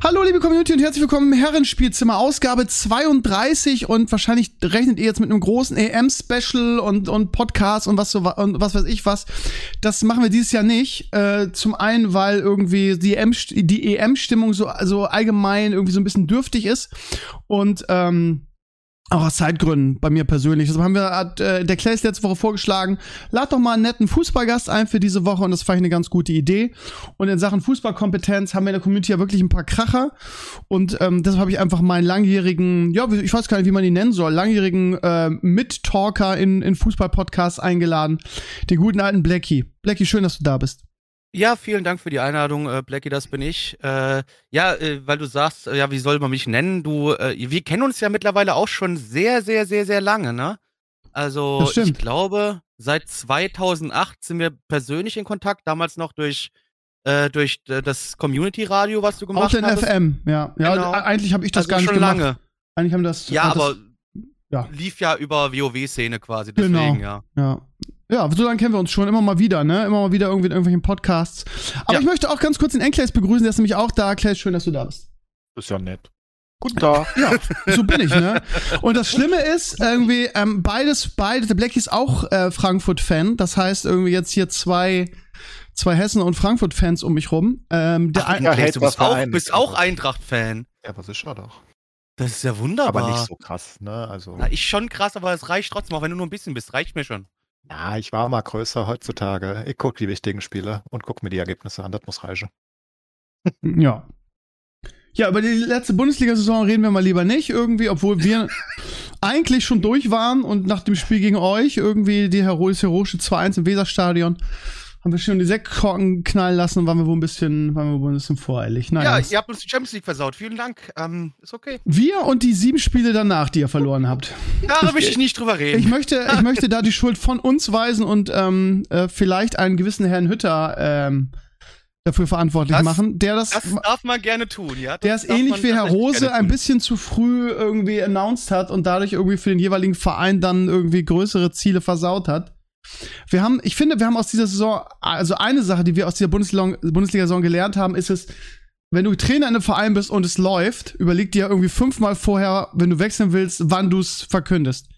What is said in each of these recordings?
Hallo liebe Community und herzlich willkommen im Herrenspielzimmer Ausgabe 32 und wahrscheinlich rechnet ihr jetzt mit einem großen EM-Special und, und Podcast und was so und was weiß ich was. Das machen wir dieses Jahr nicht. Äh, zum einen, weil irgendwie die EM, die EM-Stimmung so also allgemein irgendwie so ein bisschen dürftig ist und ähm, auch aus Zeitgründen, bei mir persönlich. Deshalb haben wir, hat äh, der Clays letzte Woche vorgeschlagen, lad doch mal einen netten Fußballgast ein für diese Woche und das fand ich eine ganz gute Idee. Und in Sachen Fußballkompetenz haben wir in der Community ja wirklich ein paar Kracher. Und ähm, deshalb habe ich einfach meinen langjährigen, ja, ich weiß gar nicht, wie man ihn nennen soll, langjährigen äh, Mit-Talker in, in Fußball-Podcasts eingeladen, den guten alten Blackie. Blackie, schön, dass du da bist. Ja, vielen Dank für die Einladung, äh, Blackie, das bin ich. Äh, ja, äh, weil du sagst, äh, ja, wie soll man mich nennen? Du, äh, wir kennen uns ja mittlerweile auch schon sehr, sehr, sehr, sehr lange, ne? Also ich glaube, seit 2008 sind wir persönlich in Kontakt, damals noch durch äh, durch das Community Radio, was du gemacht hast. Auch den FM, ja. Ja, genau. eigentlich habe ich das also gar nicht schon gemacht. lange. Eigentlich haben das Ja, aber das, ja. lief ja über WoW Szene quasi, deswegen, genau. ja. Ja. Ja, so lange kennen wir uns schon, immer mal wieder, ne? Immer mal wieder irgendwie in irgendwelchen Podcasts. Aber ja. ich möchte auch ganz kurz den Enclays begrüßen, der ist nämlich auch da. Clays, schön, dass du da bist. Ist ja nett. Guten Tag. Ja, so bin ich, ne? Und das Schlimme ist, irgendwie, ähm, beides, beide, der Blackie ist auch äh, Frankfurt-Fan. Das heißt, irgendwie jetzt hier zwei, zwei Hessen- und Frankfurt-Fans um mich rum. Ähm, der Ach, ja, hey, du bist auch, bist auch Eintracht-Fan. Ja, was ist ja doch. Das ist ja wunderbar. Aber nicht so krass, ne? Also. Na, ich schon krass, aber es reicht trotzdem, auch wenn du nur ein bisschen bist, reicht mir schon. Ja, ich war mal größer heutzutage. Ich gucke die wichtigen Spiele und gucke mir die Ergebnisse an. Das muss reichen. Ja. Ja, über die letzte Bundesliga-Saison reden wir mal lieber nicht irgendwie, obwohl wir eigentlich schon durch waren und nach dem Spiel gegen euch irgendwie die heroische 2-1 im Weserstadion haben wir schon die Sektkorken knallen lassen und waren wir wohl ein bisschen, waren wir wohl ein bisschen voreilig. Naja, ja, ihr habt uns die Champions League versaut. Vielen Dank. Ähm, ist okay. Wir und die sieben Spiele danach, die ihr verloren habt. Da möchte ich nicht drüber reden. Ich möchte, ich möchte da die Schuld von uns weisen und ähm, äh, vielleicht einen gewissen Herrn Hütter ähm, dafür verantwortlich das, machen, der das. Das darf man gerne tun, ja. Der es ähnlich wie Herr Rose ein bisschen zu früh irgendwie announced hat und dadurch irgendwie für den jeweiligen Verein dann irgendwie größere Ziele versaut hat. Wir haben, ich finde, wir haben aus dieser Saison, also eine Sache, die wir aus dieser Bundesliga-Saison gelernt haben, ist es, wenn du Trainer in einem Verein bist und es läuft, überleg dir irgendwie fünfmal vorher, wenn du wechseln willst, wann du es verkündest.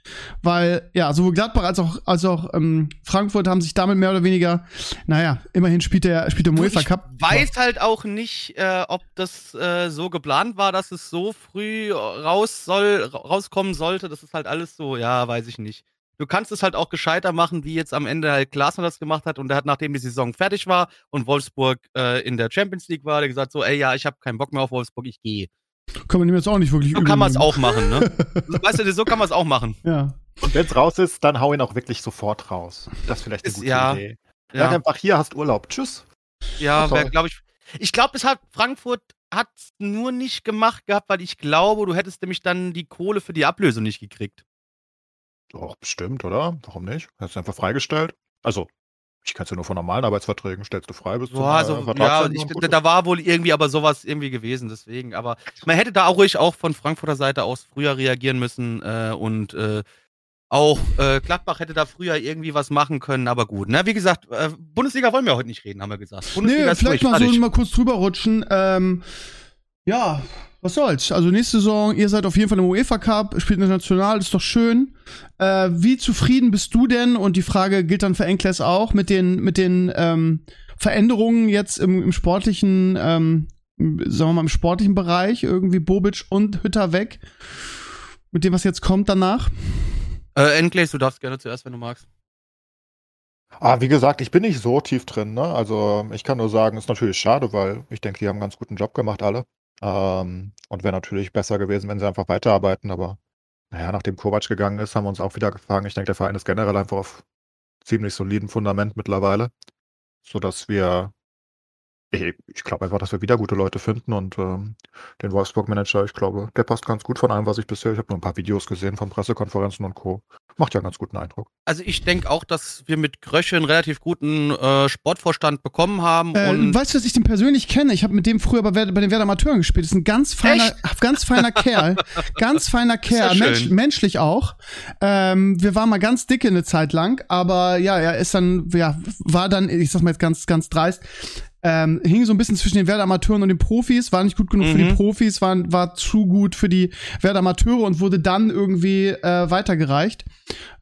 Weil, ja, sowohl Gladbach als auch, als auch ähm, Frankfurt haben sich damit mehr oder weniger, naja, immerhin spielt der, spielt der UEFA Cup. Ich weiß halt auch nicht, äh, ob das äh, so geplant war, dass es so früh raus soll, rauskommen sollte. Das ist halt alles so, ja, weiß ich nicht du kannst es halt auch gescheiter machen, wie jetzt am Ende halt Glasner das gemacht hat. Und der hat, nachdem die Saison fertig war und Wolfsburg äh, in der Champions League war, der gesagt so, ey, ja, ich habe keinen Bock mehr auf Wolfsburg, ich gehe. Kann man ihm jetzt auch nicht wirklich So kann man es auch machen, ne? weißt du, so kann man es auch machen. Ja. Und wenn es raus ist, dann hau ihn auch wirklich sofort raus. Das ist vielleicht eine gute ja, Idee. Ja. Sag einfach, hier hast Urlaub. Tschüss. Ja, glaube ich. Ich glaube, es hat Frankfurt hat nur nicht gemacht gehabt, weil ich glaube, du hättest nämlich dann die Kohle für die Ablösung nicht gekriegt. Doch, bestimmt, oder? Warum nicht? Hast du einfach freigestellt? Also, ich kann es ja nur von normalen Arbeitsverträgen, stellst du frei bis zum Boah, also, äh, Ja, ich, da war wohl irgendwie aber sowas irgendwie gewesen, deswegen. Aber man hätte da auch ruhig auch von Frankfurter Seite aus früher reagieren müssen äh, und äh, auch äh, Gladbach hätte da früher irgendwie was machen können, aber gut. Ne? Wie gesagt, äh, Bundesliga wollen wir heute nicht reden, haben wir gesagt. Bundesliga nee, vielleicht mal so mal kurz drüber rutschen. Ähm, ja, was soll's? Also nächste Saison, ihr seid auf jeden Fall im UEFA Cup, spielt international, ist doch schön. Äh, wie zufrieden bist du denn? Und die Frage gilt dann für Enkles auch mit den mit den ähm, Veränderungen jetzt im, im sportlichen, ähm, sagen wir mal im sportlichen Bereich irgendwie Bobic und Hütter weg. Mit dem was jetzt kommt danach. Äh, Enkles, du darfst gerne zuerst, wenn du magst. Ah, wie gesagt, ich bin nicht so tief drin, ne? Also ich kann nur sagen, ist natürlich schade, weil ich denke, die haben einen ganz guten Job gemacht, alle. Ähm, und wäre natürlich besser gewesen, wenn sie einfach weiterarbeiten, aber naja, nachdem Kovac gegangen ist, haben wir uns auch wieder gefangen. Ich denke, der Verein ist generell einfach auf ziemlich solidem Fundament mittlerweile, sodass wir ich, ich glaube einfach, dass wir wieder gute Leute finden und ähm, den Wolfsburg-Manager, ich glaube, der passt ganz gut von allem, was ich bisher. Ich habe nur ein paar Videos gesehen von Pressekonferenzen und Co. Macht ja einen ganz guten Eindruck. Also ich denke auch, dass wir mit Grösche einen relativ guten äh, Sportvorstand bekommen haben. Äh, und weißt du, dass ich den persönlich kenne? Ich habe mit dem früher bei, bei den Werder Amateuren gespielt. Das ist ein ganz feiner, ganz feiner Kerl. Ganz feiner Kerl. ja Mensch, menschlich auch. Ähm, wir waren mal ganz dicke eine Zeit lang, aber ja, er ist dann, ja, war dann, ich sag mal jetzt ganz, ganz dreist, ähm, hing so ein bisschen zwischen den Werder Amateuren und den Profis, war nicht gut genug für die Mhm. Profis, war, war zu gut für die Werder Amateure und wurde dann irgendwie äh, weitergereicht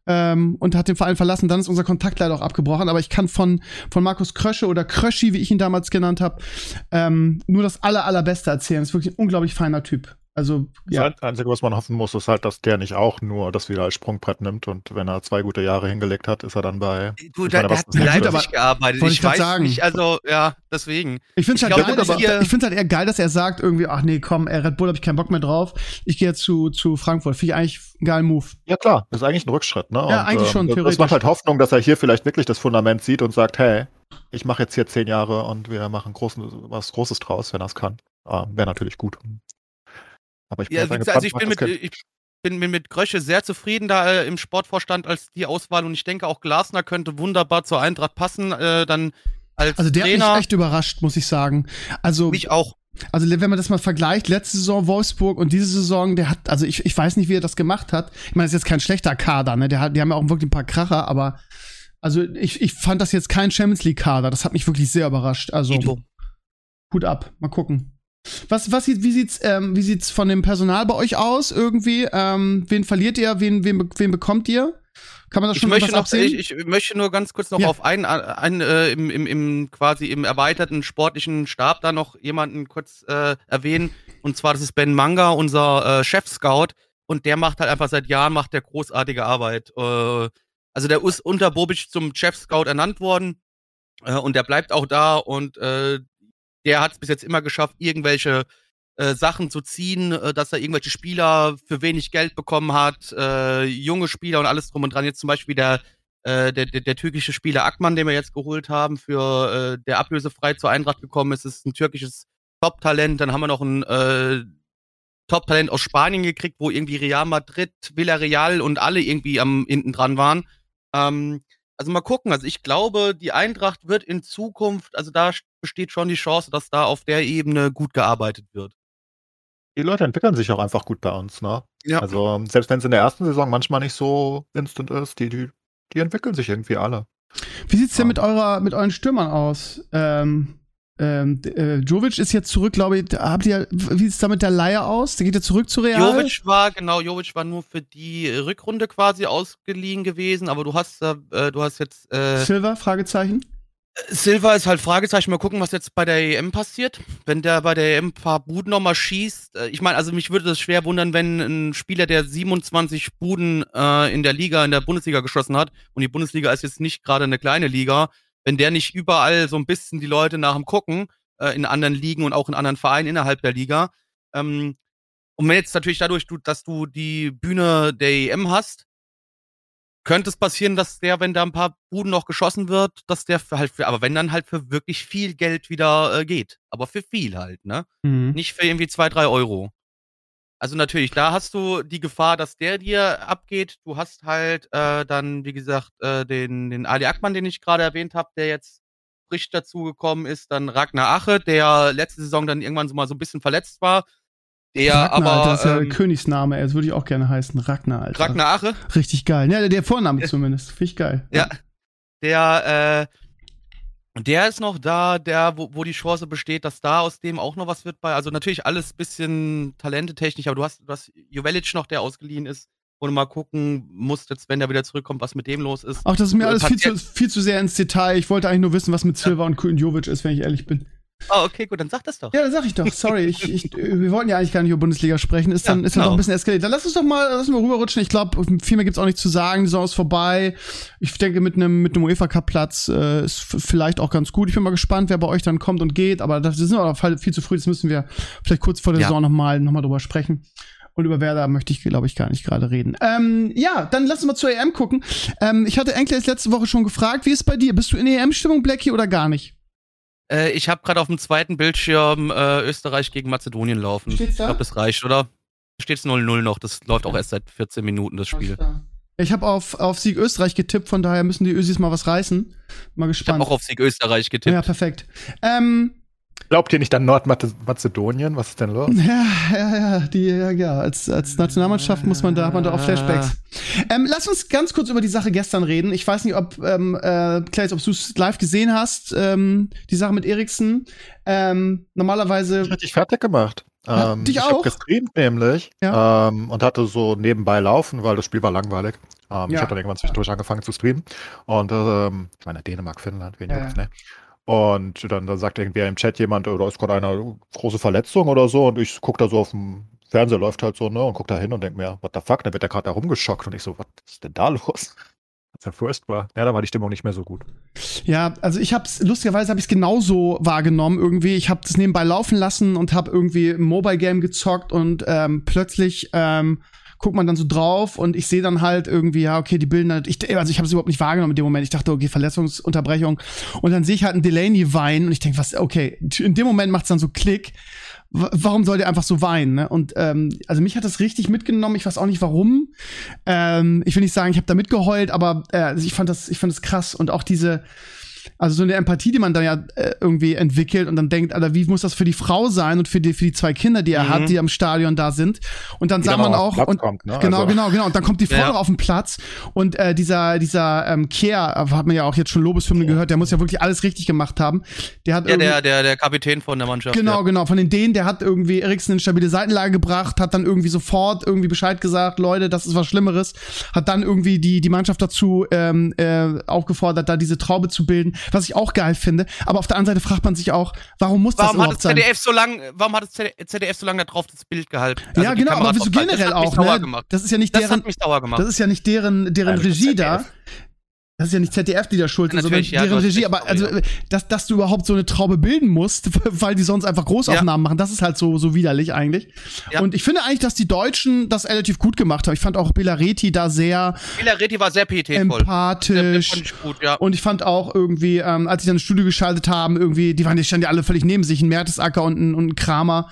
ähm, und hat den Verein verlassen. Dann ist unser Kontakt leider auch abgebrochen, aber ich kann von, von Markus Krösche oder Kröschi, wie ich ihn damals genannt habe, ähm, nur das aller, allerbeste erzählen. Ist wirklich ein unglaublich feiner Typ. Also, ja. Das Einzige, was man hoffen muss, ist halt, dass der nicht auch nur das wieder als Sprungbrett nimmt und wenn er zwei gute Jahre hingelegt hat, ist er dann bei. du, ich der, meine, der hat leidlich aber- gearbeitet. Ich ich weiß sagen. nicht, also ja, deswegen. Ich finde es halt, geil, dass er- ihr- ich halt eher geil, dass er sagt irgendwie, ach nee, komm, ey, Red Bull habe ich keinen Bock mehr drauf. Ich gehe jetzt zu, zu Frankfurt. Finde ich eigentlich einen geilen Move. Ja klar, das ist eigentlich ein Rückschritt, ne? Ja, eigentlich schon, Das theoretisch. macht halt Hoffnung, dass er hier vielleicht wirklich das Fundament sieht und sagt, hey, ich mache jetzt hier zehn Jahre und wir machen großen, was Großes draus, wenn er es kann. Ah, Wäre natürlich gut. Aber ich bin Ja, also ich gespannt, bin was mit, Kind- ich bin, bin mit Grösche sehr zufrieden da äh, im Sportvorstand als die Auswahl und ich denke auch Glasner könnte wunderbar zur Eintracht passen, äh, dann als Also der hat Trainer. mich echt überrascht, muss ich sagen. Also, mich auch. also wenn man das mal vergleicht, letzte Saison Wolfsburg und diese Saison, der hat, also ich, ich weiß nicht, wie er das gemacht hat. Ich meine, das ist jetzt kein schlechter Kader, ne? Der hat, die haben ja auch wirklich ein paar Kracher, aber also ich, ich fand das jetzt kein Champions League Kader. Das hat mich wirklich sehr überrascht. Also. Hut ab, mal gucken. Was, was sieht, wie sieht's, ähm, wie sieht's von dem Personal bei euch aus irgendwie? Ähm, wen verliert ihr? Wen, wen, wen bekommt ihr? Kann man das Ich schon möchte, was noch, absehen? ich, ich möchte nur ganz kurz noch Ja. auf einen, einen äh, im, im, im quasi im erweiterten sportlichen Stab da noch jemanden kurz äh, erwähnen. Und zwar, das ist Ben Manga, unser äh, Chef-Scout. Und der macht halt einfach seit Jahren macht der großartige Arbeit. Äh, also der ist unter Bobic zum Chef-Scout ernannt worden. Äh, und der bleibt auch da. Und äh, der hat es bis jetzt immer geschafft, irgendwelche äh, Sachen zu ziehen, äh, dass er irgendwelche Spieler für wenig Geld bekommen hat, äh, junge Spieler und alles drum und dran. Jetzt zum Beispiel der, äh, der, der, der türkische Spieler Akman, den wir jetzt geholt haben, für äh, der ablösefrei zur Eintracht gekommen ist, ist ein türkisches Top-Talent. Dann haben wir noch ein äh, Top-Talent aus Spanien gekriegt, wo irgendwie Real Madrid, Villarreal und alle irgendwie am hinten dran waren. Ähm, also mal gucken. Also ich glaube, die Eintracht wird in Zukunft, also da besteht schon die Chance, dass da auf der Ebene gut gearbeitet wird. Die Leute entwickeln sich auch einfach gut bei uns, ne? Ja. Also, selbst wenn es in der ersten Saison manchmal nicht so instant ist, die, die, die entwickeln sich irgendwie alle. Wie sieht's denn Ja. mit eurer, mit euren Stürmern aus? Ähm, ähm, äh, Jovic ist jetzt zurück, glaube ich. Habt ihr, wie sieht's da mit der Leihe aus? Der geht ja zurück zu Real. Jovic war, genau, Jovic war nur für die Rückrunde quasi ausgeliehen gewesen, aber du hast, äh, du hast jetzt, äh, Silver? Fragezeichen. Silva ist halt Fragezeichen. Mal gucken, was jetzt bei der EM passiert. Wenn der bei der EM ein paar Buden nochmal schießt. Äh, Ich meine, also mich würde das schwer wundern, wenn ein Spieler, der 27 Buden äh, in der Liga, in der Bundesliga geschossen hat, und die Bundesliga ist jetzt nicht gerade eine kleine Liga, wenn der nicht überall so ein bisschen die Leute nach ihm gucken, äh, in anderen Ligen und auch in anderen Vereinen innerhalb der Liga. Ähm, und wenn jetzt natürlich dadurch, du, dass du die Bühne der EM hast, könnte es passieren, dass der, wenn da ein paar Buden noch geschossen wird, dass der für halt für, aber wenn dann halt für wirklich viel Geld wieder äh, geht. Aber für viel halt, ne? Mhm. Nicht für irgendwie zwei, drei Euro. Also natürlich, da hast du die Gefahr, dass der dir abgeht. Du hast halt äh, dann, wie gesagt, äh, den, den Ali Akman, den ich gerade erwähnt habe, der jetzt frisch dazugekommen ist. Dann Ragnar Ache, der letzte Saison dann irgendwann so mal so ein bisschen verletzt war. Der Ragnar, aber. Alter, das ist ja ähm, Königsname, das würde ich auch gerne heißen. Ragnar, Alter. Ragnar Ache, Richtig geil. Ja, der, der Vorname zumindest. Finde ich geil. Ja. Der, äh, der ist noch da, der, wo, wo die Chance besteht, dass da aus dem auch noch was wird bei. Also natürlich alles bisschen talentetechnisch, aber du hast, du hast Jovelic noch, der ausgeliehen ist, wo du mal gucken musst, jetzt, wenn der wieder zurückkommt, was mit dem los ist. Auch das ist mir Äh, alles viel zu, viel zu sehr ins Detail. Ich wollte eigentlich nur wissen, was mit Silva und Jovic ist, wenn ich ehrlich bin. Ah, okay, gut, dann sag das doch. Ja, das sag ich doch. Sorry, ich, ich, wir wollten ja eigentlich gar nicht über Bundesliga sprechen. Ist dann, Ja, ist dann doch genau. ein bisschen eskaliert. Dann lass uns doch mal, lass mal rüberrutschen. Ich glaube, viel mehr gibt's auch nicht zu sagen. Die Saison ist vorbei. Ich denke, mit einem mit einem UEFA Cup Platz äh, ist vielleicht auch ganz gut. Ich bin mal gespannt, wer bei euch dann kommt und geht. Aber das wir auch viel zu früh. Das müssen wir vielleicht kurz vor der Ja. Saison nochmal noch mal drüber sprechen. Und über Werder möchte ich, glaube ich, gar nicht gerade reden. Ähm, ja, dann lass uns mal zur EM gucken. Ähm, ich hatte jetzt letzte Woche schon gefragt, wie ist es bei dir? Bist du in EM-Stimmung, Blackie, oder gar nicht? Äh, ich habe gerade auf dem zweiten Bildschirm äh, Österreich gegen Mazedonien laufen. Steht's da? Ich glaube, das reicht, oder? Steht's 0-0 noch. Das läuft auch erst seit 14 Minuten, das Spiel. Ich habe auf, auf Sieg Österreich getippt, von daher müssen die Ösis mal was reißen. Mal Ich gespannt. habe auch auf Sieg Österreich getippt. ja, perfekt. Ähm, Glaubt ihr nicht an Nordmazedonien? Was ist denn los? ja, ja, ja, die, ja, ja, als, als Nationalmannschaft muss man da, hat man da auch Flashbacks. Ähm, lass uns ganz kurz über die Sache gestern reden. Ich weiß nicht, ob, ähm, äh, Claes, ob du es live gesehen hast, ähm, die Sache mit Eriksen. Ähm, normalerweise, Richtig fertig gemacht. Ja, Ähm, dich ich auch? habe gestreamt nämlich Ja. ähm, und hatte so nebenbei laufen, weil das Spiel war langweilig. Ähm, Ich Ja. habe dann irgendwann zwischendurch angefangen zu streamen. Und ähm, ich meine, Dänemark, Finnland, wen Ja, juckt's, ne? Und dann, dann sagt irgendwer im Chat jemand, oder ist gerade eine große Verletzung oder so. Und ich gucke da so auf dem Fernseher, läuft halt so, ne? Und guck da hin und denk mir, what the fuck, dann wird der gerade da rumgeschockt. Und ich so, was ist denn da los? Das ist ja furchtbar. Ja, da war die Stimmung nicht mehr so gut. ja, also ich hab's, lustigerweise habe ich es genauso wahrgenommen irgendwie. Ich habe das nebenbei laufen lassen und habe irgendwie ein Mobile Game gezockt und ähm, plötzlich ähm, guckt man dann so drauf und ich sehe dann halt irgendwie, ja, okay, die bilden halt, ich, also ich habe es überhaupt nicht wahrgenommen in dem Moment. Ich dachte, okay, Verletzungsunterbrechung. Und dann sehe ich halt einen Delaney weinen und ich denke, was, okay, in dem Moment macht's dann so Klick. Warum soll der einfach so weinen? Ne? Und ähm, also mich hat das richtig mitgenommen. Ich weiß auch nicht warum. Ähm, ich will nicht sagen, ich habe da mitgeheult, aber äh, also ich fand das, ich fand das krass und auch diese, also so eine Empathie, die man da ja äh, irgendwie entwickelt und dann denkt, Alter, wie muss das für die Frau sein und für die, für die zwei Kinder, die er Mhm. hat, die am Stadion da sind. Und dann Die sah dann man auch und, kommt, ne? genau, Also- genau, genau. Und dann kommt die Frau Ja. auf den Platz und äh, dieser, dieser ähm, Kehr, äh, hat man ja auch jetzt schon Lobeshymne gehört, der muss ja wirklich alles richtig gemacht haben. Der hat Ja, der, der, der Kapitän von der Mannschaft. Genau, ja. genau. Von den Dänen, der hat irgendwie Eriksen in stabile Seitenlage gebracht, hat dann irgendwie sofort irgendwie Bescheid gesagt, Leute, das ist was Schlimmeres. Hat dann irgendwie die, die Mannschaft dazu ähm, äh, aufgefordert, da diese Traube zu bilden, was ich auch geil finde. Aber auf der anderen Seite fragt man sich auch, warum muss das Warum hat überhaupt das sein? ZDF so lang, warum hat das ZDF so lange da drauf das Bild gehalten? Also ja, genau, aber wieso generell das hat mich auch, ne? Gemacht. Das ist ja nicht Das deren, hat mich sauer gemacht. das ist ja nicht deren, deren das Regie da. Das ist ja nicht ZDF, die da schuld ist, sondern ja, deren Regie. Aber also, dass, dass du überhaupt so eine Traube bilden musst, weil die sonst einfach Großaufnahmen machen, das ist halt so, so widerlich eigentlich. Ja. Und ich finde eigentlich, dass die Deutschen das relativ gut gemacht haben. Ich fand auch Belareti da sehr Reti war sehr pietätvoll. Sehr, empathisch. ich gut, ja. Und ich fand auch irgendwie, ähm, als sie dann das Studio geschaltet haben, irgendwie, die waren, die standen ja alle völlig neben sich, ein Mertesacker und ein, und ein Kramer,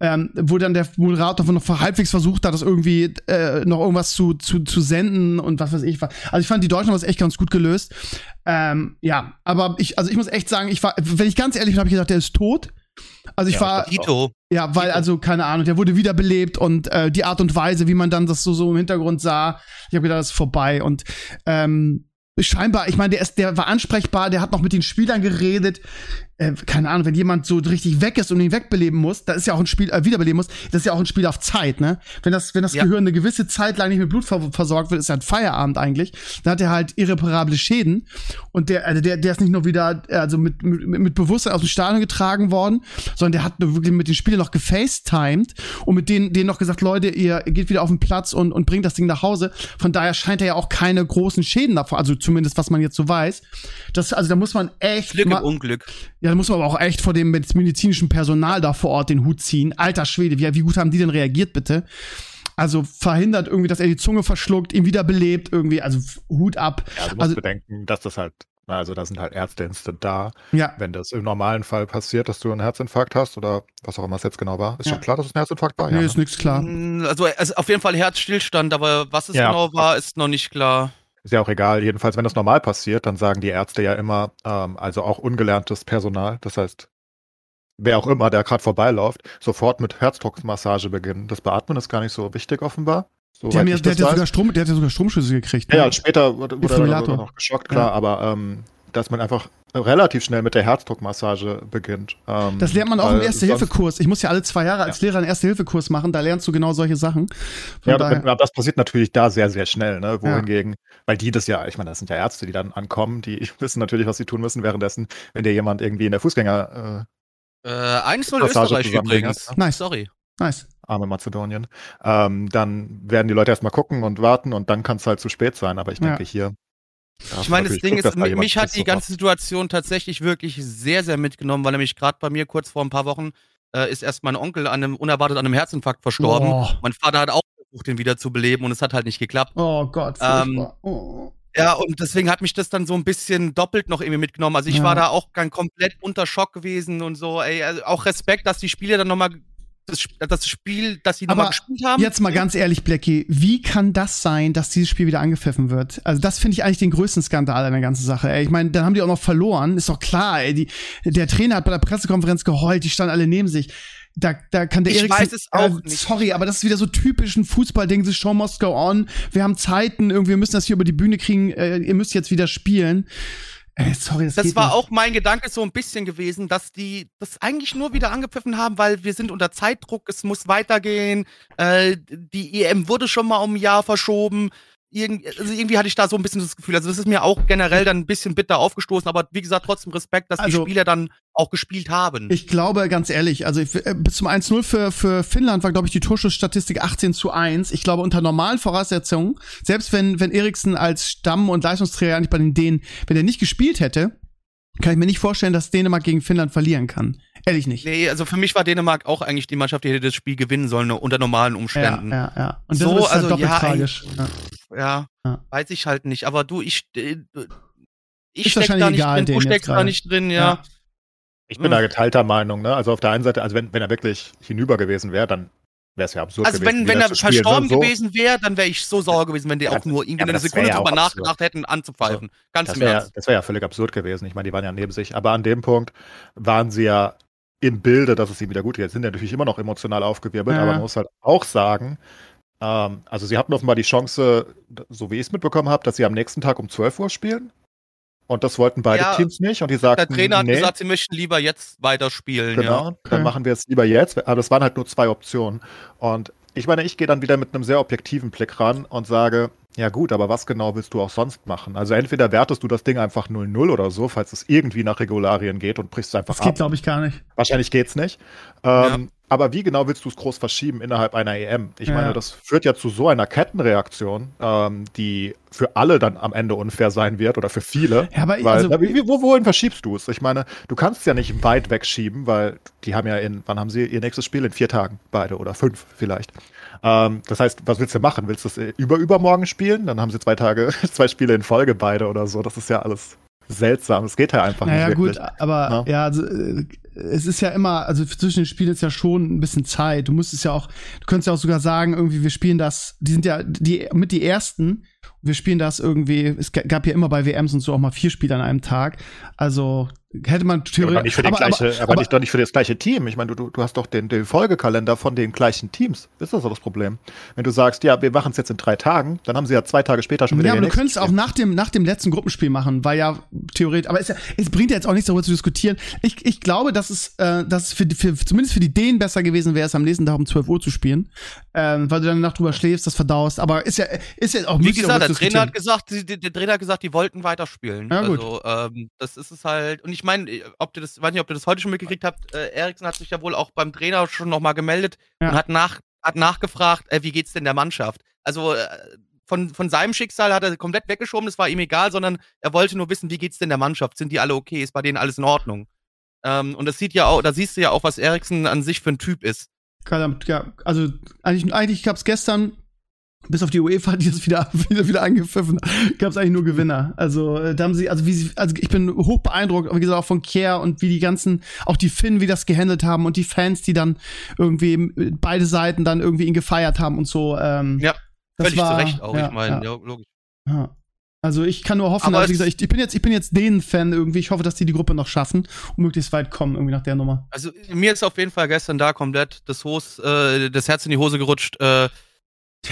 ähm, wo dann der Moderator noch halbwegs versucht hat, das irgendwie äh, noch irgendwas zu, zu, zu senden und was weiß ich. was. Also ich fand, die Deutschen haben das echt ganz gut gelöst. Ähm, ja, aber ich, also ich muss echt sagen, ich war, wenn ich ganz ehrlich bin, habe ich gedacht, der ist tot. Also ich Ja, war, das Tito. ja, weil, also, keine Ahnung, der wurde wiederbelebt und äh, die Art und Weise, wie man dann das so, so im Hintergrund sah, ich habe gedacht, das ist vorbei. Und ähm, scheinbar, ich meine, der ist, der war ansprechbar, der hat noch mit den Spielern geredet. Äh, keine Ahnung, wenn jemand so richtig weg ist und ihn wegbeleben muss, da ist ja auch ein Spiel, äh, wiederbeleben muss, das ist ja auch ein Spiel auf Zeit, ne? Wenn das, wenn das Ja. Gehirn eine gewisse Zeit lang nicht mit Blut ver versorgt wird, ist ja ein Feierabend eigentlich. Dann hat er halt irreparable Schäden. Und der, also der, der ist nicht nur wieder, also mit, mit, mit Bewusstsein aus dem Stadion getragen worden, sondern der hat wirklich mit den Spielern noch gefacetimed und mit denen, denen noch gesagt, Leute, ihr geht wieder auf den Platz und, und bringt das Ding nach Hause. Von daher scheint er ja auch keine großen Schäden davon, also zumindest was man jetzt so weiß. Das, also da muss man echt Glück im Unglück. ja, da muss man aber auch echt vor dem medizinischen Personal da vor Ort den Hut ziehen. Alter Schwede, wie, wie gut haben die denn reagiert, bitte? Also verhindert irgendwie, dass er die Zunge verschluckt, ihn wiederbelebt, irgendwie, also Hut ab. Ja, du musst Also- bedenken, dass das halt, also da sind halt Ärzte instant da. Ja, Wenn das im normalen Fall passiert, dass du einen Herzinfarkt hast oder was auch immer es jetzt genau war, ist Ja. schon klar, dass es ein Herzinfarkt war. nee, ja, ist ne? nix klar. Mm, Also, also auf jeden Fall Herzstillstand, aber was es Ja. genau war, ist noch nicht klar. Ist ja auch egal. Jedenfalls, wenn das normal passiert, dann sagen die Ärzte ja immer, ähm, also auch ungelerntes Personal, das heißt, wer auch immer, der gerade vorbeiläuft, sofort mit Herzdruckmassage beginnen. Das Beatmen ist gar nicht so wichtig offenbar. Ja, ich der, hat ja weiß. sogar Strom, der hat ja sogar Stromschüsse gekriegt. Ja, ne? ja, später wurde, wurde er noch geschockt, klar, aber ähm, dass man einfach relativ schnell mit der Herzdruckmassage beginnt. Ähm, Das lernt man auch im Erste-Hilfe-Kurs. Ich muss ja alle zwei Jahre als Lehrer einen Erste-Hilfe-Kurs machen, da lernst du genau solche Sachen. Von Ja, daher, das passiert natürlich da sehr, sehr schnell, ne? Ja. Wohingegen, weil die das ja, ich meine, das sind ja Ärzte, die dann ankommen, die wissen natürlich, was sie tun müssen währenddessen, wenn dir jemand irgendwie in der Fußgänger, Äh, 1-0 Massage Österreich zusammenbringen, übrigens. ja. Nice. Sorry. nice. äh, arme Mazedonien, ähm, dann werden die Leute erstmal gucken und warten und dann kann es halt zu spät sein. Aber ich Ja. denke hier. Hast Ich meine, das Ding ist, da mich hat die ganze Situation tatsächlich wirklich sehr, sehr mitgenommen, weil nämlich gerade bei mir kurz vor ein paar Wochen äh, ist erst mein Onkel an einem, unerwartet an einem Herzinfarkt verstorben. Oh, Mein Vater hat auch versucht, ihn wieder zu beleben und es hat halt nicht geklappt. oh Gott, Ähm, oh. Ja, und deswegen hat mich das dann so ein bisschen doppelt noch irgendwie mitgenommen. Also ich Ja. war da auch ganz komplett unter Schock gewesen und so, ey, also auch Respekt, dass die Spieler dann nochmal das, das Spiel, dass sie nochmal gespielt haben. Jetzt mal ganz ehrlich, Blackie, wie kann das sein, dass dieses Spiel wieder angepfiffen wird? Also das finde ich eigentlich den größten Skandal an der ganzen Sache. Ey. Ich meine, dann haben die auch noch verloren. Ist doch klar, ey. Die, der Trainer hat bei der Pressekonferenz geheult, die standen alle neben sich. Da, da kann der auch äh, nicht. Sorry, aber das ist wieder so typisch ein Fußballding, the show must go on. Wir haben Zeiten, irgendwie wir müssen das hier über die Bühne kriegen, äh, ihr müsst jetzt wieder spielen. Ey, sorry, das, Das war nicht. auch mein Gedanke so ein bisschen gewesen, dass die das eigentlich nur wieder angepfiffen haben, weil wir sind unter Zeitdruck, es muss weitergehen. Äh, die EM wurde schon mal um ein Jahr verschoben. Irgend, also irgendwie hatte ich da so ein bisschen das Gefühl. Also das ist mir auch generell dann ein bisschen bitter aufgestoßen, aber wie gesagt, trotzdem Respekt, dass Also- die Spieler dann auch gespielt haben. Ich glaube, ganz ehrlich, also ich, äh, bis zum 1-0 für, für Finnland war, glaube ich, die Torschussstatistik 18 zu 1. Ich glaube, unter normalen Voraussetzungen, selbst wenn, wenn Eriksen als Stamm- und Leistungsträger eigentlich bei den Dänen, wenn er nicht gespielt hätte, kann ich mir nicht vorstellen, dass Dänemark gegen Finnland verlieren kann. Ehrlich nicht. Nee, also für mich war Dänemark auch eigentlich die Mannschaft, die hätte das Spiel gewinnen sollen, unter normalen ja, Umständen. ja, ja. Und So, ist halt also, doppelt ja, tragisch. Ja. Ja, Ja. weiß ich halt nicht. Aber du, ich, äh, ich Ist steck da nicht egal, drin, du steckst da nicht drin, ja. Ja. Ich bin da geteilter Meinung, ne? Also auf der einen Seite, also wenn, wenn er wirklich hinüber gewesen wäre, dann wäre es ja absurd Also gewesen. wenn, wie wenn das er spielen. verstorben so, gewesen wäre, dann wäre ich so sauer gewesen, wenn die Ja, auch nur irgendwie aber eine wär Sekunde ja drüber nachgedacht hätten, anzupfeifen. Ganz Das im wäre Ernst. das wär ja völlig absurd gewesen. Ich meine, die waren ja neben sich. Aber an dem Punkt waren sie ja im Bilde, dass es ihm wieder gut geht. Jetzt sind ja natürlich immer noch emotional aufgewirbelt, Ja. aber man muss halt auch sagen, ähm, also sie hatten offenbar die Chance, so wie ich es mitbekommen habe, dass sie am nächsten Tag um 12 Uhr spielen. Und das wollten beide Ja, Teams nicht. Und die sagten, Der Trainer hat nee, gesagt, sie möchten lieber jetzt weiterspielen. Genau, Ja. dann machen wir es lieber jetzt. Aber das waren halt nur zwei Optionen. Und ich meine, ich gehe dann wieder mit einem sehr objektiven Blick ran und sage, ja gut, aber was genau willst du auch sonst machen? Also entweder wertest du das Ding einfach 0-0 oder so, falls es irgendwie nach Regularien geht und brichst es einfach Das geht, ab. glaube ich, gar nicht. Wahrscheinlich geht's nicht. Ähm, Aber wie genau willst du es groß verschieben innerhalb einer EM? Ich Ja. meine, das führt ja zu so einer Kettenreaktion, ähm, die für alle dann am Ende unfair sein wird oder für viele. Ja, aber Weil, also, na, wie, wo, wohin verschiebst du es? Ich meine, du kannst es ja nicht weit wegschieben, weil die haben ja in, wann haben sie ihr nächstes Spiel? In vier Tagen, beide oder fünf vielleicht. Ähm, das heißt, was willst du machen? Willst du es äh, über übermorgen spielen? Dann haben sie zwei Tage, zwei Spiele in Folge beide oder so. Das ist ja alles seltsam. Es geht ja einfach Naja, nicht gut, wirklich. aber Ja. ja, also, äh, es ist ja immer, also zwischen den Spielen ist ja schon ein bisschen Zeit. Du musst es ja auch, du könntest ja auch sogar sagen, irgendwie, wir spielen das, die sind ja die mit die ersten, wir spielen das irgendwie, es ga- gab ja immer bei WMs und so auch mal vier Spiele an einem Tag. Also hätte man aber theoretisch. den aber- gleiche, aber- aber, nicht, doch nicht für das gleiche Team. Ich meine, du, du, hast doch den, den Folgekalender von den gleichen Teams. Ist das doch das Problem? Wenn du sagst, ja, wir machen es jetzt in drei Tagen, dann haben sie ja zwei Tage später schon wieder Ja, aber du könntest auch nach dem, nach dem letzten Gruppenspiel machen, weil ja theoretisch, aber es, ja, es bringt ja jetzt auch nichts darüber zu diskutieren. Ich, ich glaube, dass es, äh, dass es für, für, zumindest für die Dänen besser gewesen wäre, es am nächsten Tag um 12 Uhr zu spielen, ähm, weil du dann eine Nacht drüber schläfst, das verdaust, aber ist ja, ist ja auch Wie gesagt, der. Trainer hat gesagt, die, der Trainer hat gesagt, die wollten weiterspielen. Ja, gut. Also, ähm, das ist es halt. Und ich meine, ob ihr das, weiß nicht, ob ihr das heute schon mitgekriegt habt, äh, Eriksen hat sich ja wohl auch beim Trainer schon nochmal gemeldet Ja. und hat nach, hat nachgefragt, äh, wie geht's denn der Mannschaft? Also, äh, von, von seinem Schicksal hat er komplett weggeschoben, das war ihm egal, sondern er wollte nur wissen, wie geht's denn der Mannschaft? Sind die alle okay? Ist bei denen alles in Ordnung? Ähm, und das sieht ja auch, da siehst du ja auch, was Eriksen an sich für ein Typ ist. Ja, also eigentlich, eigentlich gab's gestern, bis auf die UEFA, die das wieder, wieder, wieder angepfiffen, gab's eigentlich nur Gewinner. Also äh, da haben sie, also wie sie, also ich bin hoch beeindruckt, wie gesagt, auch von Care und wie die ganzen, auch die Finn, wie das gehandelt haben und die Fans, die dann irgendwie äh, beide Seiten dann irgendwie ihn gefeiert haben und so. Ähm, Ja, das Völlig war- zu Recht auch, ja, ich meine, ja. ja. logisch. Ja. Also ich kann nur hoffen, Aber also wie es- gesagt, ich, ich bin jetzt, ich bin jetzt den Fan irgendwie. Ich hoffe, dass die die Gruppe noch schaffen und möglichst weit kommen irgendwie nach der Nummer. Also mir ist auf jeden Fall gestern da komplett das, Hos, äh, das Herz in die Hose gerutscht. Äh,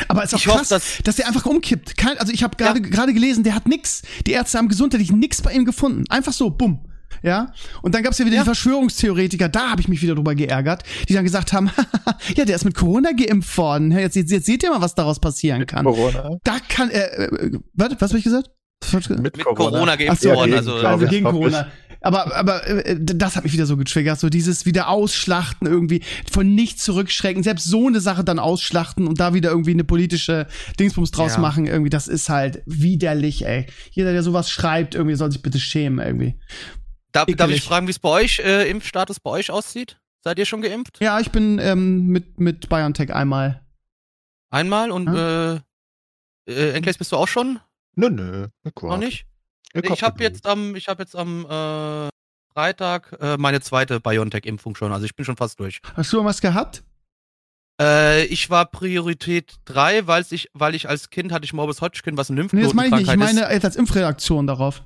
Aber es ist auch ich hoffe, krass, dass dass der einfach umkippt. Kein, also ich habe gerade gerade gelesen, der hat nix. Die Ärzte haben gesundheitlich nix bei ihm gefunden. Einfach so, bumm. Ja, und dann gab's ja wieder Ja. die Verschwörungstheoretiker, da habe ich mich wieder drüber geärgert, die dann gesagt haben, ja, der ist mit Corona geimpft worden. Ja, Jetzt, jetzt, jetzt seht ihr mal, was daraus passieren kann. Corona. Da kann, äh, äh, warte, was hab ich gesagt? Was hab ich gesagt? Mit, mit Corona, Ach geimpft so, worden. gegen, Also, Also gegen. Corona. Aber, aber äh, das hat mich wieder so getriggert, so dieses wieder ausschlachten irgendwie, von nichts zurückschrecken, selbst so eine Sache dann ausschlachten und da wieder irgendwie eine politische Dingsbums draus Ja. machen, irgendwie, das ist halt widerlich, ey. Jeder, der sowas schreibt, irgendwie soll sich bitte schämen, irgendwie. darf, darf ich fragen, wie es bei euch, äh, Impfstatus bei euch aussieht? Seid ihr schon geimpft? Ja, ich bin ähm, mit, mit BioNTech einmal. Einmal und äh, äh, Enkles bist du auch schon? Nö, nö. Noch nicht? Ich, habe jetzt am, ich habe jetzt am äh, Freitag äh, meine zweite BioNTech-Impfung schon. Also ich bin schon fast durch. Hast du was gehabt? Äh, ich war Priorität 3, weil ich, weil ich als Kind hatte ich Morbus Hodgkin, was ein Lymphknoten Nee, das meine ich nicht. Ich meine jetzt als Impfreaktion darauf.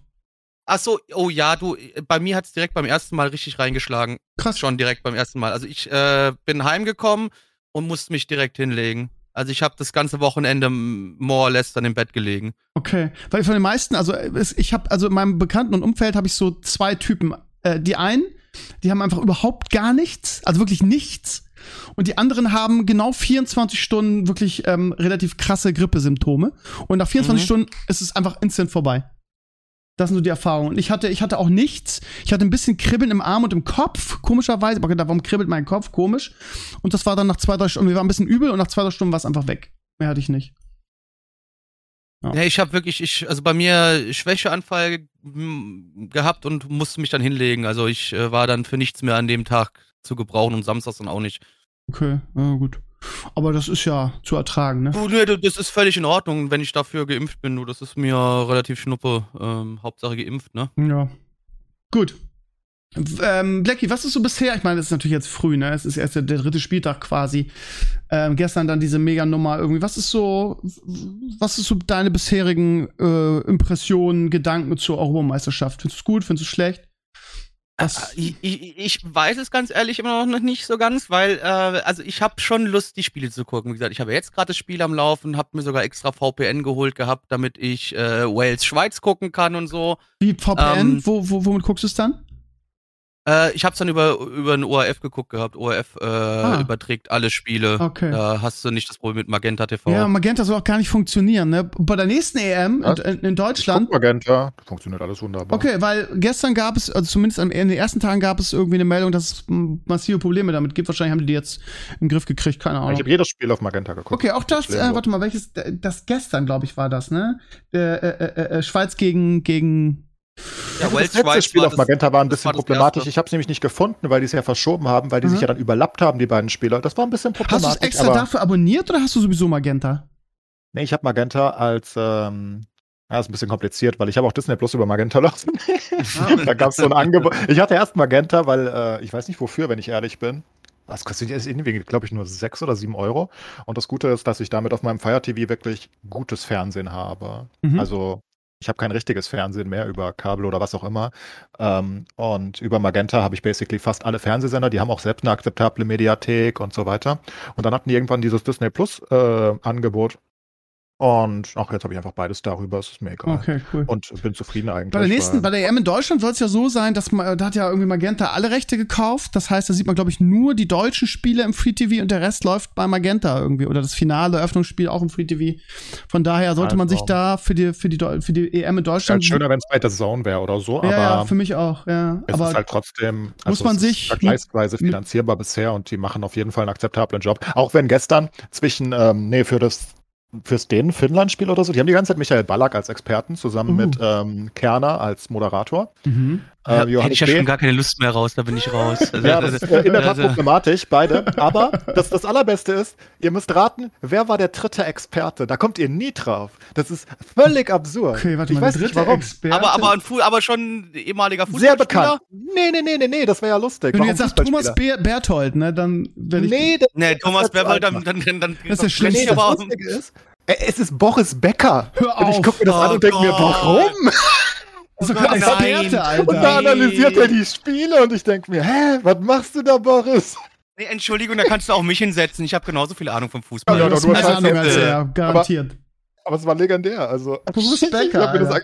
Ach so, oh ja, du, bei mir hat es direkt beim ersten Mal richtig reingeschlagen. Krass. Schon direkt beim ersten Mal. Also ich äh, bin heimgekommen und musste mich direkt hinlegen. Also ich habe das ganze Wochenende more or less dann im Bett gelegen. Okay, weil von den meisten, also ich habe, also in meinem Bekannten- und Umfeld habe ich so zwei Typen. Äh, die einen, die haben einfach überhaupt gar nichts, also wirklich nichts. Und die anderen haben genau 24 Stunden wirklich ähm, relativ krasse Grippesymptome. Und nach 24 mhm. Stunden ist es einfach instant vorbei. Das sind so die Erfahrungen. Und ich hatte, ich hatte auch nichts. Ich hatte ein bisschen Kribbeln im Arm und im Kopf, komischerweise. Aber gedacht, warum kribbelt mein Kopf? Komisch. Und das war dann nach zwei, drei Stunden. Wir waren ein bisschen übel und nach zwei, drei Stunden war es einfach weg. Mehr hatte ich nicht. Ja, ja ich habe wirklich, ich, also bei mir Schwächeanfall gehabt und musste mich dann hinlegen. Also ich äh, war dann für nichts mehr an dem Tag zu gebrauchen und samstags dann auch nicht. Okay, ja, gut. Aber das ist ja zu ertragen, ne? Du, nee, das ist völlig in Ordnung, wenn ich dafür geimpft bin. Du, das ist mir relativ schnuppe. Ähm, Hauptsache geimpft, ne? Ja. Gut. Ähm, Blackie, was ist so bisher? Ich meine, es ist natürlich jetzt früh, ne? Es ist erst der, der dritte Spieltag quasi. Ähm, gestern dann diese Mega-Nummer irgendwie. Was ist so, was ist so deine bisherigen äh, Impressionen, Gedanken zur Europameisterschaft? Findest du es gut? Findest du es schlecht? Äh, ich, ich, ich, weiß es ganz ehrlich immer noch nicht so ganz, weil äh, also ich habe schon Lust, die Spiele zu gucken. Wie gesagt, ich habe jetzt gerade das Spiel am Laufen, habe mir sogar extra VPN geholt gehabt, damit ich äh, Wales Schweiz gucken kann und so. Wie VPN? Ähm, wo, wo, womit guckst du es dann? Äh, ich hab's dann über, über ein ORF geguckt gehabt. ORF äh, ah. überträgt alle Spiele. Okay. Da hast du nicht das Problem mit Magenta TV. Ja, Magenta soll auch gar nicht funktionieren. Ne? Bei der nächsten EM in, in, Deutschland. Magenta, das funktioniert alles wunderbar. Okay, weil gestern gab es, also zumindest in den ersten Tagen gab es irgendwie eine Meldung, dass es massive Probleme damit gibt. Wahrscheinlich haben die die jetzt im Griff gekriegt, keine Ahnung. Ich habe jedes Spiel auf Magenta geguckt. Okay, auch das, äh, warte mal, welches, das gestern, glaube ich, war das, ne? Äh, äh, äh Schweiz gegen, gegen ja, Wales das letzte Spiel auf Magenta war ein bisschen war problematisch. Ich habe es nämlich nicht gefunden, weil die es ja verschoben haben, weil die mhm. sich ja dann überlappt haben, die beiden Spieler. Das war ein bisschen problematisch. Hast du es extra dafür abonniert oder hast du sowieso Magenta? Nee, ich habe Magenta als ähm, ja, ist ein bisschen kompliziert, weil ich habe auch Disney Plus über Magenta laufen. da gab es so ein Angebot. Ich hatte erst Magenta, weil äh, ich weiß nicht wofür, wenn ich ehrlich bin. Das kostet irgendwie, glaube ich, nur 6 oder 7 Euro. Und das Gute ist, dass ich damit auf meinem Fire TV wirklich gutes Fernsehen habe. Mhm. Also ich habe kein richtiges Fernsehen mehr über Kabel oder was auch immer. Ähm, und über Magenta habe ich basically fast alle Fernsehsender. Die haben auch selbst eine akzeptable Mediathek und so weiter. Und dann hatten die irgendwann dieses Disney Plus äh, Angebot. Und auch jetzt habe ich einfach beides darüber, es ist mir egal. Okay, cool. Und bin zufrieden eigentlich. Bei der nächsten, bei der EM in Deutschland soll es ja so sein, dass man, da hat ja irgendwie Magenta alle Rechte gekauft. Das heißt, da sieht man, glaube ich, nur die deutschen Spiele im Free TV und der Rest läuft bei Magenta irgendwie. Oder das finale Eröffnungsspiel auch im Free TV. Von daher sollte also, man sich da für die, für die, für die EM in Deutschland. Schöner, wenn es bei der Zone wäre oder so, ja, aber. Ja, für mich auch, ja. Es aber ist halt trotzdem. Also muss man sich. Vergleichsweise finanzierbar bisher und die machen auf jeden Fall einen akzeptablen Job. Auch wenn gestern zwischen, ähm, nee, für das fürs Dänen-Finnland-Spiel oder so. Die haben die ganze Zeit Michael Ballack als Experten zusammen uh. mit ähm, Kerner als Moderator. Mhm. Äh, ja, hätte ich ja schon gar keine Lust mehr raus, da bin ich raus. Also, ja, das ist in der Tat also. problematisch, beide. Aber das, das Allerbeste ist, ihr müsst raten, wer war der dritte Experte? Da kommt ihr nie drauf. Das ist völlig absurd. Okay, warte ich mal, weiß nicht warum. Experte? Aber, aber, ein aber schon ehemaliger Fußballspieler? Sehr bekannt. Nee, nee, nee, nee, nee, das wäre ja lustig. Wenn du jetzt sagst Thomas Be Berthold, ne, dann werde ich... Nee, nee Thomas Berthold, dann, dann, dann, dann... Das ist der Schlimmste. Nee, das Lustige ist, es ist Boris Becker. Hör auf. Und ich gucke mir das oh an und denke mir, warum? So oh Experte, Alter. Und da analysiert er die Spiele und ich denke mir, hä, was machst du da, Boris? Nee, Entschuldigung, da kannst du auch mich hinsetzen. Ich habe genauso viel Ahnung vom Fußball. Ja, ja, du hast Ahnung als er, garantiert. Aber, aber, es war legendär. Also, Boris Becker, ich habe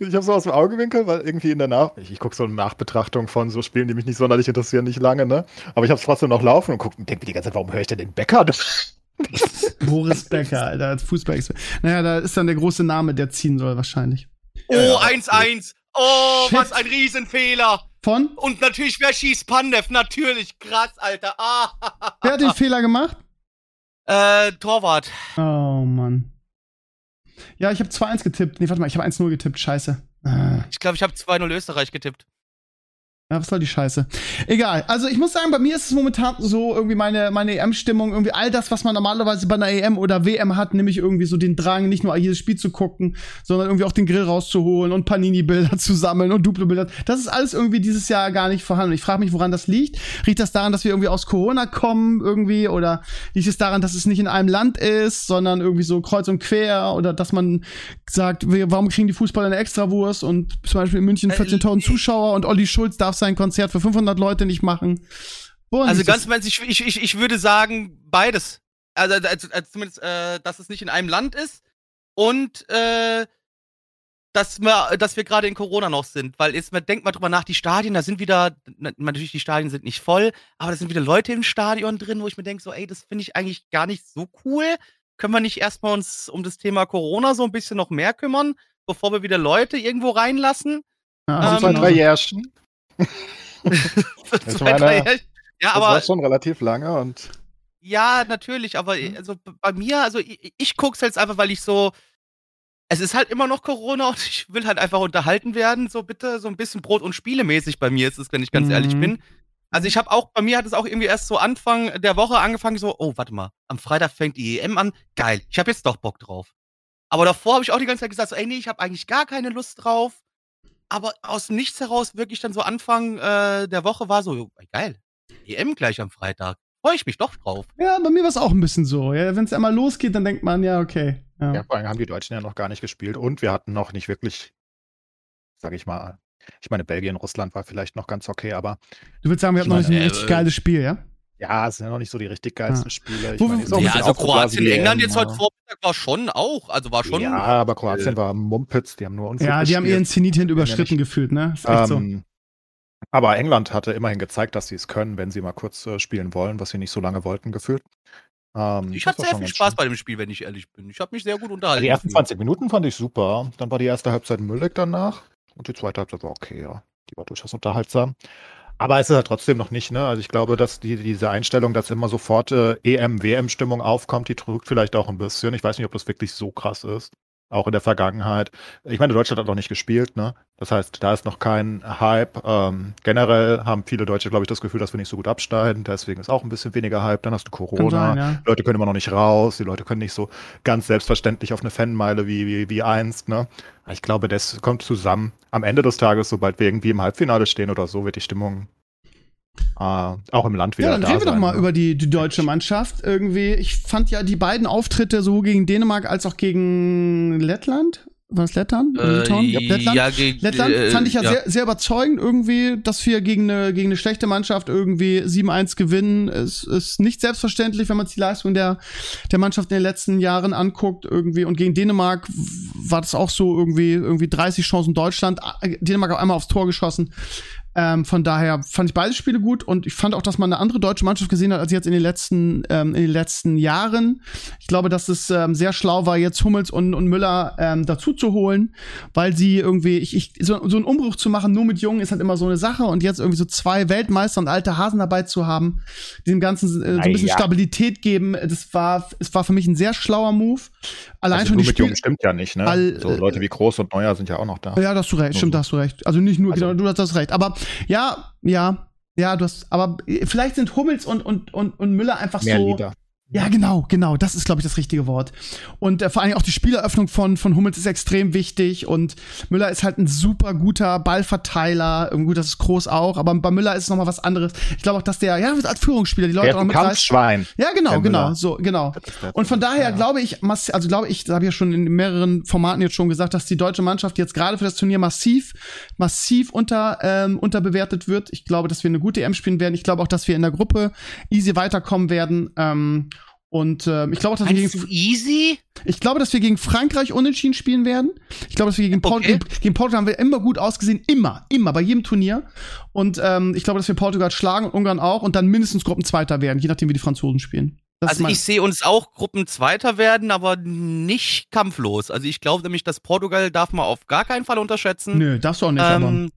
ich habe so aus dem Augewinkel, weil irgendwie in der Nach... Ich, ich gucke so eine Nachbetrachtung von so Spielen, die mich nicht sonderlich interessieren, nicht lange, ne? Aber ich habe es trotzdem noch laufen und gucke und denke mir die ganze Zeit, warum höre ich denn den Becker? Boris Becker, Alter, als Fußball. Naja, da ist dann der große Name, der ziehen soll, wahrscheinlich. Oh, 1-1. Oh, Shit. was ein Riesenfehler. Von? Und natürlich, wer schießt Pandev? Natürlich, krass, Alter. Ah. Wer hat den Fehler gemacht? Äh, Torwart. Oh, Mann. Ja, ich habe 2-1 getippt. Nee, warte mal, ich habe 1-0 getippt. Scheiße. Ah. Ich glaube, ich habe 2-0 Österreich getippt. Ja, was soll die Scheiße? Egal. Also ich muss sagen, bei mir ist es momentan so irgendwie meine, meine EM-Stimmung, irgendwie all das, was man normalerweise bei einer EM oder WM hat, nämlich irgendwie so den Drang, nicht nur jedes Spiel zu gucken, sondern irgendwie auch den Grill rauszuholen und Panini-Bilder zu sammeln und Duplo-Bilder. Das ist alles irgendwie dieses Jahr gar nicht vorhanden. Ich frage mich, woran das liegt. Liegt das daran, dass wir irgendwie aus Corona kommen irgendwie oder liegt es daran, dass es nicht in einem Land ist, sondern irgendwie so kreuz und quer oder dass man sagt, warum kriegen die Fußballer eine Extrawurst und zum Beispiel in München 14.000 äh, Zuschauer und Olli Schulz darf sein Konzert für 500 Leute nicht machen. Woran also ganz ehrlich, ich, ich, ich würde sagen, beides. Also, also, also zumindest, äh, dass es nicht in einem Land ist und äh, dass wir, dass wir gerade in Corona noch sind. Weil jetzt man denkt mal drüber nach, die Stadien, da sind wieder, natürlich die Stadien sind nicht voll, aber da sind wieder Leute im Stadion drin, wo ich mir denke, so, ey, das finde ich eigentlich gar nicht so cool. Können wir nicht erstmal uns um das Thema Corona so ein bisschen noch mehr kümmern, bevor wir wieder Leute irgendwo reinlassen? Ja, ähm, zwei, drei Jährchen. zwei, meine, drei. Ja, das aber. war schon relativ lange und. Ja, natürlich, aber mhm. also bei mir, also ich, ich guck's jetzt einfach, weil ich so, es ist halt immer noch Corona und ich will halt einfach unterhalten werden, so bitte, so ein bisschen Brot- und Spielemäßig bei mir ist es, wenn ich ganz mhm. ehrlich bin. Also ich habe auch, bei mir hat es auch irgendwie erst so Anfang der Woche angefangen, so, oh, warte mal, am Freitag fängt die EM an, geil, ich habe jetzt doch Bock drauf. Aber davor habe ich auch die ganze Zeit gesagt, so, ey, nee, ich habe eigentlich gar keine Lust drauf. Aber aus nichts heraus wirklich dann so Anfang äh, der Woche war so, geil, EM gleich am Freitag. Freue ich mich doch drauf. Ja, bei mir war es auch ein bisschen so. Ja, Wenn es einmal losgeht, dann denkt man, ja, okay. Ja. ja, vor allem haben die Deutschen ja noch gar nicht gespielt und wir hatten noch nicht wirklich, sag ich mal, ich meine, Belgien, Russland war vielleicht noch ganz okay, aber. Du würdest sagen, wir hatten noch nicht ein richtig äh, geiles Spiel, ja? Ja, es sind ja noch nicht so die richtig geilsten ja. Spiele. Ich meine, ja, also Kroatien, England jetzt heute Vormittag war schon auch, also war schon. Ja, aber Kroatien äh, war Mumpitz, die haben nur uns. Ja, die haben ihren Zenit hin überschritten ja gefühlt, ne? Ist echt ähm, so. Aber England hatte immerhin gezeigt, dass sie es können, wenn sie mal kurz äh, spielen wollen, was sie nicht so lange wollten, gefühlt. Ähm, ich hatte sehr viel Spaß schön. bei dem Spiel, wenn ich ehrlich bin. Ich habe mich sehr gut unterhalten. Die ersten 20 Minuten fand ich super. Dann war die erste Halbzeit müllig danach. Und die zweite Halbzeit war okay, ja. Die war durchaus unterhaltsam. Aber es ist halt trotzdem noch nicht, ne? Also ich glaube, dass die, diese Einstellung, dass immer sofort äh, EM, WM-Stimmung aufkommt, die drückt vielleicht auch ein bisschen. Ich weiß nicht, ob das wirklich so krass ist auch in der Vergangenheit. Ich meine, Deutschland hat noch nicht gespielt, ne? Das heißt, da ist noch kein Hype. Ähm, generell haben viele Deutsche, glaube ich, das Gefühl, dass wir nicht so gut abschneiden. Deswegen ist auch ein bisschen weniger Hype. Dann hast du Corona. Sein, ja. Leute können immer noch nicht raus. Die Leute können nicht so ganz selbstverständlich auf eine Fanmeile wie, wie, wie einst, ne? Ich glaube, das kommt zusammen. Am Ende des Tages, sobald wir irgendwie im Halbfinale stehen oder so, wird die Stimmung Uh, auch im Land wieder. Ja, dann da reden wir doch mal ne? über die, die deutsche Mannschaft. Irgendwie, ich fand ja die beiden Auftritte sowohl gegen Dänemark als auch gegen Lettland. War das Lettland? Äh, Lettland? Ja, gegen, Lettland äh, fand ich ja, ja, Sehr, sehr überzeugend irgendwie, dass wir gegen eine, gegen eine schlechte Mannschaft irgendwie 7-1 gewinnen. Es ist nicht selbstverständlich, wenn man sich die Leistung der, der Mannschaft in den letzten Jahren anguckt irgendwie. Und gegen Dänemark war das auch so irgendwie, irgendwie 30 Chancen Deutschland. Dänemark hat einmal aufs Tor geschossen. Ähm, von daher fand ich beide Spiele gut und ich fand auch, dass man eine andere deutsche Mannschaft gesehen hat als jetzt in den letzten, ähm, in den letzten Jahren. Ich glaube, dass es ähm, sehr schlau war, jetzt Hummels und, und Müller ähm, dazu zu holen, weil sie irgendwie, ich, ich, so, so einen Umbruch zu machen, nur mit Jungen, ist halt immer so eine Sache und jetzt irgendwie so zwei Weltmeister und alte Hasen dabei zu haben, dem Ganzen äh, so ein bisschen ja. Stabilität geben, das war, es war für mich ein sehr schlauer Move. Allein also schon nur die mit Jungen stimmt ja nicht, ne? All, so Leute wie Groß und Neuer sind ja auch noch da. Ja, da hast du recht, stimmt, da hast du recht. Also nicht nur, also, genau, du hast das recht. Aber ja, ja, ja, du hast, aber vielleicht sind Hummels und, und, und, und Müller einfach mehr so. Lieder. Ja, genau, genau. Das ist, glaube ich, das richtige Wort. Und äh, vor allem auch die Spieleröffnung von, von Hummels ist extrem wichtig. Und Müller ist halt ein super guter Ballverteiler. Gut, das ist groß auch. Aber bei Müller ist es nochmal was anderes. Ich glaube auch, dass der, ja, als Führungsspieler die Leute der auch mit Kampfschwein. Ja, genau, genau. So, genau. Und von daher ja. glaube ich, also glaube ich, das habe ich ja schon in mehreren Formaten jetzt schon gesagt, dass die deutsche Mannschaft jetzt gerade für das Turnier massiv, massiv unter, ähm, unterbewertet wird. Ich glaube, dass wir eine gute EM spielen werden. Ich glaube auch, dass wir in der Gruppe easy weiterkommen werden. Ähm, und äh, ich glaube, dass wir gegen easy. Ich glaube, dass wir gegen Frankreich unentschieden spielen werden. Ich glaube, dass wir gegen, Port okay. gegen Portugal haben wir immer gut ausgesehen, immer, immer bei jedem Turnier. Und ähm, ich glaube, dass wir Portugal schlagen und Ungarn auch und dann mindestens Gruppenzweiter werden, je nachdem, wie die Franzosen spielen. Das also ich sehe uns auch Gruppenzweiter werden, aber nicht kampflos. Also ich glaube nämlich, dass Portugal darf man auf gar keinen Fall unterschätzen. Nö, darfst du auch nicht. Ähm,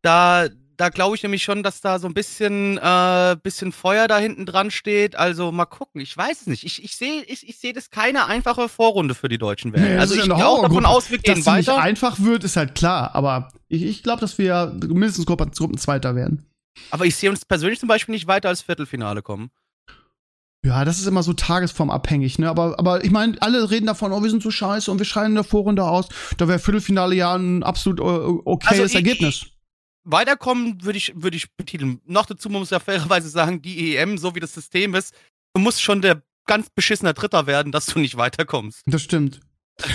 da da glaube ich nämlich schon, dass da so ein bisschen, äh, bisschen Feuer da hinten dran steht. Also mal gucken. Ich weiß es nicht. Ich, ich sehe ich, ich seh das keine einfache Vorrunde für die Deutschen werden. Nee, also ich auch davon aus, wir gehen Dass sie nicht weiter. einfach wird, ist halt klar. Aber ich, ich glaube, dass wir mindestens Gruppen, Gruppenzweiter werden. Aber ich sehe uns persönlich zum Beispiel nicht weiter als Viertelfinale kommen. Ja, das ist immer so tagesformabhängig, ne? Aber, aber ich meine, alle reden davon, oh, wir sind so scheiße und wir scheiden in der Vorrunde aus. Da wäre Viertelfinale ja ein absolut äh, okayes Also ich- Ergebnis. Weiterkommen würde ich, würde ich betiteln. Noch dazu muss man ja fairerweise sagen, die EM, so wie das System ist, du musst schon der ganz beschissener Dritter werden, dass du nicht weiterkommst. Das stimmt.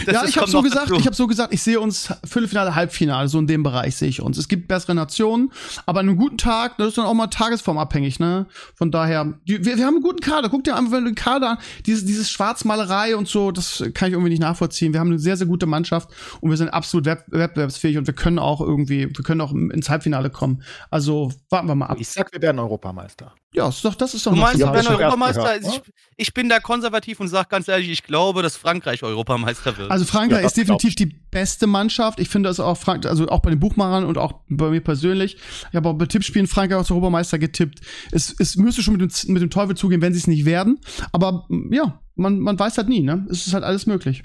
Das ja, ist- ich habe so gesagt, dazu. ich habe so gesagt, ich sehe uns Viertelfinale, Halbfinale, so in dem Bereich sehe ich uns. Es gibt bessere Nationen, aber an einem guten Tag, das ist dann auch mal tagesformabhängig, ne? Von daher, die, wir, wir haben einen guten Kader. Guck dir einfach mal den Kader an. Dieses, dieses Schwarzmalerei und so, das kann ich irgendwie nicht nachvollziehen. Wir haben eine sehr, sehr gute Mannschaft und wir sind absolut wettbewerbsfähig und wir können auch irgendwie, wir können auch ins Halbfinale kommen. Also warten wir mal ab. Ich sag, wir werden Europameister. Ja, ist doch, das ist doch Du meinst, erst Europameister? gehört, Ich, ich bin da konservativ und sage ganz ehrlich, ich glaube, dass Frankreich Europameister wird. Also Frankreich Ja, ist definitiv die beste Mannschaft. Ich finde das auch Frank also auch bei den Buchmachern und auch bei mir persönlich. Ich habe auch bei Tippspielen Frankreich als Europameister getippt. Es, es müsste schon mit dem, mit dem Teufel zugehen, wenn sie es nicht werden. Aber m, ja, man, man weiß halt nie, ne? Es ist halt alles möglich.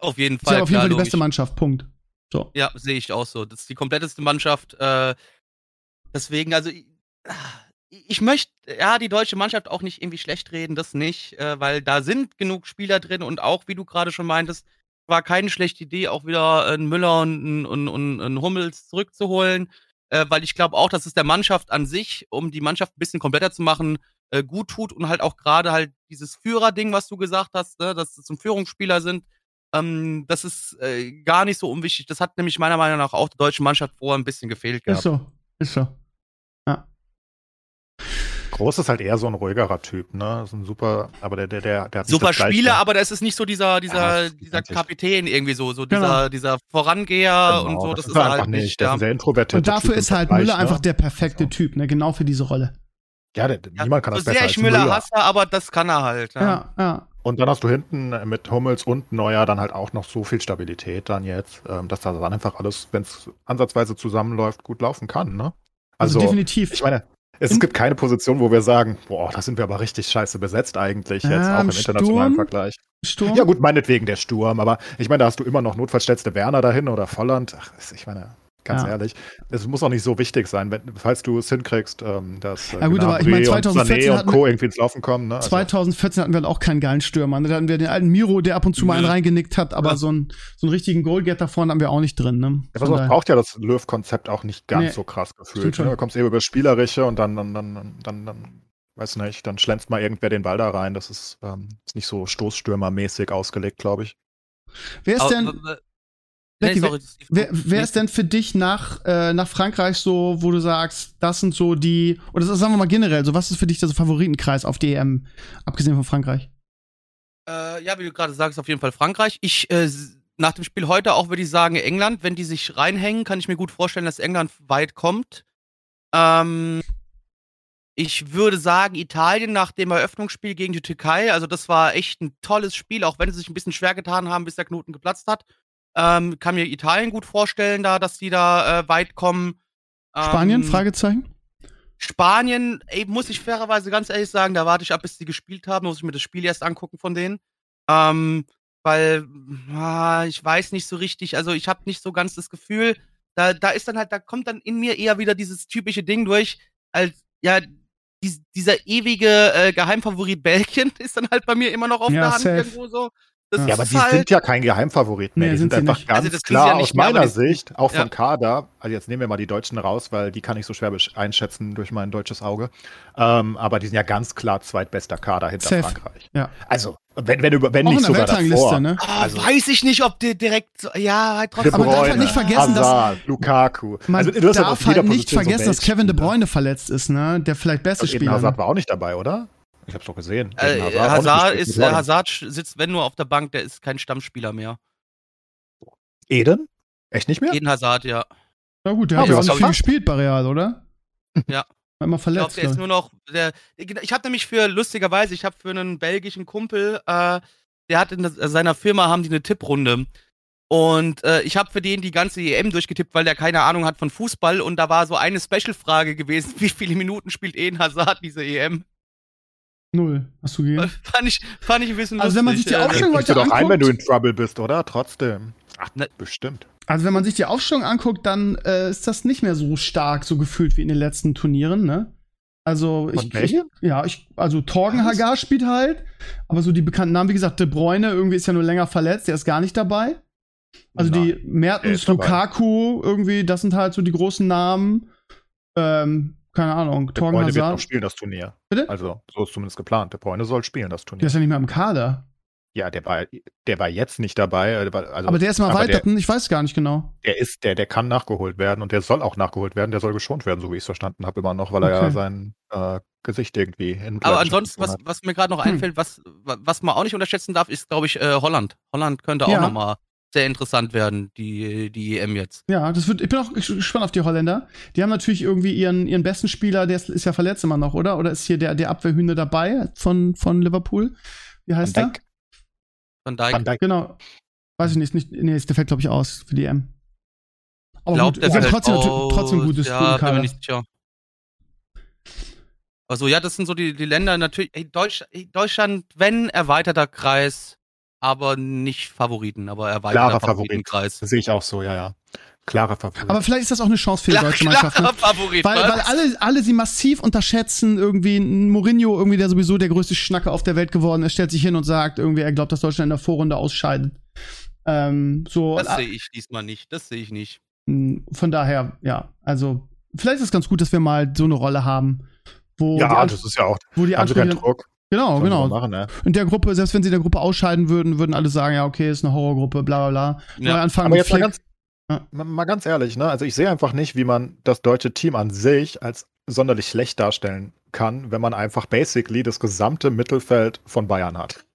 auf jeden Sie Fall. haben auf jeden Fall die beste Mannschaft. Punkt. So. Ja, sehe ich auch so. Das ist die kompletteste Mannschaft. Äh, deswegen, also ich, ich möchte ja die deutsche Mannschaft auch nicht irgendwie schlecht reden, das nicht, äh, weil da sind genug Spieler drin und auch, wie du gerade schon meintest, war keine schlechte Idee, auch wieder einen Müller und einen, und, einen Hummels zurückzuholen, äh, weil ich glaube auch, dass es der Mannschaft an sich, um die Mannschaft ein bisschen kompletter zu machen, äh, gut tut und halt auch gerade halt dieses Führerding, was du gesagt hast, ne, dass es zum Führungsspieler sind, ähm, das ist äh, gar nicht so unwichtig. Das hat nämlich meiner Meinung nach auch der deutschen Mannschaft vorher ein bisschen gefehlt Ist gehabt. so. Ist so. Groß ist halt eher so ein ruhigerer Typ, ne? Ist ein super, aber der, der, der, der hat Super das. Spieler, aber das ist nicht so dieser, dieser, Ja, das dieser. Kapitän irgendwie so, so Genau. dieser, dieser Vorangeher Genau, und so, das, ist er halt nicht. Der ist Ja. ein sehr introvertierter Und dafür Typ ist halt Müller ne? einfach der perfekte So. Typ, ne? Genau für diese Rolle. Ja, der, Ja, niemand kann das so besser sehr als ich Müller Müller. hasse, aber das kann er halt. Ja. Ja, ja. Und dann hast du hinten mit Hummels und Neuer dann halt auch noch so viel Stabilität dann jetzt, ähm, dass da dann einfach alles, wenn es ansatzweise zusammenläuft, gut laufen kann, ne? Also, definitiv. Ich meine, es Im- gibt keine Position, wo wir sagen, boah, da sind wir aber richtig scheiße besetzt eigentlich jetzt, Ja, auch im internationalen Sturm. Vergleich. Sturm. Ja gut, meinetwegen der Sturm, aber ich meine, da hast du immer noch notfalls stellst du Werner dahin oder Volland. Ach, ich meine, ganz Ja. ehrlich, es muss auch nicht so wichtig sein, wenn, falls du es hinkriegst, ähm, dass äh, Ja gut, aber ich und 2014 Sané und hatten Co. irgendwie ins Laufen kommen. Ne? Also, 2014 hatten wir halt auch keinen geilen Stürmer. ne? Da hatten wir den alten Miro, der ab und zu mal einen reingenickt hat, aber Ja. so, einen, so einen richtigen Goalgetter vorne haben wir auch nicht drin. Ne? ja, daher- braucht ja das Löw-Konzept auch nicht ganz Nee, so krass gefühlt. Ne? Du kommst eben über das Spielerische und dann, dann, dann, dann, dann, weiß nicht, dann schlänzt mal irgendwer den Ball da rein. Das ist, ähm, ist nicht so Stoßstürmermäßig ausgelegt, glaube ich. wer ist denn, Becky, Nee, sorry, wer, wer ist denn für dich nach, äh, nach Frankreich so, wo du sagst, das sind so die, oder sagen wir mal generell, so was ist für dich der so Favoritenkreis auf die EM, abgesehen von Frankreich? Äh, ja, wie du gerade sagst, auf jeden Fall Frankreich. Ich, äh, nach dem Spiel heute auch würde ich sagen England. Wenn die sich reinhängen, kann ich mir gut vorstellen, dass England weit kommt. Ähm, ich würde sagen Italien nach dem Eröffnungsspiel gegen die Türkei. Also das war echt ein tolles Spiel, auch wenn sie sich ein bisschen schwer getan haben, bis der Knoten geplatzt hat. Ähm, kann mir Italien gut vorstellen, da, dass die da äh, weit kommen. Spanien? Ähm, Fragezeichen? Spanien, ey, muss ich fairerweise ganz ehrlich sagen, da warte ich ab, bis die gespielt haben, muss ich mir das Spiel erst angucken von denen. Ähm, weil, ah, ich weiß nicht so richtig, also ich habe nicht so ganz das Gefühl, da, da ist dann halt, da kommt dann in mir eher wieder dieses typische Ding durch, als, ja, dies, dieser ewige äh, Geheimfavorit Belgien ist dann halt bei mir immer noch auf Ja, der Hand safe. irgendwo so. Das Ja, aber die halt, sind ja kein Geheimfavorit mehr. Nee, die sind sind, einfach nicht. ganz Also klar ja aus mehr, meiner Sicht, auch Ja. vom Kader. Also jetzt nehmen wir mal die Deutschen raus, weil die kann ich so schwer einschätzen durch mein deutsches Auge. Ähm, aber die sind ja ganz klar zweitbester Kader hinter Safe. Frankreich. Ja. Also, wenn, wenn, über- wenn Auch nicht der sogar davor. ne? also- weiß ich nicht, ob die direkt, so, ja, halt De trotzdem. Aber man darf halt nicht vergessen, dass- Hazard, Lukaku. Man also, darf halt nicht Position so vergessen, dass Kevin De. Bruyne verletzt ist, ne? Der vielleicht beste Eden Spieler. Hazard Ne? war auch nicht dabei, oder? Ich hab's doch gesehen. Äh, Eden Hazard, gespielt ist, äh. Hazard sitzt, wenn nur auf der Bank, der ist kein Stammspieler mehr. Eden? Echt nicht mehr? Eden Hazard, ja. Na gut, der Ja, hat ja auch nicht viel gespielt bei Real, oder? Ja. War immer Ich glaube, verletzt. der ist nur noch. Der, ich habe nämlich für, lustigerweise, ich habe für einen belgischen Kumpel, äh, der hat in das- seiner Firma haben die eine Tipprunde. Und äh, ich habe für den die ganze EM durchgetippt, weil der keine Ahnung hat von Fußball. Und da war so eine Special-Frage gewesen: Wie viele Minuten spielt Eden Hazard diese EM? Null. Hast du gegeben? Fand ich, fand ich ein bisschen Also, wenn man sich die. Äh, Aufstellung du heute doch ein, wenn du in anguckt, Trouble bist, oder? Trotzdem. Ach, Ne- bestimmt. also wenn man sich die Aufstellung anguckt, dann äh, ist das nicht mehr so stark so gefühlt wie in den letzten Turnieren, ne? Also ich, ich Belgien? ja, ich also Torgen Was? Hagar spielt halt, aber so die bekannten Namen, wie gesagt, De Bruyne irgendwie ist ja nur länger verletzt, der ist gar nicht dabei. Also Nein, die Mertens. Lukaku irgendwie, das sind halt so die großen Namen. Ähm, keine Ahnung, Der Torgen Bräune wird noch spielen, das Turnier. Bitte? Also, so ist zumindest geplant. Der Bräune soll spielen, das Der Turnier. ist ja nicht mehr im Kader. Ja, der war, der war jetzt nicht dabei. äh, der Also, aber der ist der, Erweiterten, ich weiß gar nicht genau. der ist, der, der kann nachgeholt werden und der soll auch nachgeholt werden. Der soll geschont werden, so wie ich es verstanden habe, immer noch, weil er ja Okay. sein äh, Gesicht irgendwie in Aber ansonsten, was, was mir gerade noch Hm. einfällt, was, wa- was man auch nicht unterschätzen darf, ist, glaube ich, äh, Holland. Holland könnte auch Ja. nochmal sehr interessant werden, die, die EM jetzt. Ja, das wird, ich bin auch gespannt auf die Holländer. Die haben natürlich irgendwie ihren, ihren besten Spieler, der ist, ist ja verletzt immer noch, oder? Oder ist hier der, der Abwehrhühner dabei von, von Liverpool? Wie heißt Van der? Dijk. Van Dijk. Van Dijk. Genau. Weiß ich nicht, nicht nee, ist- der fällt, glaube ich, aus für die EM. Aber glaub, gut, der fällt trotzdem, aus. trotzdem gutes Ja, bin mir nicht sicher. Also ja, das sind so die, die Länder natürlich. Ey, Deutsch, ey, Deutschland, wenn erweiterter Kreis, aber nicht Favoriten, aber erweiterter Klarer Favorit. Favoritenkreis. Das sehe ich auch so, ja, ja. Klarer Favorit. Aber vielleicht ist das auch eine Chance für die Klar, deutsche Mannschaft. Ne? Favorit. Weil, weil alle, alle sie massiv unterschätzen, irgendwie ein Mourinho, irgendwie der sowieso der größte Schnacker auf der Welt geworden ist, stellt sich hin und sagt, irgendwie, er glaubt, dass Deutschland in der Vorrunde ausscheidet. Ähm, so, das sehe ich diesmal nicht. Das sehe ich nicht. äh, von daher, ja, also vielleicht ist es ganz gut, dass wir mal so eine Rolle haben, wo die, ja, An das ist ja auch. wo die Ansprüche, Druck. Genau, genau. mal Machen, ne? In der Gruppe, selbst wenn sie in der Gruppe ausscheiden würden, würden alle sagen, ja, okay, ist eine Horrorgruppe, bla bla bla. Ja. Neu anfangen Aber jetzt mal ganz, Ja. mal, mal ganz ehrlich, ne? Also ich sehe einfach nicht, wie man das deutsche Team an sich als sonderlich schlecht darstellen kann, wenn man einfach basically das gesamte Mittelfeld von Bayern hat.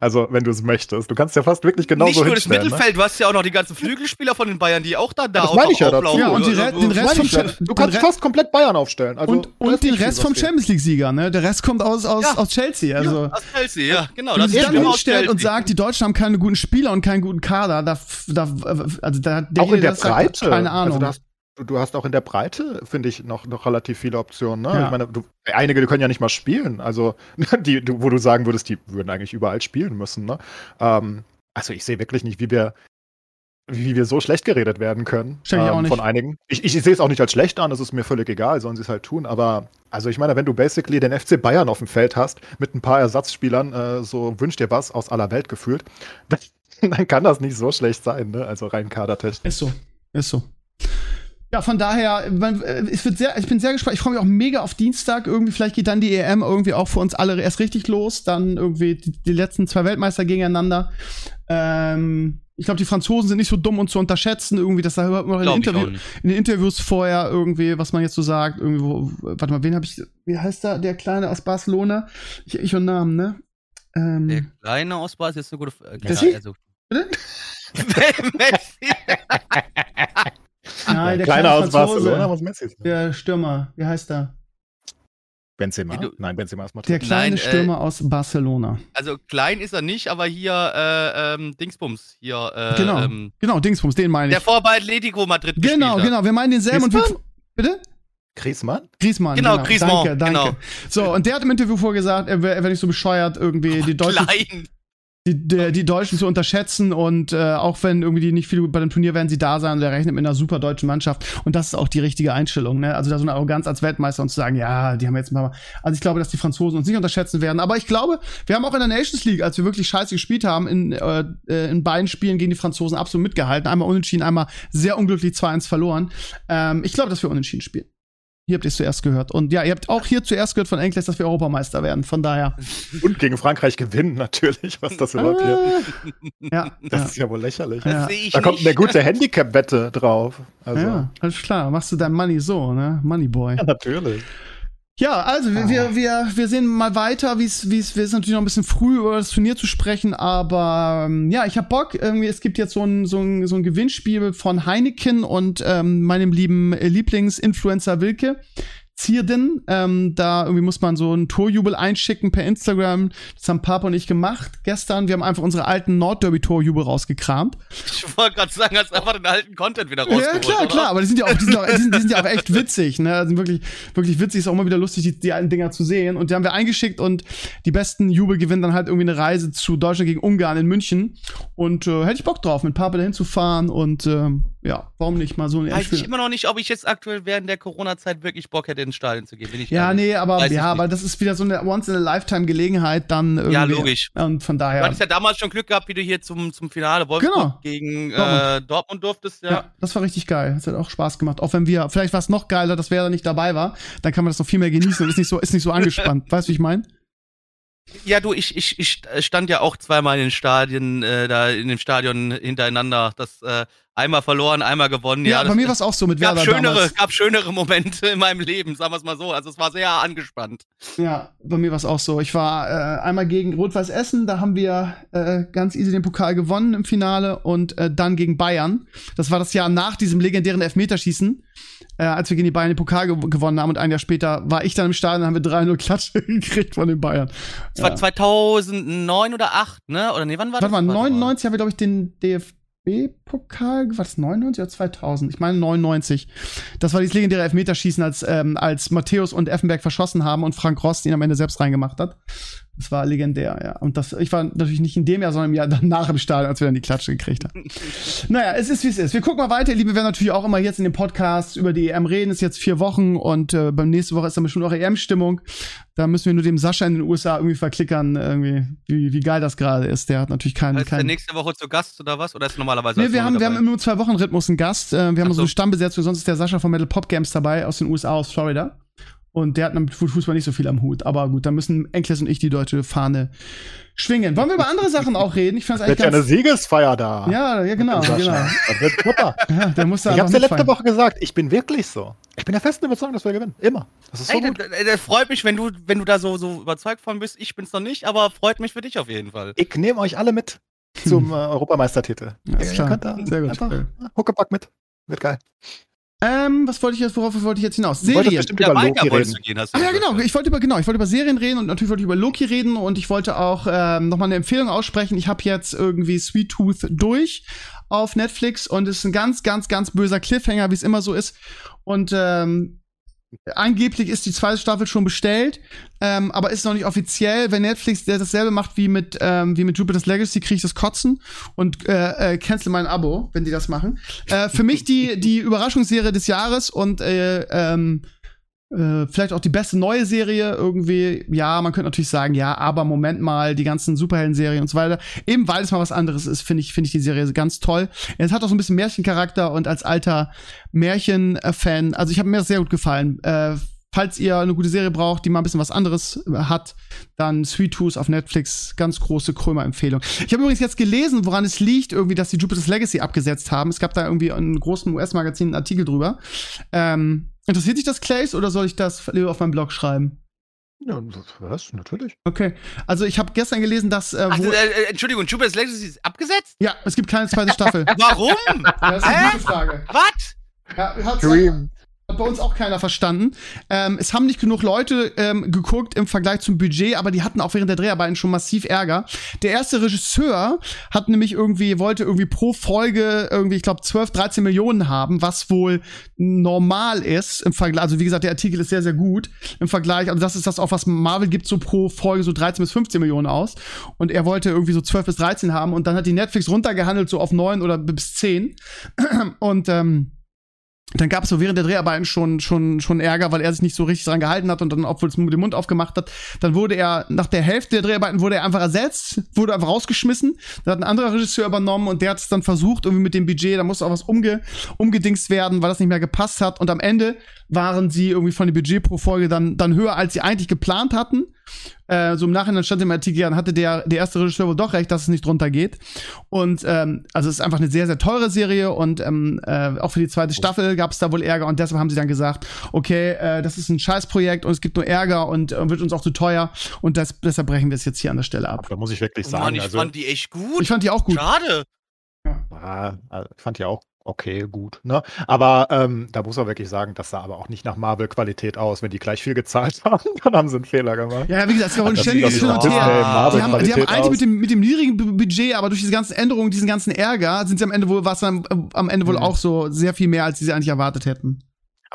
Also, wenn du es möchtest. Du kannst ja fast wirklich genauso nicht nur das ne? Mittelfeld, du hast ja auch noch die ganzen Flügelspieler von den Bayern, die auch da, da Das meine ich ja dazu. auflaufen. Ja, und die Also, Re- so- den Ne? Rest vom ich ja. Du den kannst Re- fast komplett Bayern aufstellen. Also, und und den Rest vom. Champions League-Sieger, ne? Der Rest kommt aus, aus, Ja. aus Chelsea. Also, aus Chelsea, ja, genau. wenn sich dann aus hinstellt und sagt, die Deutschen haben keine guten Spieler und keinen guten Kader, da, da also da hat Auch in der sagt, Breite. keine Ahnung. Also, du, hast, auch in der Breite, finde ich, noch, noch relativ viele Optionen. Ne? Ja. Ich meine, du, einige die können ja nicht mal spielen. Also, die, du, wo du sagen würdest, die würden eigentlich überall spielen müssen. Ne? Ähm, also, ich sehe wirklich nicht, wie wir, wie wir so schlecht geredet werden können ähm, von einigen. Ich, ich, sehe es auch nicht als schlecht an, das ist mir völlig egal, sollen sie es halt tun. Aber, also, ich meine, wenn du basically den FC Bayern auf dem Feld hast, mit ein paar Ersatzspielern, äh, so wünscht dir was aus aller Welt gefühlt, dann, dann kann das nicht so schlecht sein, ne? Also rein kadertechnisch. Ist so. Ist so. Ja, von daher, man, äh, es wird sehr, ich bin sehr gespannt. Ich freue mich auch mega auf Dienstag. Irgendwie, vielleicht geht dann die EM irgendwie auch für uns alle erst richtig los. Dann irgendwie die, die letzten zwei Weltmeister gegeneinander. Ähm, ich glaube, die Franzosen sind nicht so dumm und zu unterschätzen. Irgendwie, das da hört man auch in, Interview, in den Interviews vorher irgendwie, was man jetzt so sagt. Irgendwie, wo, warte mal, wen habe ich, wie heißt der, der Kleine aus Barcelona? Ich, ich und Namen, ne? Ähm, Der kleine Ausbau ist jetzt eine gute Frage. Messi? also, Bitte? Messi. Nein, der Kleiner kleine aus. Barcelona, was Messi ist. Der Stürmer, wie heißt der? Benzema? Du- Nein, Benzema ist Der Madrid. kleine Nein, äh, Stürmer aus Barcelona. Also klein ist er nicht, aber hier äh, ähm, Dingsbums hier. Äh, Genau. Ähm, Genau, Dingsbums, den meine der ich. vor bei Atletico Madrid Genau, genau, wir meinen denselben und wir. Bitte? Griezmann? Griezmann. Genau, Griezmann, Danke, danke. genau. So, und der hat im Interview vorgesagt, er wäre wär nicht so bescheuert, irgendwie die Deutschen, Klein. Die, die, die Deutschen zu unterschätzen und äh, auch wenn irgendwie die nicht viel bei dem Turnier werden sie da sein und er rechnet mit einer super deutschen Mannschaft und das ist auch die richtige Einstellung, ne? Also da so eine Arroganz als Weltmeister und zu sagen, ja, die haben jetzt mal. Also ich glaube, dass die Franzosen uns nicht unterschätzen werden, aber ich glaube, wir haben auch in der Nations League, als wir wirklich scheiße gespielt haben, in, äh, äh, in beiden Spielen gegen die Franzosen absolut mitgehalten. Einmal unentschieden, einmal sehr unglücklich 2-1 verloren. Ähm, ich glaube, dass wir unentschieden spielen. Hier habt ihr es zuerst gehört. Und ja, ihr habt auch hier zuerst gehört von Enkles, dass wir Europameister werden. Von daher. Und gegen Frankreich gewinnen natürlich. Was das überhaupt hier? Ja, Das ja, ist ja wohl lächerlich. Ja. Da kommt nicht. eine gute Handicap-Wette drauf. Also, ja, ja, alles klar. Machst du dein Money so, ne? Moneyboy. natürlich. Ja, also wir, Ah. wir, wir, wir sehen mal weiter, wie es, wie es, wir sind natürlich noch ein bisschen früh über das Turnier zu sprechen, aber ähm, ja, ich hab Bock. Irgendwie, es gibt jetzt so ein, so ein, so ein Gewinnspiel von Heineken und ähm, meinem lieben Lieblingsinfluencer Wilke. Zierden. Ähm, da irgendwie muss man so einen Torjubel einschicken per Instagram. Das haben Papa und ich gemacht gestern. Wir haben einfach unsere alten Nordderby-Torjubel rausgekramt. Ich wollte gerade sagen, hast einfach den alten Content wieder rausgeholt. Ja, klar, oder? klar, aber die sind ja auch, die sind, auch, die sind, die sind ja auch echt witzig, ne? Die sind wirklich, wirklich witzig, ist auch immer wieder lustig, die, die alten Dinger zu sehen. Und die haben wir eingeschickt und die besten Jubel gewinnen dann halt irgendwie eine Reise zu Deutschland gegen Ungarn in München. Und äh, hätte ich Bock drauf, mit Papa dahin zu fahren und ähm, ja, warum nicht mal so ein Weiß ich immer noch nicht, ob ich jetzt aktuell während der Corona-Zeit wirklich Bock hätte, ins Stadion zu gehen. Bin ich Ja, ehrlich. nee, aber Weiß ja, aber das ist wieder so eine Once-in-a-Lifetime-Gelegenheit dann irgendwie. Ja, logisch. Und von Du daher. hattest ja damals schon Glück gehabt, wie du hier zum, zum Finale Wolfsburg Genau. gegen Dortmund. äh, Dortmund durftest, ja. Ja. das war richtig geil. Das hat auch Spaß gemacht. Auch wenn wir, vielleicht war es noch geiler, dass wer da nicht dabei war, dann kann man das noch viel mehr genießen und ist nicht so, ist nicht so angespannt. weißt du, wie ich meine? Ja, du, ich, ich, ich stand ja auch zweimal in den Stadien, äh, da in dem Stadion hintereinander. Das äh, einmal verloren, einmal gewonnen. Ja, das, bei mir war es auch so mit gab Werder schönere, damals. gab schönere Momente in meinem Leben, sagen wir es mal so. Also es war sehr angespannt. Ja, bei mir war es auch so. Ich war äh, einmal gegen Rot-Weiß Essen, da haben wir äh, ganz easy den Pokal gewonnen im Finale und äh, dann gegen Bayern. Das war das Jahr nach diesem legendären Elfmeterschießen, äh, als wir gegen die Bayern den Pokal gew gewonnen haben und ein Jahr später war ich dann im Stadion, haben wir 3-0 Klatsche gekriegt von den Bayern. Das war 2009 oder 8, ne? Oder nee, wann war Warte das? mal, Warte 99 haben wir, glaube ich, den DFB-Pokal, war das 99 oder 2000? Ich meine 99. Das war dieses legendäre Elfmeterschießen, als, ähm, als Matthäus und Effenberg verschossen haben und Frank Rost ihn am Ende selbst reingemacht hat. Das war legendär, ja. Und das, ich war natürlich nicht in dem Jahr, sondern im Jahr danach im Stadion, als wir dann die Klatsche gekriegt haben. naja, es ist, wie es ist. Wir gucken mal weiter, ihr Liebe. Wir werden natürlich auch immer jetzt in dem Podcast über die EM reden. Ist jetzt vier Wochen und äh, beim nächste Woche ist dann bestimmt auch EM-Stimmung. Da müssen wir nur dem Sascha in den USA irgendwie verklickern, irgendwie, wie, wie geil das gerade ist. Der hat natürlich keinen. Ist der keinen nächste Woche zu Gast oder was? Oder ist normalerweise Nee, wir haben, wir haben immer zwei Wochen Rhythmus einen Gast. Äh, wir haben Ach so eine so. Stammbesetzung, sonst ist der Sascha von Metal Pop Games dabei aus den USA, aus Florida. Und der hat mit Fußball nicht so viel am Hut. Aber gut, da müssen Enkles und ich die deutsche Fahne schwingen. Wollen wir über andere Sachen auch reden? Ich fand es Wird eigentlich ja eine. Siegesfeier da. Ja, ja, genau, genau. Das wird super. Ja, der muss da Ich hab's ja letzte. Woche gesagt. Ich bin wirklich so. Ich bin der festen Überzeugung, dass wir gewinnen. Immer. Das ist so Ey, gut. das, das freut mich, wenn du, wenn du da so, so überzeugt von bist. Ich bin's noch nicht, aber freut mich für dich auf jeden Fall. Ich nehme euch alle mit zum äh, Europameistertitel. Ja, ist Ihr klar. könnt da Sehr gut. Einfach Sehr gut. Huckepack mit. Wird geil. Ähm, was wollte ich jetzt, worauf wollte ich jetzt hinaus? Du Serien. bestimmt Ja, über weiter Loki wolltest reden. du gehen, hast du Ah, ja, genau. Ich wollte über genau, ich wollte über Serien reden und natürlich wollte ich über Loki reden und ich wollte auch ähm, nochmal eine Empfehlung aussprechen. Ich habe jetzt irgendwie Sweet Tooth durch auf Netflix und es ist ein ganz, ganz, ganz böser Cliffhanger, wie es immer so ist. Und ähm, angeblich ist die zweite Staffel schon bestellt, ähm, aber ist noch nicht offiziell. Wenn Netflix dasselbe macht wie mit ähm, wie mit Jupiter's Legacy, kriege ich das Kotzen und äh, äh, cancel mein Abo, wenn die das machen. Äh, für mich die die Überraschungsserie des Jahres und äh, ähm, äh, vielleicht auch die beste neue Serie irgendwie. Ja, man könnte natürlich sagen, ja, aber Moment mal, die ganzen Superhelden-Serien und so weiter. Eben weil es mal was anderes ist, finde ich, finde ich die Serie ganz toll. Es hat auch so ein bisschen Märchencharakter und als alter Märchen-Fan, also ich habe mir das sehr gut gefallen. Äh, falls ihr eine gute Serie braucht, die mal ein bisschen was anderes äh, hat, dann Sweet Tooth auf Netflix, ganz große Krömer-Empfehlung. Ich habe übrigens jetzt gelesen, woran es liegt, irgendwie, dass die Jupiter's Legacy abgesetzt haben. Es gab da irgendwie in großen US-Magazin einen Artikel drüber. Ähm, interessiert dich das, Clays, oder soll ich das auf meinem Blog schreiben? Ja, was? Natürlich. Okay, also ich habe gestern gelesen, dass äh, Ach, äh, äh, Entschuldigung, Jupiter's Legacy ist abgesetzt? ja, es gibt keine zweite Staffel. Warum? ja, das ist eine gute Frage. Was? Ja, Dream. Hat bei uns auch keiner verstanden. Ähm, es haben nicht genug Leute ähm, geguckt im Vergleich zum Budget, aber die hatten auch während der Dreharbeiten schon massiv Ärger. Der erste Regisseur hat nämlich irgendwie, wollte irgendwie pro Folge irgendwie, ich glaube, 12, 13 Millionen haben, was wohl normal ist im Vergleich. Also wie gesagt, der Artikel ist sehr, sehr gut im Vergleich. Also das ist das auch, was Marvel gibt, so pro Folge so 13 bis 15 Millionen aus. Und er wollte irgendwie so 12 bis 13 haben und dann hat die Netflix runtergehandelt so auf 9 oder bis 10. Und ähm, dann gab es so während der Dreharbeiten schon, schon, schon Ärger, weil er sich nicht so richtig dran gehalten hat und dann, obwohl es dem Mund aufgemacht hat, dann wurde er, nach der Hälfte der Dreharbeiten wurde er einfach ersetzt, wurde einfach rausgeschmissen. Da hat ein anderer Regisseur übernommen und der hat es dann versucht, irgendwie mit dem Budget, da musste auch was umge, umgedingst werden, weil das nicht mehr gepasst hat. Und am Ende waren sie irgendwie von dem Budget pro Folge dann, dann höher, als sie eigentlich geplant hatten. Äh, so im Nachhinein stand im Artikel, dann hatte der, der erste Regisseur wohl doch recht, dass es nicht drunter geht. Und ähm, also es ist einfach eine sehr, sehr teure Serie und ähm, äh, auch für die zweite Staffel gab es da wohl Ärger und deshalb haben sie dann gesagt, okay, äh, das ist ein Scheißprojekt und es gibt nur Ärger und äh, wird uns auch zu teuer und das, deshalb brechen wir es jetzt hier an der Stelle ab. Da muss ich wirklich Oh Mann, sagen, ich also fand die echt gut. Ich fand die auch gut. Schade. ja, ich fand die auch okay, gut. Ne? Aber ähm, da muss man wirklich sagen, das sah aber auch nicht nach Marvel-Qualität aus. Wenn die gleich viel gezahlt haben, dann haben sie einen Fehler gemacht. Ja, wie gesagt, es war ein ständiges Hin und her. Die haben, die haben eigentlich mit dem, mit dem niedrigen Bu- Budget, aber durch diese ganzen Änderungen, diesen ganzen Ärger, sind sie am Ende wohl, was am, am Ende wohl Mhm. auch so sehr viel mehr, als sie eigentlich erwartet hätten.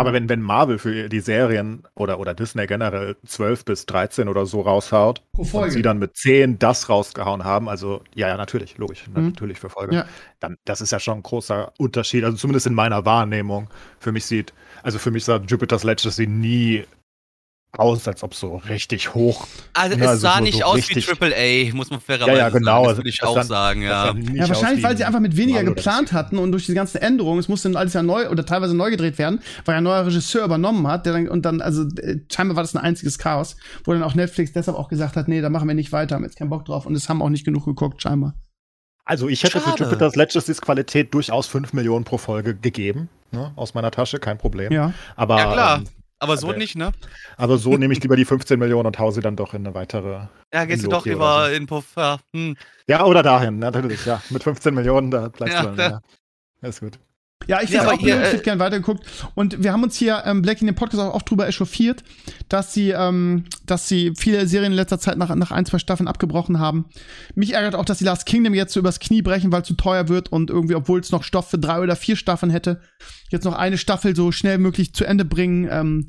Aber wenn, wenn Marvel für die Serien oder, oder Disney generell 12 bis 13 oder so raushaut Folge. und sie dann mit 10 das rausgehauen haben, also ja, ja, natürlich, logisch, Mhm. natürlich für Folge, Ja. dann das ist ja schon ein großer Unterschied, also zumindest in meiner Wahrnehmung. Für mich sieht, also für mich sah Jupiter's Legacy nie aus, als ob so richtig hoch. Also Ja, es also sah so- nicht so aus richtig- wie Triple A, muss man Ja, fairerweise ja, genau. sagen. Das würde ich das auch sagen, ja. Ja, wahrscheinlich, weil sie ein einfach mit weniger Marvel geplant hatten und durch die ganzen Änderungen, es musste dann alles ja neu oder teilweise neu gedreht werden, weil ein neuer Regisseur übernommen hat, der dann, und dann, also äh, scheinbar war das ein einziges Chaos, wo dann auch Netflix deshalb auch gesagt hat, nee, da machen wir nicht weiter, haben jetzt keinen Bock drauf und es haben auch nicht genug geguckt, scheinbar. Also ich hätte für Schade. Jupiter's Legacy's Qualität durchaus 5 Millionen pro Folge gegeben, ne, aus meiner Tasche, kein Problem. Ja. Aber, Ja, klar. Ähm, Aber so aber- nicht, ne? aber so nehme ich lieber die 15 Millionen und hau sie dann doch in eine weitere. Ja, gehst du doch lieber so. in Puff. Ja, hm. Ja, oder dahin, natürlich, ja. Mit 15 Millionen, da bleibst Ja, du dann. da- Ja. Ist gut. Ja, ich Ja, auch, ihr, ich äh, hätte gern weitergeguckt. Und wir haben uns hier, ähm, Black in dem Podcast auch oft drüber echauffiert, dass sie, ähm, dass sie viele Serien in letzter Zeit nach, nach ein, zwei Staffeln abgebrochen haben. Mich ärgert auch, dass die Last Kingdom jetzt so übers Knie brechen, weil es zu teuer wird und irgendwie, obwohl es noch Stoff für drei oder vier Staffeln hätte, jetzt noch eine Staffel so schnell möglich zu Ende bringen. Ähm,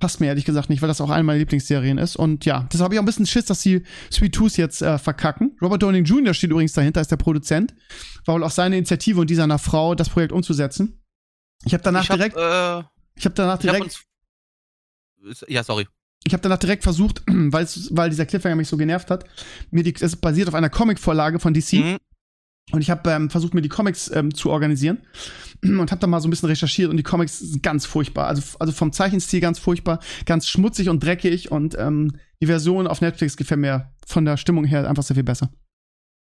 passt mir ehrlich gesagt nicht, weil das auch eine meiner Lieblingsserien ist. Und ja, deshalb habe ich auch ein bisschen Schiss, dass die Sweet Tooth jetzt äh, verkacken. Robert Downing Jr. steht übrigens dahinter, ist der Produzent. War wohl auch seine Initiative und die seiner Frau, das Projekt umzusetzen. Ich habe danach ich hab, direkt, äh, ich habe danach ich hab direkt, uns. Ja, sorry. ich habe danach direkt versucht, weil weil dieser Cliffhanger mich so genervt hat, mir die, es basiert auf einer Comicvorlage von DC Mhm. Und ich habe ähm, versucht mir die Comics ähm, zu organisieren und habe da mal so ein bisschen recherchiert und die Comics sind ganz furchtbar, also also vom Zeichenstil ganz furchtbar, ganz schmutzig und dreckig und ähm, die Version auf Netflix gefällt mir von der Stimmung her einfach sehr viel besser.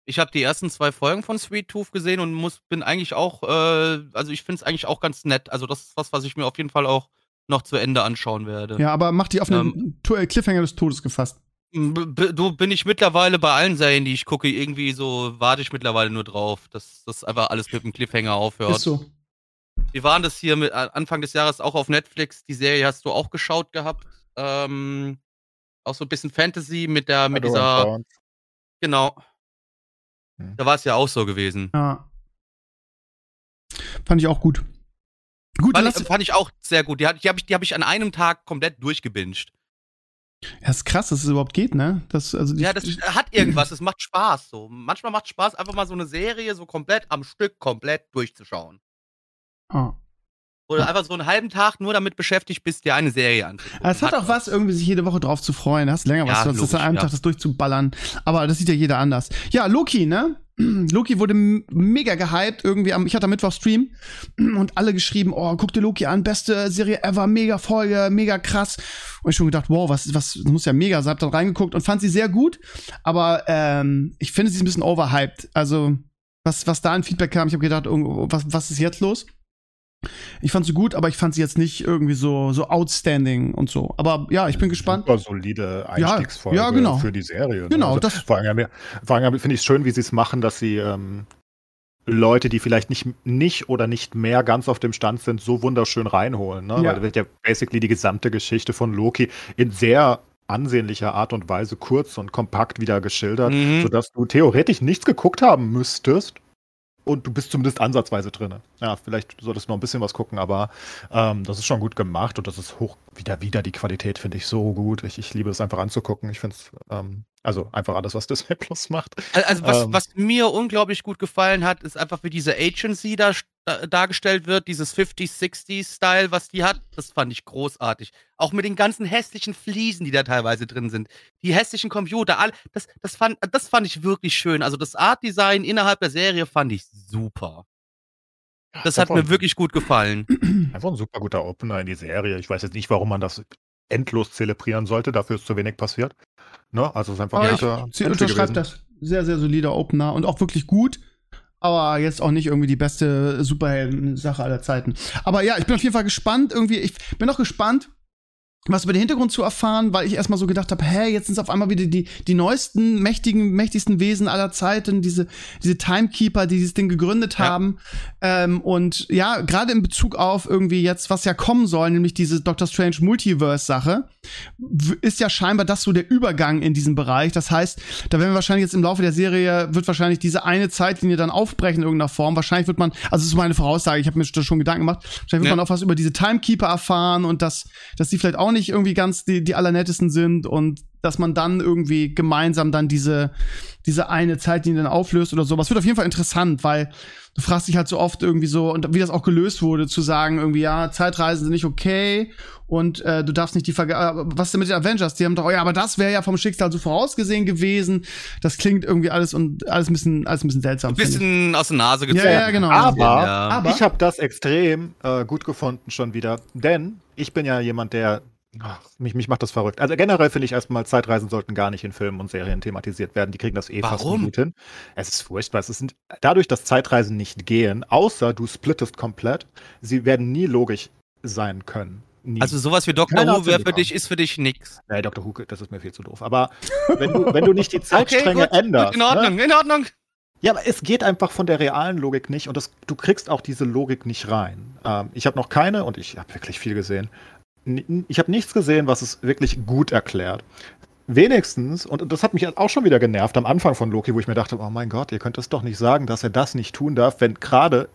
Ich habe die ersten zwei Folgen von Sweet Tooth gesehen und muss, bin eigentlich auch, äh, also ich finde es eigentlich auch ganz nett. Also das ist was, was ich mir auf jeden Fall auch noch zu Ende anschauen werde. Ja, aber mach die auf einen Tu- äh, Cliffhanger des Todes gefasst. B- du bin ich mittlerweile bei allen Serien, die ich gucke, irgendwie so warte ich mittlerweile nur drauf, dass das einfach alles mit dem Cliffhanger aufhört. Ist so. Wie waren das hier mit Anfang des Jahres auch auf Netflix? Die Serie hast du auch geschaut gehabt. Ähm, auch so ein bisschen Fantasy mit der, mit Shadow dieser, genau. Hm. Da war es ja auch so gewesen. Ja. Fand ich auch gut. Gut, Fand ich, fand ich auch sehr gut. Die, die habe ich, die hab ich an einem Tag komplett durchgebinged. Ja, ist krass, dass es überhaupt geht, ne? Das, also Ja, das hat irgendwas. Es macht Spaß. So. Manchmal macht Spaß, einfach mal so eine Serie so komplett am Stück komplett durchzuschauen. Ah. Oder Ja. einfach so einen halben Tag nur damit beschäftigt bist, dir eine Serie anzugucken. Aber es hat auch was, irgendwie sich jede Woche drauf zu freuen. Hast länger was Ja, sonst ist an einem ja. Tag das durchzuballern. Aber das sieht ja jeder anders. Ja, Loki, ne? Loki wurde mega gehypt irgendwie am, ich hatte am Mittwoch Stream und alle geschrieben, oh, guck dir Loki an, beste Serie ever, mega Folge, mega krass. Und ich schon gedacht, wow, was, was, muss ja mega sein. Hab dann reingeguckt und fand sie sehr gut. Aber ähm, ich finde sie ist ein bisschen overhyped. Also, was, was da an Feedback kam, ich habe gedacht, was, was ist jetzt los? Ich fand sie gut, aber ich fand sie jetzt nicht irgendwie so, so outstanding und so. Aber ja, ich bin gespannt. Super solide Einstiegsfolge ja, genau. für die Serie. ne? Genau, Also, das- vor allem, ja, vor allem finde ich es schön, wie sie es machen, dass sie ähm, Leute, die vielleicht nicht, nicht oder nicht mehr ganz auf dem Stand sind, so wunderschön reinholen. Ne? Ja. Weil da wird ja basically die gesamte Geschichte von Loki in sehr ansehnlicher Art und Weise kurz und kompakt wieder geschildert, Mhm. sodass du theoretisch nichts geguckt haben müsstest. Und du bist zumindest ansatzweise drin. Ja, vielleicht solltest du noch ein bisschen was gucken, aber ähm, das ist schon gut gemacht und das ist hoch. Wieder, wieder die Qualität finde ich so gut. Ich, ich liebe es einfach anzugucken. Ich finde es, ähm, also einfach alles, was Disney Plus macht. Al- Also was, Ähm. was mir unglaublich gut gefallen hat, ist einfach, wie diese Agency da, da dargestellt wird, dieses 50-60-Style, was die hat, das fand ich großartig. Auch mit den ganzen hässlichen Fliesen, die da teilweise drin sind. Die hässlichen Computer, all, das, das, fand, das fand ich wirklich schön. Also das Art-Design innerhalb der Serie fand ich super. Das hat Einfach mir wirklich gut gefallen. Einfach ein super guter Opener in die Serie. Ich weiß jetzt nicht, warum man das endlos zelebrieren sollte. Dafür ist zu wenig passiert. Ne? Also es ist einfach ein ich, guter sie unterschreibt gewesen. das. Sehr, sehr solider Opener und auch wirklich gut. Aber jetzt auch nicht irgendwie die beste Superhelden-Sache aller Zeiten. Aber ja, ich bin auf jeden Fall gespannt. Irgendwie, ich bin auch gespannt, was über den Hintergrund zu erfahren, weil ich erstmal so gedacht habe, hä, jetzt sind es auf einmal wieder die, die neuesten, mächtigen, mächtigsten Wesen aller Zeiten, diese, diese Timekeeper, die dieses Ding gegründet ja. haben. Ähm, und ja, gerade in Bezug auf irgendwie jetzt, was ja kommen soll, nämlich diese Doctor Strange Multiverse-Sache, ist ja scheinbar das so der Übergang in diesem Bereich. Das heißt, da werden wir wahrscheinlich jetzt im Laufe der Serie, wird wahrscheinlich diese eine Zeitlinie dann aufbrechen in irgendeiner Form. Wahrscheinlich wird man, also das ist meine Voraussage, ich habe mir schon Gedanken gemacht, wahrscheinlich wird ja. man auch was über diese Timekeeper erfahren und dass, dass die vielleicht auch auch nicht irgendwie ganz die, die allernettesten sind und dass man dann irgendwie gemeinsam dann diese, diese eine Zeitlinie dann auflöst oder so. Was wird auf jeden Fall interessant, weil du fragst dich halt so oft irgendwie so, und wie das auch gelöst wurde, zu sagen, irgendwie, ja, Zeitreisen sind nicht okay und äh, du darfst nicht die Verga äh, was ist denn mit den Avengers? Die haben doch, oh ja, aber das wäre ja vom Schicksal so vorausgesehen gewesen. Das klingt irgendwie alles und alles ein bisschen, alles ein bisschen seltsam. Ein bisschen aus der Nase gezogen. Ja, ja, genau. Aber, ja. aber ich habe das extrem äh, gut gefunden schon wieder, denn ich bin ja jemand, der Ach, mich, mich macht das verrückt. Also generell finde ich erstmal, Zeitreisen sollten gar nicht in Filmen und Serien thematisiert werden. Die kriegen das eh Warum? fast gut hin. Es ist furchtbar. Es ist dadurch, dass Zeitreisen nicht gehen, außer du splittest komplett, sie werden nie logisch sein können. Nie. Also sowas wie Dr. Who wäre für dich, ist für dich nix. Nee, Dr. Who, das ist mir viel zu doof. Aber wenn du, wenn du nicht die Zeitstränge okay, gut, änderst. Gut, in Ordnung, ne? in Ordnung. Ja, aber es geht einfach von der realen Logik nicht und das, du kriegst auch diese Logik nicht rein. Ähm, ich habe noch keine, und ich habe wirklich viel gesehen, ich habe nichts gesehen, was es wirklich gut erklärt. Wenigstens, und das hat mich auch schon wieder genervt am Anfang von Loki, wo ich mir dachte, oh mein Gott, ihr könnt es doch nicht sagen, dass er das nicht tun darf, wenn gerade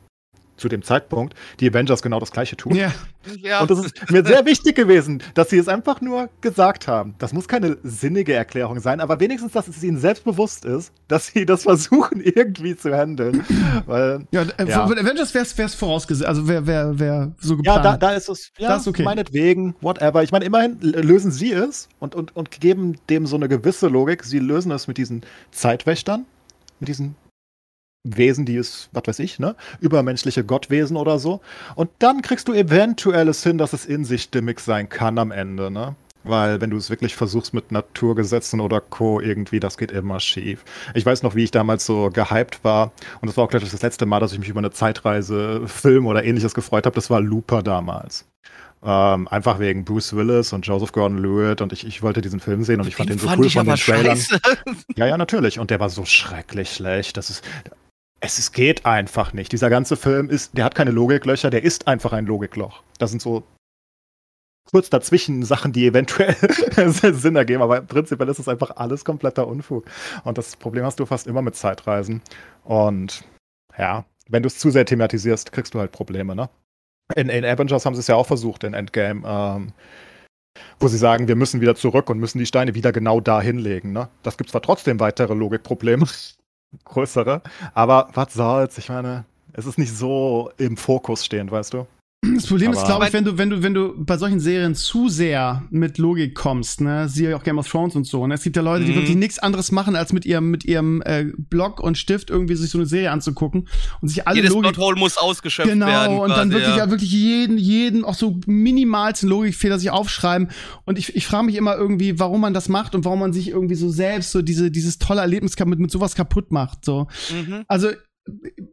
zu dem Zeitpunkt die Avengers genau das gleiche tun. Ja. ja. Und das ist mir sehr wichtig gewesen, dass sie es einfach nur gesagt haben. Das muss keine sinnige Erklärung sein, aber wenigstens, dass es ihnen selbst bewusst ist, dass sie das versuchen irgendwie zu handeln. Weil, ja, äh, ja. Avengers wäre es vorausgesehen, also wäre wär, wär so geplant. Ja, da, da ist es, ja, ist okay. meinetwegen, whatever. Ich meine, immerhin lösen sie es und, und, und geben dem so eine gewisse Logik. Sie lösen es mit diesen Zeitwächtern, mit diesen Wesen, die es, was weiß ich, ne, übermenschliche Gottwesen oder so. Und dann kriegst du eventuell es hin, dass es in sich stimmig sein kann am Ende, ne? Weil wenn du es wirklich versuchst mit Naturgesetzen oder Co. irgendwie, das geht immer schief. Ich weiß noch, wie ich damals so gehypt war. Und das war auch gleich das letzte Mal, dass ich mich über eine Zeitreise, Film oder ähnliches gefreut habe. Das war Looper damals. Ähm, einfach wegen Bruce Willis und Joseph Gordon-Lewitt und ich, ich wollte diesen Film sehen und ich fand den, den so cool von den Trailern. Scheiße. Ja, ja, natürlich. Und der war so schrecklich schlecht. Das ist, es, es geht einfach nicht. Dieser ganze Film ist, der hat keine Logiklöcher, der ist einfach ein Logikloch. Das sind so kurz dazwischen Sachen, die eventuell Sinn ergeben, aber prinzipiell ist es einfach alles kompletter Unfug. Und das Problem hast du fast immer mit Zeitreisen. Und ja, wenn du es zu sehr thematisierst, kriegst du halt Probleme, ne? In, in Avengers haben sie es ja auch versucht, in Endgame, ähm, wo sie sagen, wir müssen wieder zurück und müssen die Steine wieder genau da hinlegen. Ne? Das gibt zwar trotzdem weitere Logikprobleme, größere. Aber was soll's? Ich meine, es ist nicht so im Fokus stehend, weißt du? Das Problem aber ist, glaube ich, wenn du, wenn du, wenn du bei solchen Serien zu sehr mit Logik kommst, ne, siehe auch Game of Thrones und so, ne? Es gibt ja Leute, die mhm. wirklich nichts anderes machen, als mit ihrem, mit ihrem äh, Block und Stift irgendwie sich so eine Serie anzugucken und sich alle Jedes Logik. Plothole muss ausgeschöpft genau, werden. Genau, und dann wirklich, ja. ja. wirklich jeden, jeden, auch so minimalsten Logikfehler sich aufschreiben. Und ich, ich frage mich immer irgendwie, warum man das macht und warum man sich irgendwie so selbst so diese, dieses tolle Erlebnis mit, mit sowas kaputt macht. So. Mhm. Also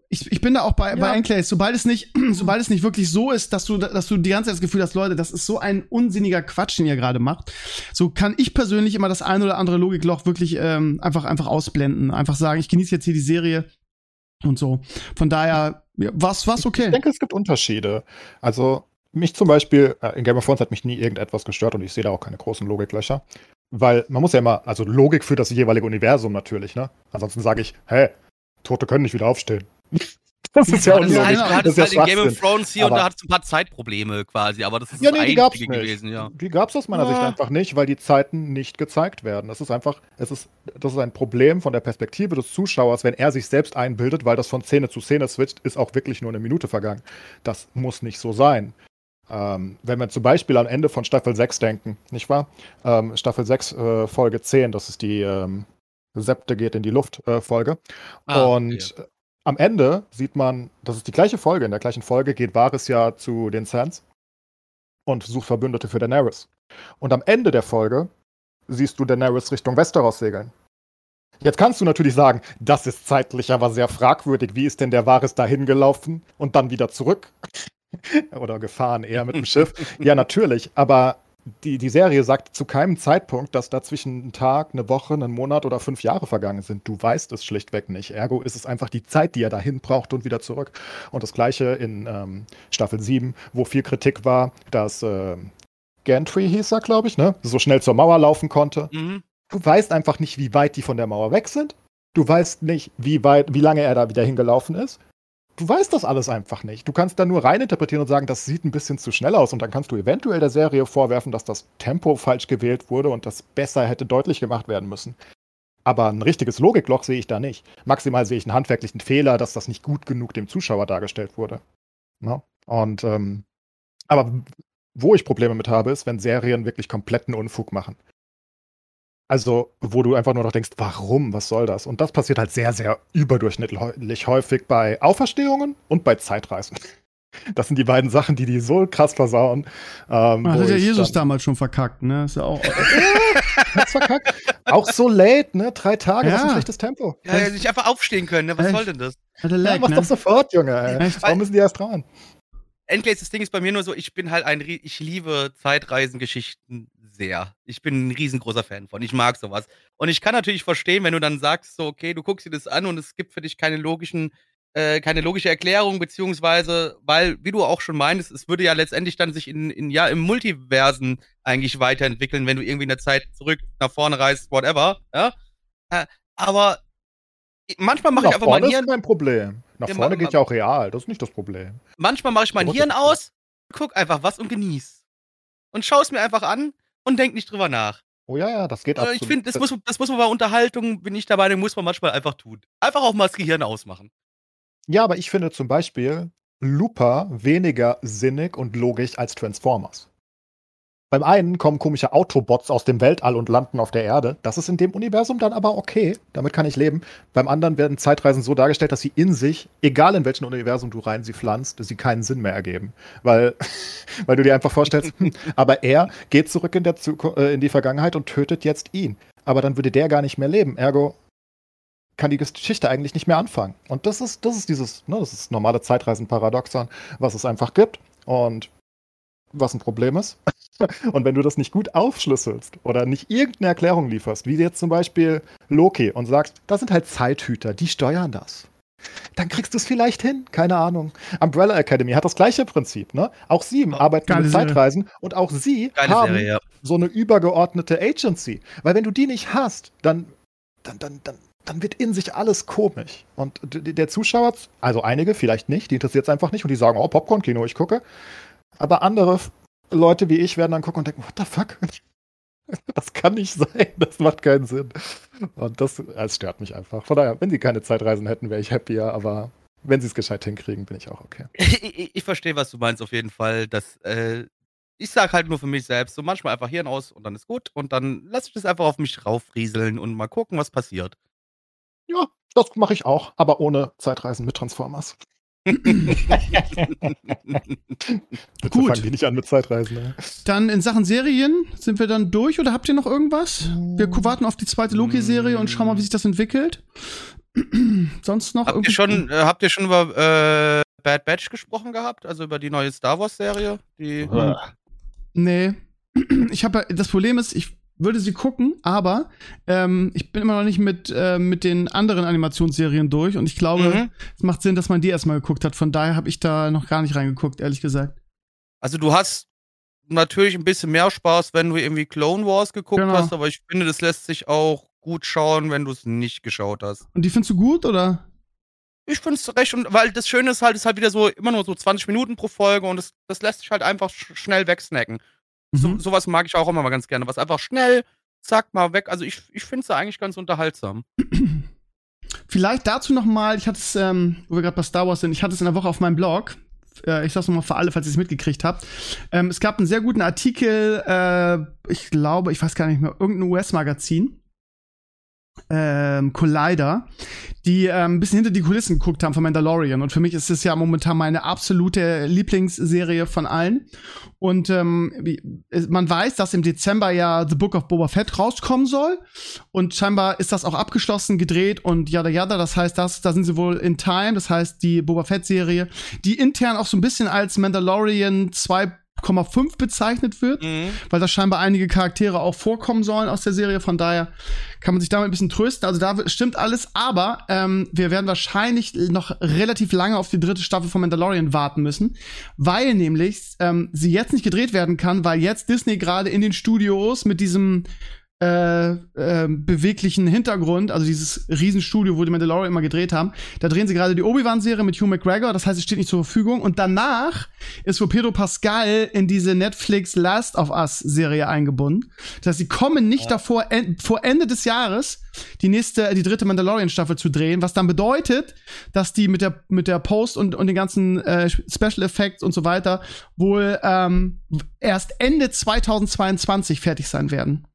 ich, ich bin da auch bei, ja. bei Enclaves, sobald es nicht, sobald es nicht wirklich so ist, dass du, dass du die ganze Zeit das Gefühl hast, Leute, das ist so ein unsinniger Quatsch, den ihr gerade macht, so kann ich persönlich immer das ein oder andere Logikloch wirklich ähm, einfach, einfach ausblenden. Einfach sagen, ich genieße jetzt hier die Serie und so. Von daher, ja, was, was okay. Ich denke, es gibt Unterschiede. Also, mich zum Beispiel, äh, in Game of Thrones hat mich nie irgendetwas gestört und ich sehe da auch keine großen Logiklöcher. Weil man muss ja immer, also Logik für das jeweilige Universum natürlich, ne? Ansonsten sage ich, hä, Tote können nicht wieder aufstehen. Das ist ja, ja unlogisch. Halt, du hattest halt in Game of Thrones hier aber und da hat es ein paar Zeitprobleme quasi, aber das ist ja, nee, die gab's gewesen, ja. Die gab es aus meiner ja. Sicht einfach nicht, weil die Zeiten nicht gezeigt werden. Das ist einfach, es ist, das ist ein Problem von der Perspektive des Zuschauers, wenn er sich selbst einbildet, weil das von Szene zu Szene switcht, ist auch wirklich nur eine Minute vergangen. Das muss nicht so sein. Ähm, wenn wir zum Beispiel am Ende von Staffel 6 denken, nicht wahr? Ähm, Staffel 6, äh, Folge 10, das ist die ähm, Septe geht in die Luft äh, Folge. Ah, und okay. am Ende sieht man, das ist die gleiche Folge. In der gleichen Folge geht Varys ja zu den Sands und sucht Verbündete für Daenerys. Und am Ende der Folge siehst du Daenerys Richtung Westeros segeln. Jetzt kannst du natürlich sagen, das ist zeitlich aber sehr fragwürdig. Wie ist denn der Varys dahin gelaufen und dann wieder zurück? Oder gefahren eher mit dem Schiff? Ja, natürlich. Aber die, die Serie sagt zu keinem Zeitpunkt, dass dazwischen ein Tag, eine Woche, einen Monat oder fünf Jahre vergangen sind. Du weißt es schlichtweg nicht. Ergo ist es einfach die Zeit, die er dahin braucht und wieder zurück. Und das gleiche in ähm, Staffel 7, wo viel Kritik war, dass äh, Gantry hieß er, glaube ich, ne? so schnell zur Mauer laufen konnte. Mhm. Du weißt einfach nicht, wie weit die von der Mauer weg sind. Du weißt nicht, wie weit, wie lange er da wieder hingelaufen ist du weißt das alles einfach nicht. Du kannst da nur reininterpretieren und sagen, das sieht ein bisschen zu schnell aus. Und dann kannst du eventuell der Serie vorwerfen, dass das Tempo falsch gewählt wurde und das besser hätte deutlich gemacht werden müssen. Aber ein richtiges Logikloch sehe ich da nicht. Maximal sehe ich einen handwerklichen Fehler, dass das nicht gut genug dem Zuschauer dargestellt wurde. No? Ne? Und ähm, aber wo ich Probleme mit habe, ist, wenn Serien wirklich kompletten Unfug machen. Also, wo du einfach nur noch denkst, warum, was soll das? Und das passiert halt sehr, sehr überdurchschnittlich häufig bei Auferstehungen und bei Zeitreisen. Das sind die beiden Sachen, die die so krass versauen. Ähm, das hat ja Jesus damals schon verkackt, ne? Ist ja auch. Hat's verkackt? Auch so late, ne? Drei Tage, ja. das ist ein schlechtes Tempo. Ja, ja, nicht einfach aufstehen können, ne? Was Echt? soll denn das? Ja, mach ne? doch sofort, Junge, ey. Warum müssen die erst dran? Endgame, das Ding ist bei mir nur so, ich bin halt ein, ich liebe Zeitreisengeschichten sehr. Ich bin ein riesengroßer Fan von. Ich mag sowas. Und ich kann natürlich verstehen, wenn du dann sagst, so, okay, du guckst dir das an und es gibt für dich keine logischen, äh, keine logische Erklärung, beziehungsweise, weil, wie du auch schon meintest, es würde ja letztendlich dann sich in, in ja, im Multiversen eigentlich weiterentwickeln, wenn du irgendwie in der Zeit zurück nach vorne reist, whatever, ja. Äh, aber manchmal mache ich einfach Hirn. Das ist kein Problem. Nach ja, vorne geht ja auch real, das ist nicht das Problem. Manchmal mache ich mein Hirn aus, guck einfach was und genieß. Und schau es mir einfach an und denkt nicht drüber nach. Oh ja, ja, das geht also absolut. Ich finde, das muss, das muss man bei Unterhaltung, bin ich dabei, den muss man manchmal einfach tun. Einfach auch mal das Gehirn ausmachen. Ja, aber ich finde zum Beispiel Looper weniger sinnig und logisch als Transformers. Beim einen kommen komische Autobots aus dem Weltall und landen auf der Erde. Das ist in dem Universum dann aber okay. Damit kann ich leben. Beim anderen werden Zeitreisen so dargestellt, dass sie in sich, egal in welchem Universum du rein sie pflanzt, sie keinen Sinn mehr ergeben. Weil, weil du dir einfach vorstellst, hm, aber er geht zurück in, äh, in die Vergangenheit und tötet jetzt ihn. Aber dann würde der gar nicht mehr leben. Ergo kann die Geschichte eigentlich nicht mehr anfangen. Und das ist, das ist dieses, ne, das ist normale Zeitreisen-Paradoxon, was es einfach gibt. Und was ein Problem ist. Und wenn du das nicht gut aufschlüsselst oder nicht irgendeine Erklärung lieferst, wie jetzt zum Beispiel Loki und sagst, das sind halt Zeithüter, die steuern das. Dann kriegst du es vielleicht hin, keine Ahnung. Umbrella Academy hat das gleiche Prinzip, ne? Auch sie oh, arbeiten mit Zeitreisen und auch sie Geile haben Serie, ja. so eine übergeordnete Agency. Weil wenn du die nicht hast, dann, dann, dann, dann, dann wird in sich alles komisch. Und der Zuschauer, also einige, vielleicht nicht, die interessiert es einfach nicht und die sagen, oh, Popcorn-Kino, ich gucke. Aber andere Leute wie ich werden dann gucken und denken, what the fuck? Das kann nicht sein, das macht keinen Sinn. Und das, das stört mich einfach. Von daher, wenn sie keine Zeitreisen hätten, wäre ich happier, aber wenn sie es gescheit hinkriegen, bin ich auch okay. ich, ich, ich verstehe, was du meinst, auf jeden Fall. Dass, äh, ich sage halt nur für mich selbst, so manchmal einfach Hirn aus und dann ist gut und dann lasse ich das einfach auf mich raufrieseln und mal gucken, was passiert. Ja, das mache ich auch, aber ohne Zeitreisen mit Transformers. Gut. fangen die nicht an mit Zeitreisen. Ne? Dann in Sachen Serien sind wir dann durch oder habt ihr noch irgendwas? Wir warten auf die zweite Loki-Serie und schauen mal, wie sich das entwickelt. Sonst noch habt ihr schon äh, Habt ihr schon über äh, Bad Batch gesprochen gehabt? Also über die neue Star Wars-Serie? Die. Nee. Ich habe das Problem ist, ich würde sie gucken, aber ähm, ich bin immer noch nicht mit, äh, mit den anderen Animationsserien durch und ich glaube, mhm. es macht Sinn, dass man die erstmal geguckt hat. Von daher habe ich da noch gar nicht reingeguckt, ehrlich gesagt. Also du hast natürlich ein bisschen mehr Spaß, wenn du irgendwie Clone Wars geguckt genau. hast, aber ich finde, das lässt sich auch gut schauen, wenn du es nicht geschaut hast. Und die findest du gut, oder? Ich finde es recht, und weil das Schöne ist halt, es ist halt wieder so immer nur so 20 Minuten pro Folge und das, das lässt sich halt einfach sch schnell wegsnacken. So, mhm. sowas mag ich auch immer mal ganz gerne. Was einfach schnell, zack, mal weg. Also ich, ich finde es eigentlich ganz unterhaltsam. Vielleicht dazu noch mal, ich hatte es, ähm, wo wir gerade bei Star Wars sind, ich hatte es in der Woche auf meinem Blog. Äh, ich sag's nochmal für alle, falls ihr es mitgekriegt habt. Ähm, es gab einen sehr guten Artikel, äh, ich glaube, ich weiß gar nicht mehr, irgendein US-Magazin ähm, Collider, die ähm, ein bisschen hinter die Kulissen geguckt haben von Mandalorian. Und für mich ist es ja momentan meine absolute Lieblingsserie von allen. Und ähm, man weiß, dass im Dezember ja The Book of Boba Fett rauskommen soll. Und scheinbar ist das auch abgeschlossen, gedreht und yada yada. Das heißt, das, da sind sie wohl in Time. Das heißt, die Boba Fett-Serie, die intern auch so ein bisschen als Mandalorian 2 8,5 bezeichnet wird, Mhm. weil da scheinbar einige Charaktere auch vorkommen sollen aus der Serie. Von daher kann man sich damit ein bisschen trösten. Also da stimmt alles, aber ähm, wir werden wahrscheinlich noch relativ lange auf die dritte Staffel von Mandalorian warten müssen, weil nämlich ähm, sie jetzt nicht gedreht werden kann, weil jetzt Disney gerade in den Studios mit diesem äh, äh, beweglichen Hintergrund, also dieses Riesenstudio, wo die Mandalorian immer gedreht haben, da drehen sie gerade die Obi-Wan-Serie mit Hugh McGregor, das heißt, es steht nicht zur Verfügung. Und danach ist wohl Pedro Pascal in diese Netflix Last of Us-Serie eingebunden. Das heißt, sie kommen nicht davor, en vor Ende des Jahres die nächste, die dritte Mandalorian-Staffel zu drehen, was dann bedeutet, dass die mit der, mit der Post und, und den ganzen äh, Special Effects und so weiter wohl ähm, erst Ende 2022 fertig sein werden.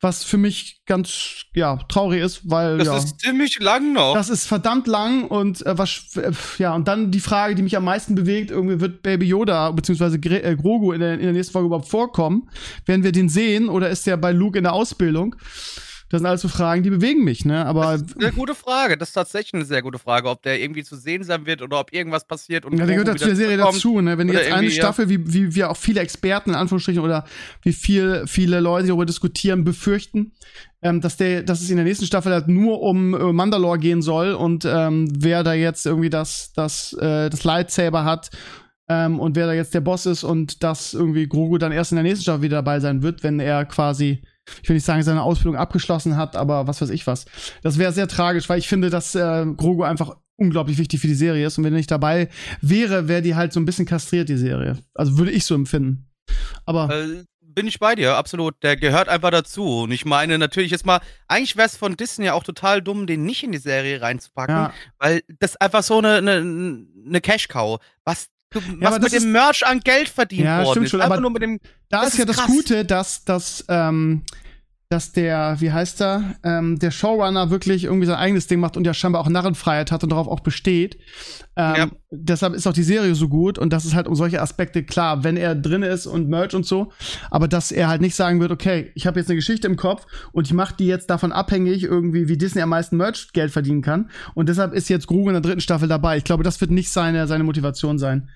Was für mich ganz, ja, traurig ist, weil, Das ja. ist ziemlich lang noch. Das ist verdammt lang und äh, was äh, ja und dann die Frage, die mich am meisten bewegt, irgendwie wird Baby Yoda bzw. Äh, Grogu in der, in der nächsten Folge überhaupt vorkommen? Werden wir den sehen oder ist der bei Luke in der Ausbildung? Das sind alles so Fragen, die bewegen mich, ne? Aber Das ist eine gute Frage. Das ist tatsächlich eine sehr gute Frage, ob der irgendwie zu sehen sein wird oder ob irgendwas passiert und ja, der gehört dazu der Serie dazu, ne? Wenn jetzt eine. Staffel, wie, wie wir auch viele Experten in Anführungsstrichen oder wie viel, viele Leute darüber diskutieren, befürchten, ähm, dass der, dass es in der nächsten Staffel halt nur um äh, Mandalore gehen soll und ähm, wer da jetzt irgendwie das, das, äh, das Lightsaber hat ähm, und wer da jetzt der Boss ist und dass irgendwie Grogu dann erst in der nächsten Staffel wieder dabei sein wird, wenn er quasi, ich will nicht sagen, seine Ausbildung abgeschlossen hat, aber was weiß ich was. Das wäre sehr tragisch, weil ich finde, dass äh, Grogu einfach unglaublich wichtig für die Serie ist und wenn er nicht dabei wäre, wäre die halt so ein bisschen kastriert, die Serie. Also würde ich so empfinden. Aber Äh, bin ich bei dir, absolut. Der gehört einfach dazu. Und ich meine, natürlich jetzt mal, eigentlich wäre es von Disney auch total dumm, den nicht in die Serie reinzupacken, ja, weil das einfach so eine, eine, eine Cash-Cow, was, du- Ja, was mit dem Merch an Geld verdient Ja, worden stimmt ist. schon, aber nur mit dem, da Das ist ja ist das krass. Gute, dass, dass, ähm, dass der, wie heißt er, ähm, der Showrunner wirklich irgendwie sein eigenes Ding macht und ja scheinbar auch Narrenfreiheit hat und darauf auch besteht. Ähm, Ja. Deshalb ist auch die Serie so gut und das ist halt um solche Aspekte klar, wenn er drin ist und Merch und so, aber dass er halt nicht sagen wird, okay, ich habe jetzt eine Geschichte im Kopf und ich mache die jetzt davon abhängig, irgendwie, wie Disney am meisten Merch Geld verdienen kann und deshalb ist jetzt Grogu in der dritten Staffel dabei. Ich glaube, das wird nicht seine, seine Motivation sein,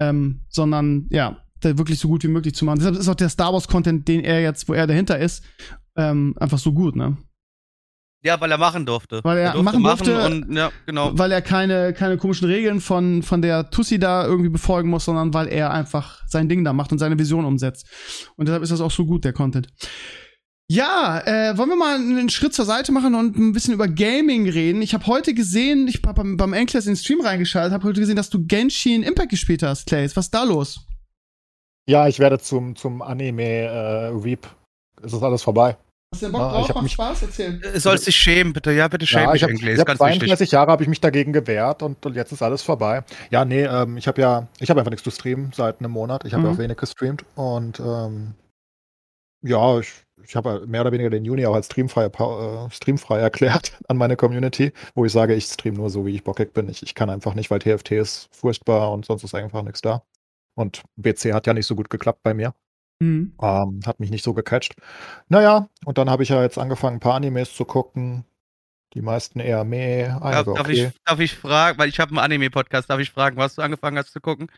ähm, sondern ja, wirklich so gut wie möglich zu machen. Deshalb ist auch der Star Wars Content, den er jetzt, wo er dahinter ist, ähm, einfach so gut, ne? ja, weil er machen durfte. Weil er durfte machen durfte, und, ja, genau. Weil er keine, keine komischen Regeln von, von der Tussi da irgendwie befolgen muss, sondern weil er einfach sein Ding da macht und seine Vision umsetzt. Und deshalb ist das auch so gut, der Content. Ja, äh, wollen wir mal einen Schritt zur Seite machen und ein bisschen über Gaming reden. Ich habe heute gesehen, ich habe beim, beim Enklers in den Stream reingeschaltet, habe heute gesehen, dass du Genshin Impact gespielt hast, Clays. Was ist da los? Ja, ich werde zum, zum Anime äh, Weep. Es ist alles vorbei. Hast du denn Bock Ja, ich drauf? Macht mich- Spaß? Erzähl. Äh, Sollst dich schämen, bitte. Ja, bitte schäm Ja, dich ich hab Ist ganz wichtig. 32 Jahre habe ich mich dagegen gewehrt und, und jetzt ist alles vorbei. Ja, nee, ähm, ich habe ja, ich habe einfach nichts zu streamen seit einem Monat. Ich habe ja Mhm. auch wenig gestreamt und ähm, ja, ich, ich habe mehr oder weniger den Juni auch als streamfrei, äh, streamfrei erklärt an meine Community, wo ich sage, ich stream nur so, wie ich bockig bin. Ich, ich kann einfach nicht, weil TFT ist furchtbar und sonst ist einfach nichts da. Und BC hat ja nicht so gut geklappt bei mir. Mhm. Ähm, hat mich nicht so gecatcht. Naja, und dann habe ich ja jetzt angefangen, ein paar Animes zu gucken. Die meisten eher meh, Darf, darf, okay. ich, darf ich fragen, weil ich habe einen Anime-Podcast, darf ich fragen, was du angefangen hast zu gucken?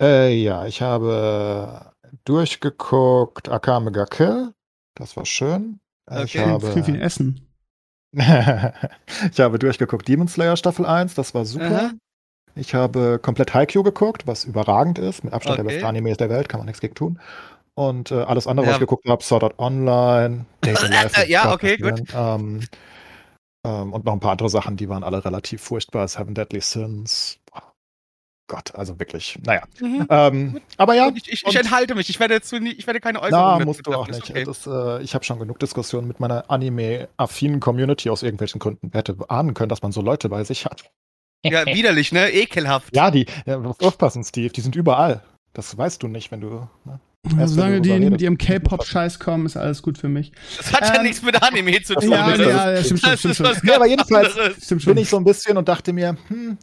Äh, ja, ich habe durchgeguckt Akame ga Kill. Das war schön. Äh, Ich Okay. habe, Viel, viel Essen. ich habe durchgeguckt Demon Slayer Staffel 1, das war super. Aha. Ich habe komplett Haikyuu geguckt, was überragend ist. Mit Abstand der Okay. beste Animes der Welt, kann man nichts gegen tun. Und äh, alles andere, was Ja. ich geguckt habe, Sword Art Online, in Life. Ja, okay, gut. Ähm, ähm, und noch ein paar andere Sachen, die waren alle relativ furchtbar. Seven Deadly Sins. Boah, Gott, also wirklich, naja. Mhm. Ähm, aber ja, ich, ich, ich enthalte mich. Ich werde, dazu nie, ich werde keine Äußerungen na, dazu musst du auch nicht. Okay. Das, äh, ich habe schon genug Diskussionen mit meiner anime-affinen Community aus irgendwelchen Gründen. Wer hätte ahnen können, dass man so Leute bei sich hat. Ja, widerlich, ne? Ekelhaft. Ja, die, ja, du musst aufpassen, Steve, die sind überall. Das weißt du nicht, wenn du. Ne? Erst Solange die mit ihrem K-Pop-Scheiß kommen, ist alles gut für mich. Das hat ja Ähm, nichts mit Anime zu tun. Ja, nee, ja, ja, stimmt schon, das stimmt schon. was Nee, aber jedenfalls anderes. Stimmt bin ich so ein bisschen und dachte mir, hm,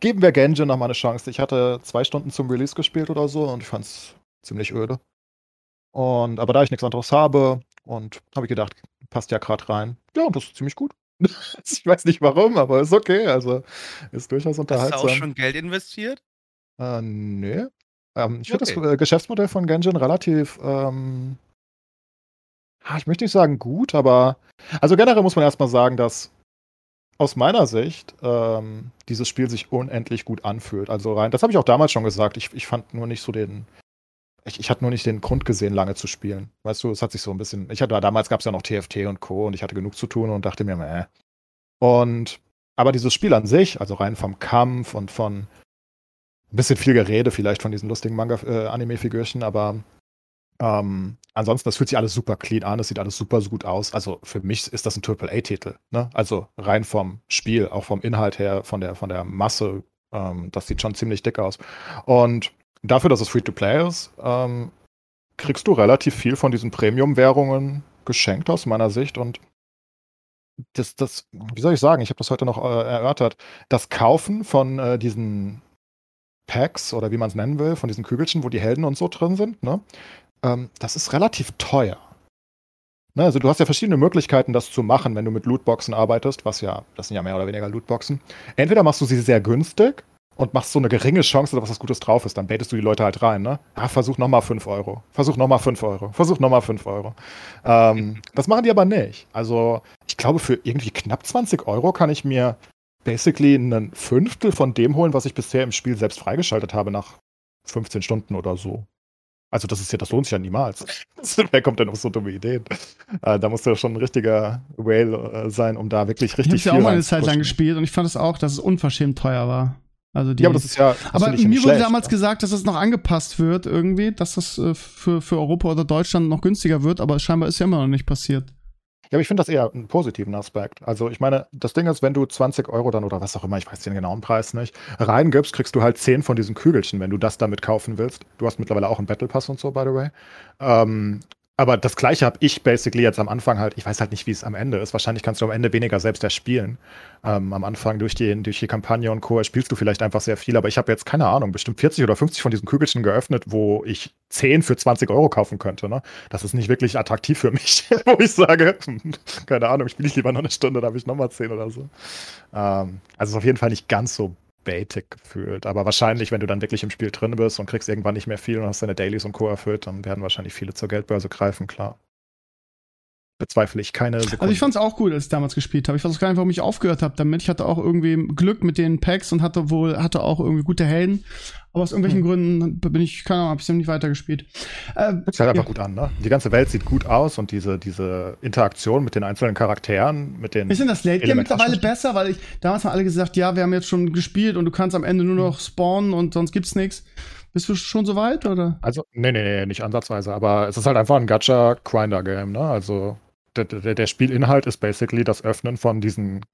geben wir Genji noch mal eine Chance. Ich hatte zwei Stunden zum Release gespielt oder so und ich fand's ziemlich öde. Und aber da ich nichts anderes habe und habe ich gedacht, passt ja gerade rein. Ja, und das ist ziemlich gut. ich weiß nicht warum, aber ist okay. Also ist durchaus Hast du unterhaltsam. auch schon Geld investiert? Äh, nee. Ähm, ich finde okay. das äh, Geschäftsmodell von Genshin relativ, ähm, ich möchte nicht sagen gut, aber also generell muss man erstmal sagen, dass aus meiner Sicht ähm, dieses Spiel sich unendlich gut anfühlt. Also rein, das habe ich auch damals schon gesagt. Ich, ich fand nur nicht so den, ich, ich hatte nur nicht den Grund gesehen, lange zu spielen. Weißt du, es hat sich so ein bisschen, ich hatte, damals gab es ja noch TFT und Co. und ich hatte genug zu tun und dachte mir, äh. Und, aber dieses Spiel an sich, also rein vom Kampf und von ein bisschen viel Gerede vielleicht von diesen lustigen Manga-Anime-Figürchen, äh, aber ähm, ansonsten, das fühlt sich alles super clean an, es sieht alles super so gut aus. Also für mich ist das ein AAA-Titel. Ne? Also rein vom Spiel, auch vom Inhalt her, von der, von der Masse, ähm, das sieht schon ziemlich dick aus. Und dafür, dass es Free-to-Play ist, ähm, kriegst du relativ viel von diesen Premium-Währungen geschenkt aus meiner Sicht und das, das, wie soll ich sagen, ich habe das heute noch äh, erörtert, das Kaufen von äh, diesen Packs oder wie man es nennen will, von diesen Kügelchen, wo die Helden und so drin sind, ne? ähm, das ist relativ teuer. Ne, also du hast ja verschiedene Möglichkeiten, das zu machen, wenn du mit Lootboxen arbeitest, was ja, das sind ja mehr oder weniger Lootboxen. Entweder machst du sie sehr günstig und machst so eine geringe Chance, dass was Gutes drauf ist, dann baitest du die Leute halt rein, ne? Ja, versuch nochmal 5 Euro. Versuch nochmal 5 Euro. Versuch nochmal 5 Euro. Ähm, das machen die aber nicht. Also, ich glaube, für irgendwie knapp 20 Euro kann ich mir basically ein Fünftel von dem holen, was ich bisher im Spiel selbst freigeschaltet habe nach 15 Stunden oder so. Also das ist ja, das lohnt sich ja niemals. Wer kommt denn auf so dumme Ideen? Äh, da musst du ja schon ein richtiger Whale äh, sein, um da wirklich richtig ich viel Ich habe ja auch mal eine Zeit lang gespielt und ich fand es auch, dass es unverschämt teuer war. Also die, ja, aber das ist ja. Das aber mir wurde damals ja. gesagt, dass es noch angepasst wird irgendwie, dass das äh, für, für Europa oder Deutschland noch günstiger wird, aber scheinbar ist ja immer noch nicht passiert. Ja, aber ich finde das eher einen positiven Aspekt. Also ich meine, das Ding ist, wenn du 20 Euro dann oder was auch immer, ich weiß den genauen Preis nicht, reingibst, kriegst du halt 10 von diesen Kügelchen, wenn du das damit kaufen willst. Du hast mittlerweile auch einen Battle Pass und so, by the way. Ähm, aber das gleiche habe ich basically jetzt am Anfang halt, ich weiß halt nicht, wie es am Ende ist. Wahrscheinlich kannst du am Ende weniger selbst erspielen. Ähm, am Anfang durch die, durch die Kampagne und Co. spielst du vielleicht einfach sehr viel, aber ich habe jetzt keine Ahnung, bestimmt 40 oder 50 von diesen Kügelchen geöffnet, wo ich 10 für 20 Euro kaufen könnte. Ne? Das ist nicht wirklich attraktiv für mich, wo ich sage, keine Ahnung, spiele ich lieber noch eine Stunde, dann habe ich nochmal 10 oder so. Ähm, also ist auf jeden Fall nicht ganz so baitig gefühlt. Aber wahrscheinlich, wenn du dann wirklich im Spiel drin bist und kriegst irgendwann nicht mehr viel und hast deine Dailies und Co. erfüllt, dann werden wahrscheinlich viele zur Geldbörse greifen, klar. Bezweifle ich keine Sekunde. Also ich fand es auch gut, als ich damals gespielt habe. Ich weiß auch gar nicht, warum ich aufgehört habe damit. Ich hatte auch irgendwie Glück mit den Packs und hatte wohl, hatte auch irgendwie gute Helden. Aber aus irgendwelchen hm. Gründen bin ich, keine Ahnung, habe ich nicht weitergespielt. Äh, sich halt einfach gut an, ne? Die ganze Welt sieht gut aus und diese, diese Interaktion mit den einzelnen Charakteren, mit den. Ist denn das Late Game mittlerweile besser? Weil ich, damals haben alle gesagt, ja, wir haben jetzt schon gespielt und du kannst am Ende nur noch spawnen und sonst gibt's nichts. Bist du schon so weit, oder? Also, nee, nee, nee, nicht ansatzweise, aber es ist halt einfach ein Gacha-Grinder-Game, ne? Also, der, der, Spielinhalt ist basically das Öffnen von diesen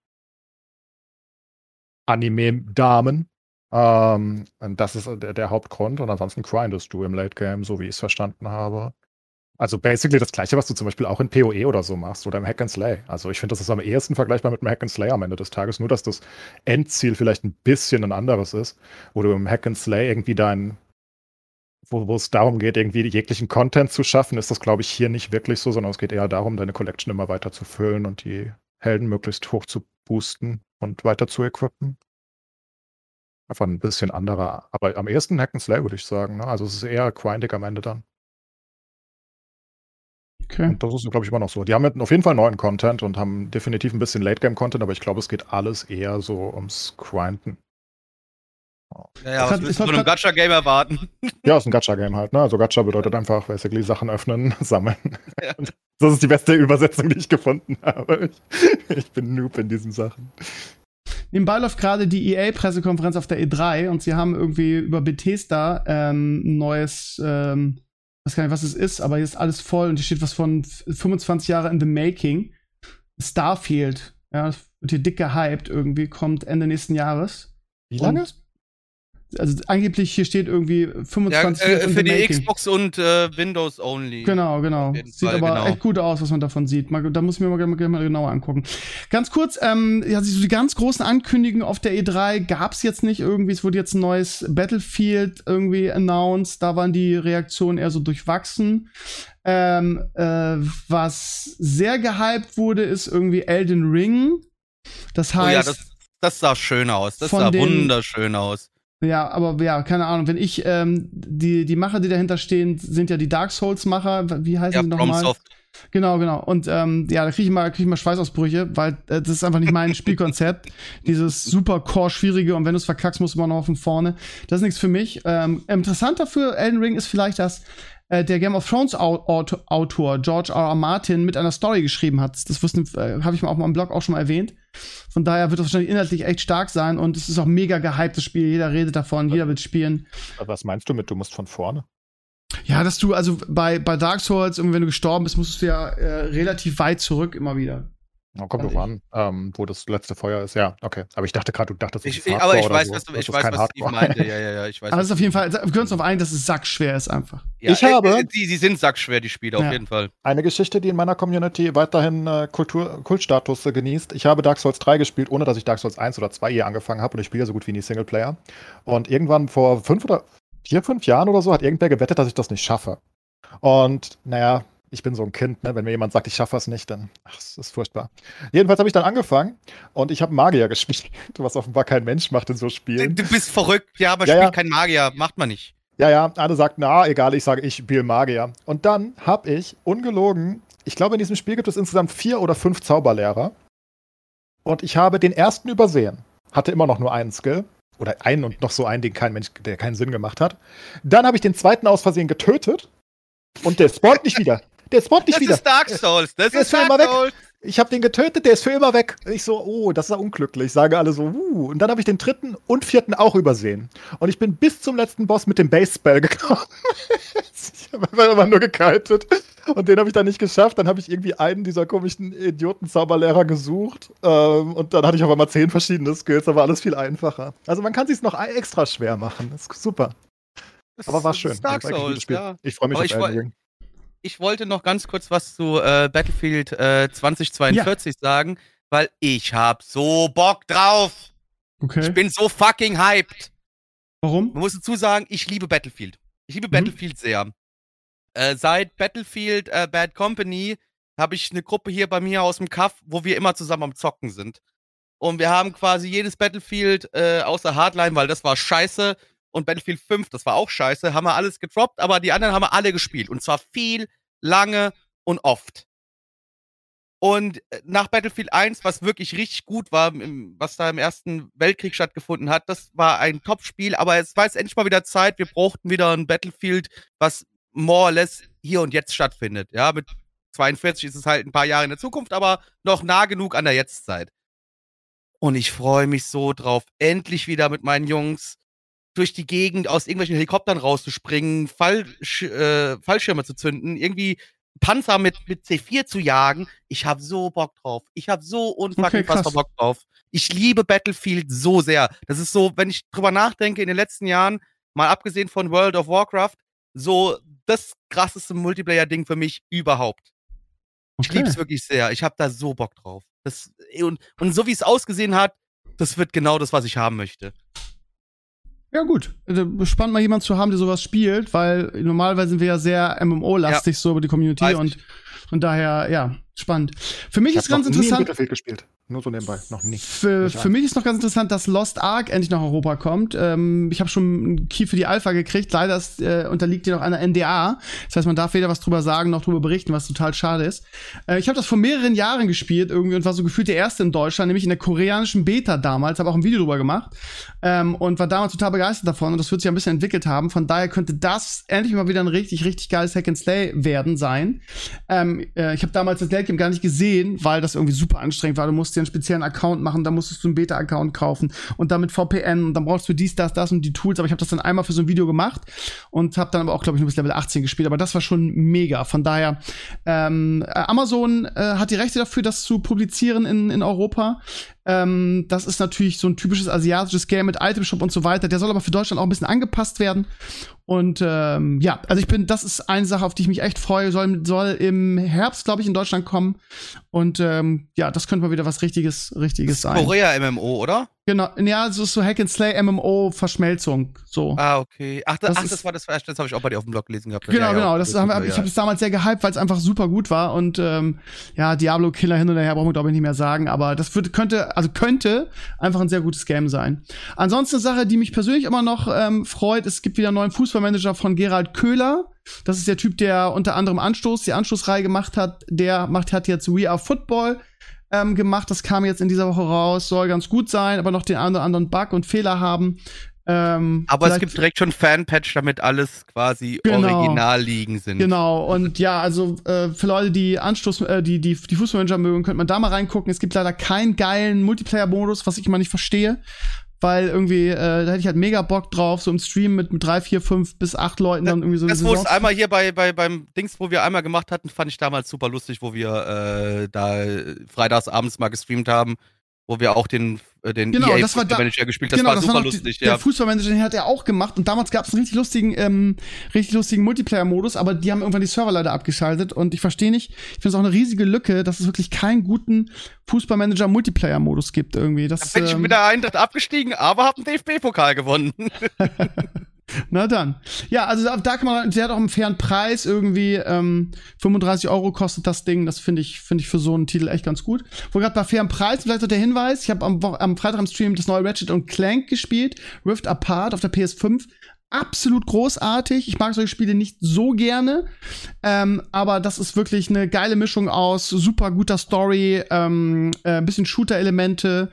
Anime-Damen, ähm, das ist der, der, Hauptgrund und ansonsten grindest du im Late Game, so wie ich es verstanden habe. Also basically das gleiche, was du zum Beispiel auch in PoE oder so machst oder im Hack and Slay. Also ich finde, das ist am ehesten vergleichbar mit dem Hack and Slay am Ende des Tages, nur dass das Endziel vielleicht ein bisschen ein anderes ist, wo du im Hack and Slay irgendwie dein, wo, wo es darum geht, irgendwie jeglichen Content zu schaffen, ist das, glaube ich, hier nicht wirklich so, sondern es geht eher darum, deine Collection immer weiter zu füllen und die Helden möglichst hoch zu boosten und weiter zu equippen. Einfach ein bisschen anderer, aber am ehesten Hack and Slay, würde ich sagen. Ne? Also es ist eher grindig am Ende dann. Okay. Und das ist, glaube ich, immer noch so. Die haben auf jeden Fall neuen Content und haben definitiv ein bisschen Late-Game-Content, aber ich glaube, es geht alles eher so ums Grinden. Ja, ja, was willst du von einem Gacha-Game erwarten? Ja, ist ein Gacha-Game halt, ne? Also Gacha bedeutet einfach basically Sachen öffnen, sammeln. Ja. Das ist die beste Übersetzung, die ich gefunden habe. Ich, ich bin Noob in diesen Sachen. Nebenbei läuft gerade die EA-Pressekonferenz auf der E3 und sie haben irgendwie über Bethesda ähm, ein neues, ähm, weiß gar nicht, was es ist, aber hier ist alles voll und hier steht was von 25 Jahre in the making. Starfield, ja, wird hier dick gehypt irgendwie, kommt Ende nächsten Jahres. Wie lange? Und also angeblich hier steht irgendwie 25 ja, äh, für die making. Xbox und äh, Windows only. Genau, genau. Sieht Fall, aber genau. echt gut aus, was man davon sieht. Mal, da muss ich mir mal, mal, mal genauer angucken. Ganz kurz, ähm, ja, so die ganz großen Ankündigungen auf der E3 gab es jetzt nicht irgendwie. Es wurde jetzt ein neues Battlefield irgendwie announced. Da waren die Reaktionen eher so durchwachsen. Ähm, äh, was sehr gehypt wurde, ist irgendwie Elden Ring. Das heißt. Oh ja, das, das sah schön aus. Das sah wunderschön aus Ja, aber ja, keine Ahnung. Wenn ich, ähm, die, die Macher, die dahinter stehen, sind ja die Dark Souls-Macher. Wie heißen Ja, die nochmal? Genau, genau. Und ähm, ja, da kriege ich, mal krieg ich mal Schweißausbrüche, weil äh, das ist einfach nicht mein Spielkonzept. Dieses super Core-Schwierige und wenn du es verkackst, musst du immer noch von vorne. Das ist nichts für mich. Ähm, interessanter für Elden Ring ist vielleicht, dass äh, der Game of Thrones Au- Autor, Autor George R. R. Martin mit einer Story geschrieben hat. Das äh, habe ich mal auf meinem Blog auch schon mal erwähnt. Von daher wird das wahrscheinlich inhaltlich echt stark sein und es ist auch mega gehypt, das Spiel. Jeder redet davon, jeder will spielen. Was meinst du mit, du musst von vorne? Ja, dass du, also bei, bei Dark Souls, wenn du gestorben bist, musstest du ja äh, relativ weit zurück immer wieder. Na, kommt Also drauf an, ähm, wo das letzte Feuer ist. Ja, okay. Aber ich dachte gerade, du dachtest, Ich, ist ich, Hardcore aber ich oder weiß, so. was, du- ich weiß, was Steve meinte. Ja, ja, ja, ich weiß. Aber es ist auf jeden Fall, wir können uns darauf einigen, dass es sackschwer ist einfach. Ja, Ich habe- äh, Sie, sie sind sackschwer, die Spiele, Ja. auf jeden Fall. Eine Geschichte, die in meiner Community weiterhin äh, Kultur, Kultstatus äh, genießt. Ich habe Dark Souls 3 gespielt, ohne dass ich Dark Souls 1 oder 2 je angefangen habe und ich spiele ja so gut wie nie Singleplayer. Und irgendwann vor fünf oder vier, fünf Jahren oder so hat irgendwer gewettet, dass ich das nicht schaffe. Und naja, ich bin so ein Kind, ne? wenn mir jemand sagt, ich schaffe es nicht, dann, ach, es ist furchtbar. Jedenfalls habe ich dann angefangen und ich habe Magier gespielt, was offenbar kein Mensch macht in so Spielen. du bist verrückt, ja, aber Ja, spielt ja. kein Magier, macht man nicht. Ja, ja, alle sagt, na, egal, ich sage, ich spiele Magier. Und dann habe ich, ungelogen, ich glaube, in diesem Spiel gibt es insgesamt vier oder fünf Zauberlehrer. Und ich habe den ersten übersehen. Hatte immer noch nur einen Skill. Oder einen und noch so einen, den kein Mensch, der keinen Sinn gemacht hat. Dann habe ich den zweiten aus Versehen getötet. Und der spawnt nicht wieder. Der spawnt nicht Das wieder. ist Dark Souls, das Der ist ist für Dark immer weg. Souls. Ich habe den getötet, der ist für immer weg. Ich so, oh, das ist ja unglücklich. Sage alle so, uh. Und dann habe ich den dritten und vierten auch übersehen. Und ich bin bis zum letzten Boss mit dem Base-Spell gekommen. ich habe einfach nur gekitet. Und den habe ich dann nicht geschafft. Dann habe ich irgendwie einen dieser komischen Idioten-Zauberlehrer gesucht. Ähm, und dann hatte ich auf einmal zehn verschiedene Skills, aber alles viel einfacher. Also man kann es noch extra schwer machen. Das ist super. Das Aber war schön. Das Dark Das war Souls, ja. Ich freue mich Aber auf ich. Ich wollte noch ganz kurz was zu äh, Battlefield äh, 2042 sagen, weil ich hab so Bock drauf. Okay. Ich bin so fucking hyped. Warum? Man muss dazu sagen, ich liebe Battlefield. Ich liebe Mhm. Battlefield sehr. Äh, seit Battlefield äh, Bad Company habe ich eine Gruppe hier bei mir aus dem Kaff, wo wir immer zusammen am Zocken sind. Und wir haben quasi jedes Battlefield äh, außer Hardline, weil das war scheiße. Und Battlefield 5, das war auch scheiße, haben wir alles gedroppt, aber die anderen haben wir alle gespielt. Und zwar viel, lange und oft. Und äh, nach Battlefield 1, was wirklich richtig gut war, was da im Ersten Weltkrieg stattgefunden hat, das war ein Top-Spiel, aber es war jetzt endlich mal wieder Zeit, wir brauchten wieder ein Battlefield, was more or less hier und jetzt stattfindet. Ja, mit 42 ist es halt ein paar Jahre in der Zukunft, aber noch nah genug an der Jetztzeit. Und ich freue mich so drauf, endlich wieder mit meinen Jungs durch die Gegend aus irgendwelchen Helikoptern rauszuspringen, Fallsch äh, Fallschirme zu zünden, irgendwie Panzer mit, mit C4 zu jagen. Ich habe so Bock drauf. Ich habe so unfucking Okay, Bock drauf. Ich liebe Battlefield so sehr. Das ist so, wenn ich drüber nachdenke, in den letzten Jahren, mal abgesehen von World of Warcraft, so das krasseste Multiplayer-Ding für mich überhaupt. Ich Okay. lieb's wirklich sehr. Ich habe da so Bock drauf. Das, und, und so wie es ausgesehen hat, das wird genau das, was ich haben möchte. Ja, gut. Also, Spannend mal jemand zu haben, der sowas spielt, weil normalerweise sind wir ja sehr MMO-lastig so über die Community und von daher, ja, spannend. Für mich Ich ist ganz noch nie interessant. Battlefield gespielt. Nur so nebenbei. Noch nie. Für, Nicht für mich ist noch ganz interessant, dass Lost Ark endlich nach Europa kommt. Ähm, ich habe schon einen Key für die Alpha gekriegt. Leider ist, äh, unterliegt dir noch einer NDA. Das heißt, man darf weder was drüber sagen noch drüber berichten, was total schade ist. Äh, ich habe das vor mehreren Jahren gespielt irgendwie und war so gefühlt der erste in Deutschland, nämlich in der koreanischen Beta damals. Habe auch ein Video drüber gemacht ähm, und war damals total begeistert davon. Und das wird sich ein bisschen entwickelt haben. Von daher könnte das endlich mal wieder ein richtig, richtig geiles Hack and Slay werden sein. Ähm, äh, ich habe damals das Late Game gar nicht gesehen, weil das irgendwie super anstrengend war. Du musst einen speziellen Account machen, da musstest du einen Beta-Account kaufen und damit VPN und dann brauchst du dies, das, das und die Tools. Aber ich habe das dann einmal für so ein Video gemacht und habe dann aber auch, glaube ich, nur bis Level 18 gespielt. Aber das war schon mega. Von daher, ähm, äh, Amazon äh, hat die Rechte dafür, das zu publizieren in, in Europa. Ähm, das ist natürlich so ein typisches asiatisches Game mit Itemshop und so weiter. Der soll aber für Deutschland auch ein bisschen angepasst werden. Und ähm, ja, also ich bin, das ist eine Sache, auf die ich mich echt freue. Soll, soll im Herbst, glaube ich, in Deutschland kommen. Und ähm, ja, das könnte mal wieder was richtiges, richtiges sein. Korea MMO, oder? Genau, ja, es ist so Hack and Slay MMO Verschmelzung, so. Ah, okay. Ach, das, Das ach, ist- das war das, das habe ich auch bei dir auf dem Blog gelesen gehabt. Genau, Ja, ja, genau. Das haben ja. ich habe es damals sehr gehypt, weil es einfach super gut war und ähm, ja, Diablo Killer hin und her brauchen wir glaube ich nicht mehr sagen, aber das wird, könnte, also könnte einfach ein sehr gutes Game sein. Ansonsten eine Sache, die mich persönlich immer noch ähm, freut, es gibt wieder einen neuen Fußballmanager von Gerald Köhler. Das ist der Typ, der unter anderem Anstoß, die Anstoßreihe gemacht hat. Der macht hat jetzt We Are Football ähm, gemacht. Das kam jetzt in dieser Woche raus, soll ganz gut sein, aber noch den einen oder anderen Bug und Fehler haben. Ähm, Aber es gibt direkt schon Fanpatch, damit alles quasi Genau. original liegen sind. Genau, und ja, also äh, für Leute, die Anstoß, äh, die, die, die Fußballmanager mögen, könnte man da mal reingucken. Es gibt leider keinen geilen Multiplayer-Modus, was ich immer nicht verstehe. Weil irgendwie, äh, da hätte ich halt mega Bock drauf, so im Stream mit, mit drei, vier, fünf bis acht Leuten dann irgendwie so Das, wo es einmal hier bei, bei, beim Dings, wo wir einmal gemacht hatten, fand ich damals super lustig, wo wir äh, da freitags abends mal gestreamt haben, wo wir auch den, äh, den Genau, EA das war da- Manager gespielt. Das genau, war das super war lustig, die, ja. Der Fußballmanager, den hat er auch gemacht und damals gab es einen richtig lustigen, ähm, richtig lustigen Multiplayer-Modus, aber die haben irgendwann die Server leider abgeschaltet und ich verstehe nicht, ich finde es auch eine riesige Lücke, dass es wirklich keinen guten Fußballmanager-Multiplayer-Modus gibt irgendwie. Das, Da bin ich ähm, mit der Eintracht abgestiegen, aber hab einen DFB-Pokal gewonnen. Na dann. Ja, also da, kann man, der hat auch einen fairen Preis irgendwie. Ähm, 35 Euro kostet das Ding. Das finde ich, finde ich für so einen Titel echt ganz gut. Wo gerade bei fairen Preis, vielleicht noch der Hinweis, ich habe am, am Freitag im Stream das neue Ratchet und Clank gespielt, Rift Apart auf der PS5. Absolut großartig. Ich mag solche Spiele nicht so gerne. Ähm, aber das ist wirklich eine geile Mischung aus super guter Story, ähm, äh, bisschen Shooter-Elemente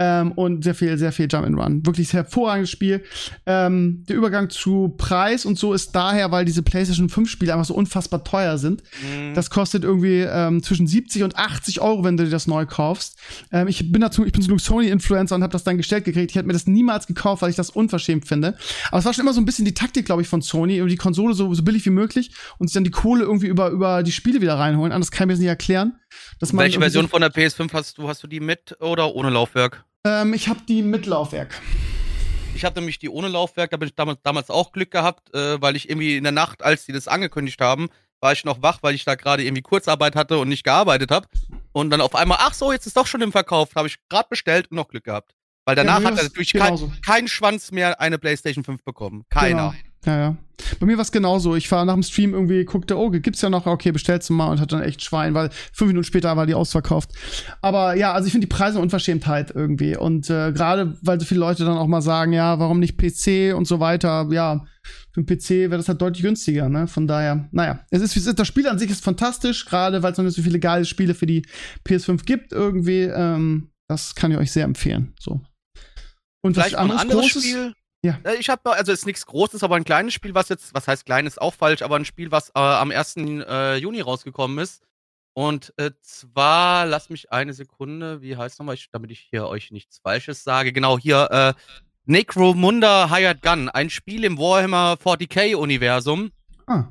ähm, und sehr viel, sehr viel Jump and Run. Wirklich hervorragendes Spiel. Ähm, der Übergang zu Preis und so ist daher, weil diese PlayStation 5 Spiele einfach so unfassbar teuer sind. Das kostet irgendwie ähm, zwischen 70 und 80 Euro, wenn du dir das neu kaufst. Ähm, ich bin dazu, ich bin so Sony-Influencer und habe das dann gestellt gekriegt. Ich hätte mir das niemals gekauft, weil ich das unverschämt finde. Aber es war schon immer so ein bisschen die Taktik, glaube ich, von Sony, über die Konsole so, so billig wie möglich und sich dann die Kohle irgendwie über, über die Spiele wieder reinholen. Anders kann ich mir das nicht erklären. Welche Version von der PS5 hast du? Hast du die mit oder ohne Laufwerk? Ähm, ich habe die mit Laufwerk. Ich hatte nämlich die ohne Laufwerk, da bin ich damals, damals auch Glück gehabt, äh, weil ich irgendwie in der Nacht, als die das angekündigt haben, war ich noch wach, weil ich da gerade irgendwie Kurzarbeit hatte und nicht gearbeitet habe. Und dann auf einmal, ach so, jetzt ist doch schon im Verkauf, habe ich gerade bestellt und noch Glück gehabt. Weil danach mir hat natürlich kein, kein Schwanz mehr eine PlayStation 5 bekommen. Keiner. Genau. Ja, ja. Bei mir war es genauso. Ich war nach dem Stream irgendwie, guckte, oh, gibt's ja noch, okay, bestellst du mal und hatte dann echt Schwein, weil fünf Minuten später war die ausverkauft. Aber ja, also ich finde die Preise Unverschämtheit irgendwie. Und äh, gerade, weil so viele Leute dann auch mal sagen, ja, warum nicht PC und so weiter, ja, für den PC wäre das halt deutlich günstiger, ne? Von daher, naja, es ist, es ist. Das Spiel an sich ist fantastisch, gerade weil es noch nicht so viele geile Spiele für die PS5 gibt, irgendwie. Ähm, das kann ich euch sehr empfehlen. So. Und Vielleicht noch ein anderes Spiel. Ja. Äh, Ich habe also ist nichts Großes, aber ein kleines Spiel, was jetzt, was heißt klein, ist auch falsch, aber ein Spiel, was äh, am 1. Äh, Juni rausgekommen ist. Und äh, zwar, lasst mich eine Sekunde, wie heißt nochmal, ich, damit ich hier euch nichts Falsches sage. Genau, hier, äh, Necromunda Hired Gun, ein Spiel im Warhammer 40k-Universum. Ah,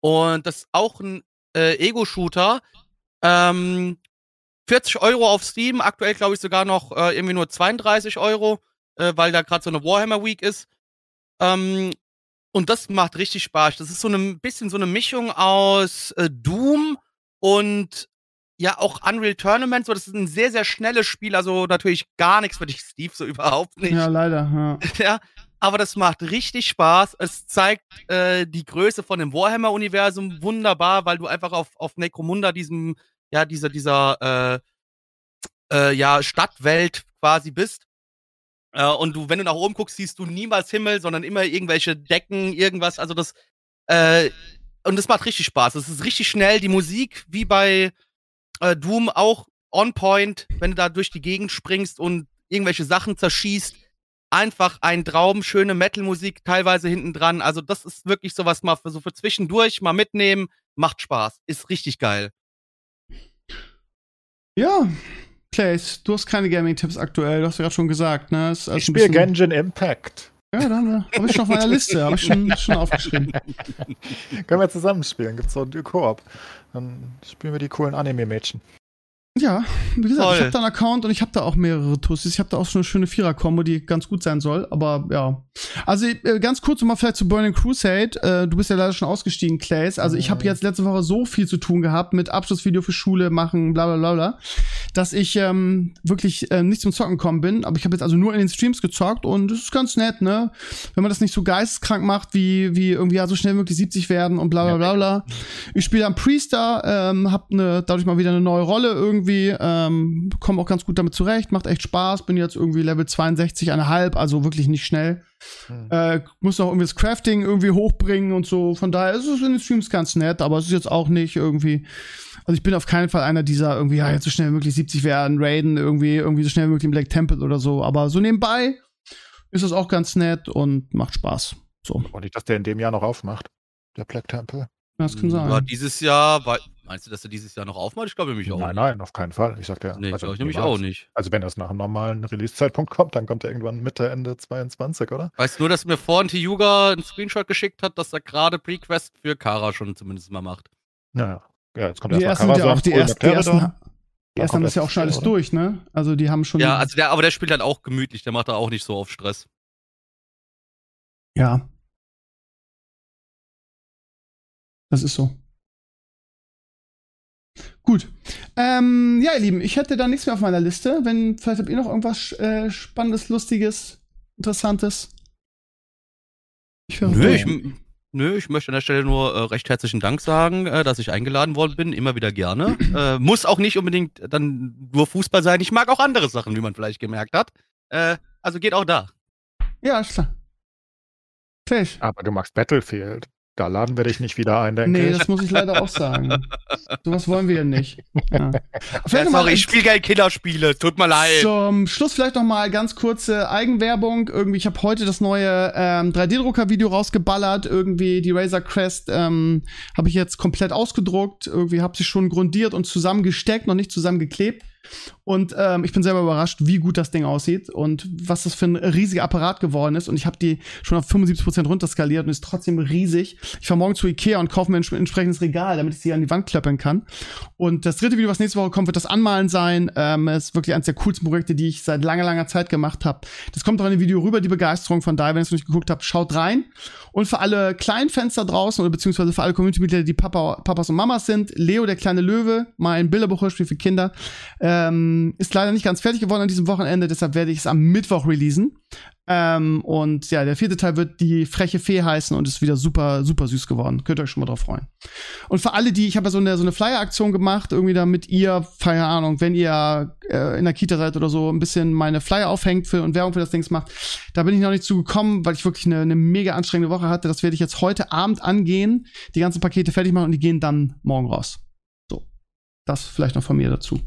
Und das ist auch ein äh, Ego-Shooter. Ähm, 40 Euro auf Steam, aktuell glaube ich sogar noch äh, irgendwie nur 32 Euro, äh, weil da gerade so eine Warhammer Week ist. Ähm, und das macht richtig Spaß. Das ist so ein bisschen so eine Mischung aus äh, Doom und ja auch Unreal Tournament. So, das ist ein sehr, sehr schnelles Spiel. Also natürlich gar nichts für dich, Steve, so überhaupt nicht. ja, leider, ja. Ja, aber das macht richtig Spaß. Es zeigt äh, die Größe von dem Warhammer-Universum wunderbar, weil du einfach auf, auf Necromunda, diesem, ja, dieser, dieser, äh, äh, ja, Stadtwelt quasi bist. Äh, und du, wenn du nach oben guckst, siehst du niemals Himmel, sondern immer irgendwelche Decken, irgendwas. Also das, äh, und das macht richtig Spaß. Es ist richtig schnell. Die Musik, wie bei äh, Doom, auch on point, wenn du da durch die Gegend springst und irgendwelche Sachen zerschießt einfach ein Traum, schöne Metal-Musik teilweise hinten dran. Also das ist wirklich sowas mal für so für zwischendurch mal mitnehmen, macht Spaß, ist richtig geil. Ja, Clays, du hast keine Gaming-Tipps aktuell, du hast ja gerade schon gesagt, ne? Ist alles Ich spiele Genshin Impact. Ja, da haben wir- hab ich schon auf meiner Liste, habe ich schon, schon aufgeschrieben. Können wir zusammen spielen? Gibt's so einen Koop. Dann spielen wir die coolen Anime-Mädchen. Ja, wie gesagt, Toll. ich habe da einen Account und ich habe da auch mehrere Tussis. Ich habe da auch schon eine schöne Vierer-Kombo, die ganz gut sein soll. Aber ja. Also äh, ganz kurz nochmal vielleicht zu Burning Crusade. Äh, du bist ja leider schon ausgestiegen, Clays. Also ich habe jetzt letzte Woche so viel zu tun gehabt mit Abschlussvideo für Schule machen, bla bla bla bla, dass ich ähm, wirklich äh, nicht zum Zocken gekommen bin. Aber ich habe jetzt also nur in den Streams gezockt und das ist ganz nett, ne? Wenn man das nicht so geisteskrank macht, wie, wie irgendwie ja so schnell möglich 70 werden und bla bla bla bla. Ich spiele am Priester, ähm, hab ne, dadurch mal wieder eine neue Rolle irgendwie, ähm, komme auch ganz gut damit zurecht, macht echt Spaß, bin jetzt irgendwie Level 62,5, also wirklich nicht schnell. Hm. Äh, muss noch irgendwie das Crafting irgendwie hochbringen und so. Von daher ist es in den Streams ganz nett, aber es ist jetzt auch nicht irgendwie. Also ich bin auf keinen Fall einer dieser irgendwie, ja, jetzt so schnell wie möglich 70 werden, raiden, irgendwie, irgendwie so schnell wie möglich im Black Temple oder so. Aber so nebenbei ist das auch ganz nett und macht Spaß. So. Und nicht, dass der in dem Jahr noch aufmacht, der Black Temple. Das kann sein. Ja, dieses Jahr, weil, meinst du, dass er dieses Jahr noch aufmacht? Ich glaube nämlich auch. Nein, nein, auf keinen Fall. Ich sagte ja. Nee, also glaube ich nämlich auch nicht. Also wenn das nach einem normalen Release-Zeitpunkt kommt, dann kommt er irgendwann Mitte, Ende 22, oder? Weißt du nur, dass mir vorhin Tiyuga einen Screenshot geschickt hat, dass er gerade Prequest für Kara schon zumindest mal macht. Ja, ja. jetzt kommt Die erstmal ersten sind ja auch die ersten, die ersten, die Dann ersten haben das ja auch erst schon alles oder? durch, ne? Also die haben schon. Ja, also der, aber der spielt halt auch gemütlich, der macht da auch nicht so auf Stress. Ja. Das ist so. Gut. Ähm, ja, ihr Lieben, ich hätte da nichts mehr auf meiner Liste. Wenn, vielleicht habt ihr noch irgendwas äh, Spannendes, Lustiges, Interessantes. Ich Nö, ich, nö, ich möchte an der Stelle nur äh, recht herzlichen Dank sagen, äh, dass ich eingeladen worden bin, immer wieder gerne. äh, muss auch nicht unbedingt dann nur Fußball sein. Ich mag auch andere Sachen, wie man vielleicht gemerkt hat. Äh, also geht auch da. Ja, ist klar. Fisch. Aber du magst Battlefield. Da laden wir dich nicht wieder ein, denke Nee, ich. das muss ich leider auch sagen. Sowas wollen wir ja nicht. Ja. Ja, sorry, ich spiele gerne Killerspiele. Tut mir leid. Zum Schluss vielleicht noch mal ganz kurze Eigenwerbung. Irgendwie, ich habe heute das neue ähm, 3D-Drucker-Video rausgeballert. Irgendwie die Razer Crest ähm, habe ich jetzt komplett ausgedruckt. Irgendwie habe sie schon grundiert und zusammengesteckt, noch nicht zusammengeklebt. Und ähm, ich bin selber überrascht, wie gut das Ding aussieht und was das für ein riesiger Apparat geworden ist. Und ich habe die schon auf 75% runterskaliert und ist trotzdem riesig. Ich fahre morgen zu Ikea und kaufe mir ein entsprechendes Regal, damit ich sie an die Wand klöppeln kann. Und das dritte Video, was nächste Woche kommt, wird das Anmalen sein. Ähm, ist wirklich eines der coolsten Projekte, die ich seit langer, langer Zeit gemacht habe. Das kommt auch in dem Video rüber, die Begeisterung von daher, wenn ihr es noch nicht geguckt habt, schaut rein. Und für alle kleinen da draußen oder beziehungsweise für alle Community-Mitglieder, die Papa, Papas und Mamas sind, Leo, der kleine Löwe, mein Bilderbuchhörspiel für Kinder, ähm, ist leider nicht ganz fertig geworden an diesem Wochenende, deshalb werde ich es am Mittwoch releasen. Ähm, und ja, der vierte Teil wird die freche Fee heißen und ist wieder super, super süß geworden. Könnt ihr euch schon mal drauf freuen. Und für alle, die, ich habe ja so eine, so eine Flyer-Aktion gemacht, irgendwie damit ihr, keine Ahnung, wenn ihr äh, in der Kita seid oder so, ein bisschen meine Flyer aufhängt für, und Werbung für das Ding macht. Da bin ich noch nicht zugekommen, weil ich wirklich eine, eine mega anstrengende Woche hatte. Das werde ich jetzt heute Abend angehen, die ganzen Pakete fertig machen und die gehen dann morgen raus. So. Das vielleicht noch von mir dazu.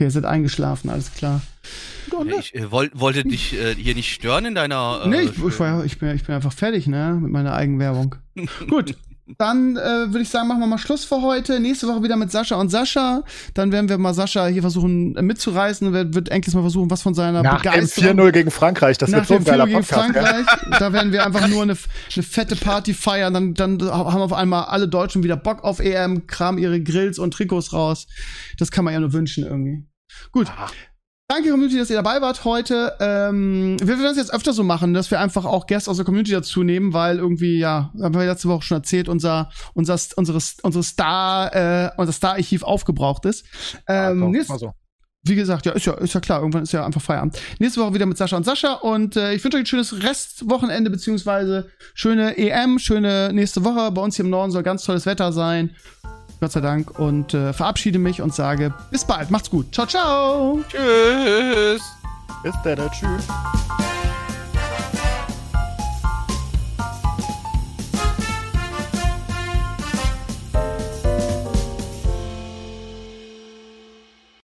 Ihr seid eingeschlafen, alles klar. Ich äh, woll, wollte dich äh, hier nicht stören in deiner. Äh, Nee, ich, ich, war, ich, bin, ich bin einfach fertig, ne, mit meiner Eigenwerbung. Gut, dann äh, würde ich sagen, machen wir mal Schluss für heute. Nächste Woche wieder mit Sascha und Sascha. Dann werden wir mal Sascha hier versuchen äh, mitzureißen. Wird, wird endlich mal versuchen, was von seiner Nach Begeisterung 4-0 gegen Frankreich, das nach wird so ein geiler 4 gegen Podcast. Ja. Frankreich, da werden wir einfach nur eine, eine fette Party feiern. Dann, dann haben auf einmal alle Deutschen wieder Bock auf EM, kramen ihre Grills und Trikots raus. Das kann man ja nur wünschen irgendwie. Gut. Danke, Community, dass ihr dabei wart heute. Ähm, wir werden das jetzt öfter so machen, dass wir einfach auch Gäste aus der Community dazu nehmen, weil irgendwie, ja, haben wir letzte Woche schon erzählt, unser, unser, unsere, unsere Star, äh, unser Star-Archiv aufgebraucht ist. Ähm, Also, nächst- mal so. wie gesagt, ja, ist ja, ist ja klar, irgendwann ist ja einfach Feierabend. Nächste Woche wieder mit Sascha und Sascha und äh, ich wünsche euch ein schönes Restwochenende, beziehungsweise schöne EM, schöne nächste Woche. Bei uns hier im Norden soll ganz tolles Wetter sein. Gott sei Dank. Und äh, verabschiede mich und sage bis bald. Macht's gut. Ciao, ciao. Tschüss. Bis dann, tschüss.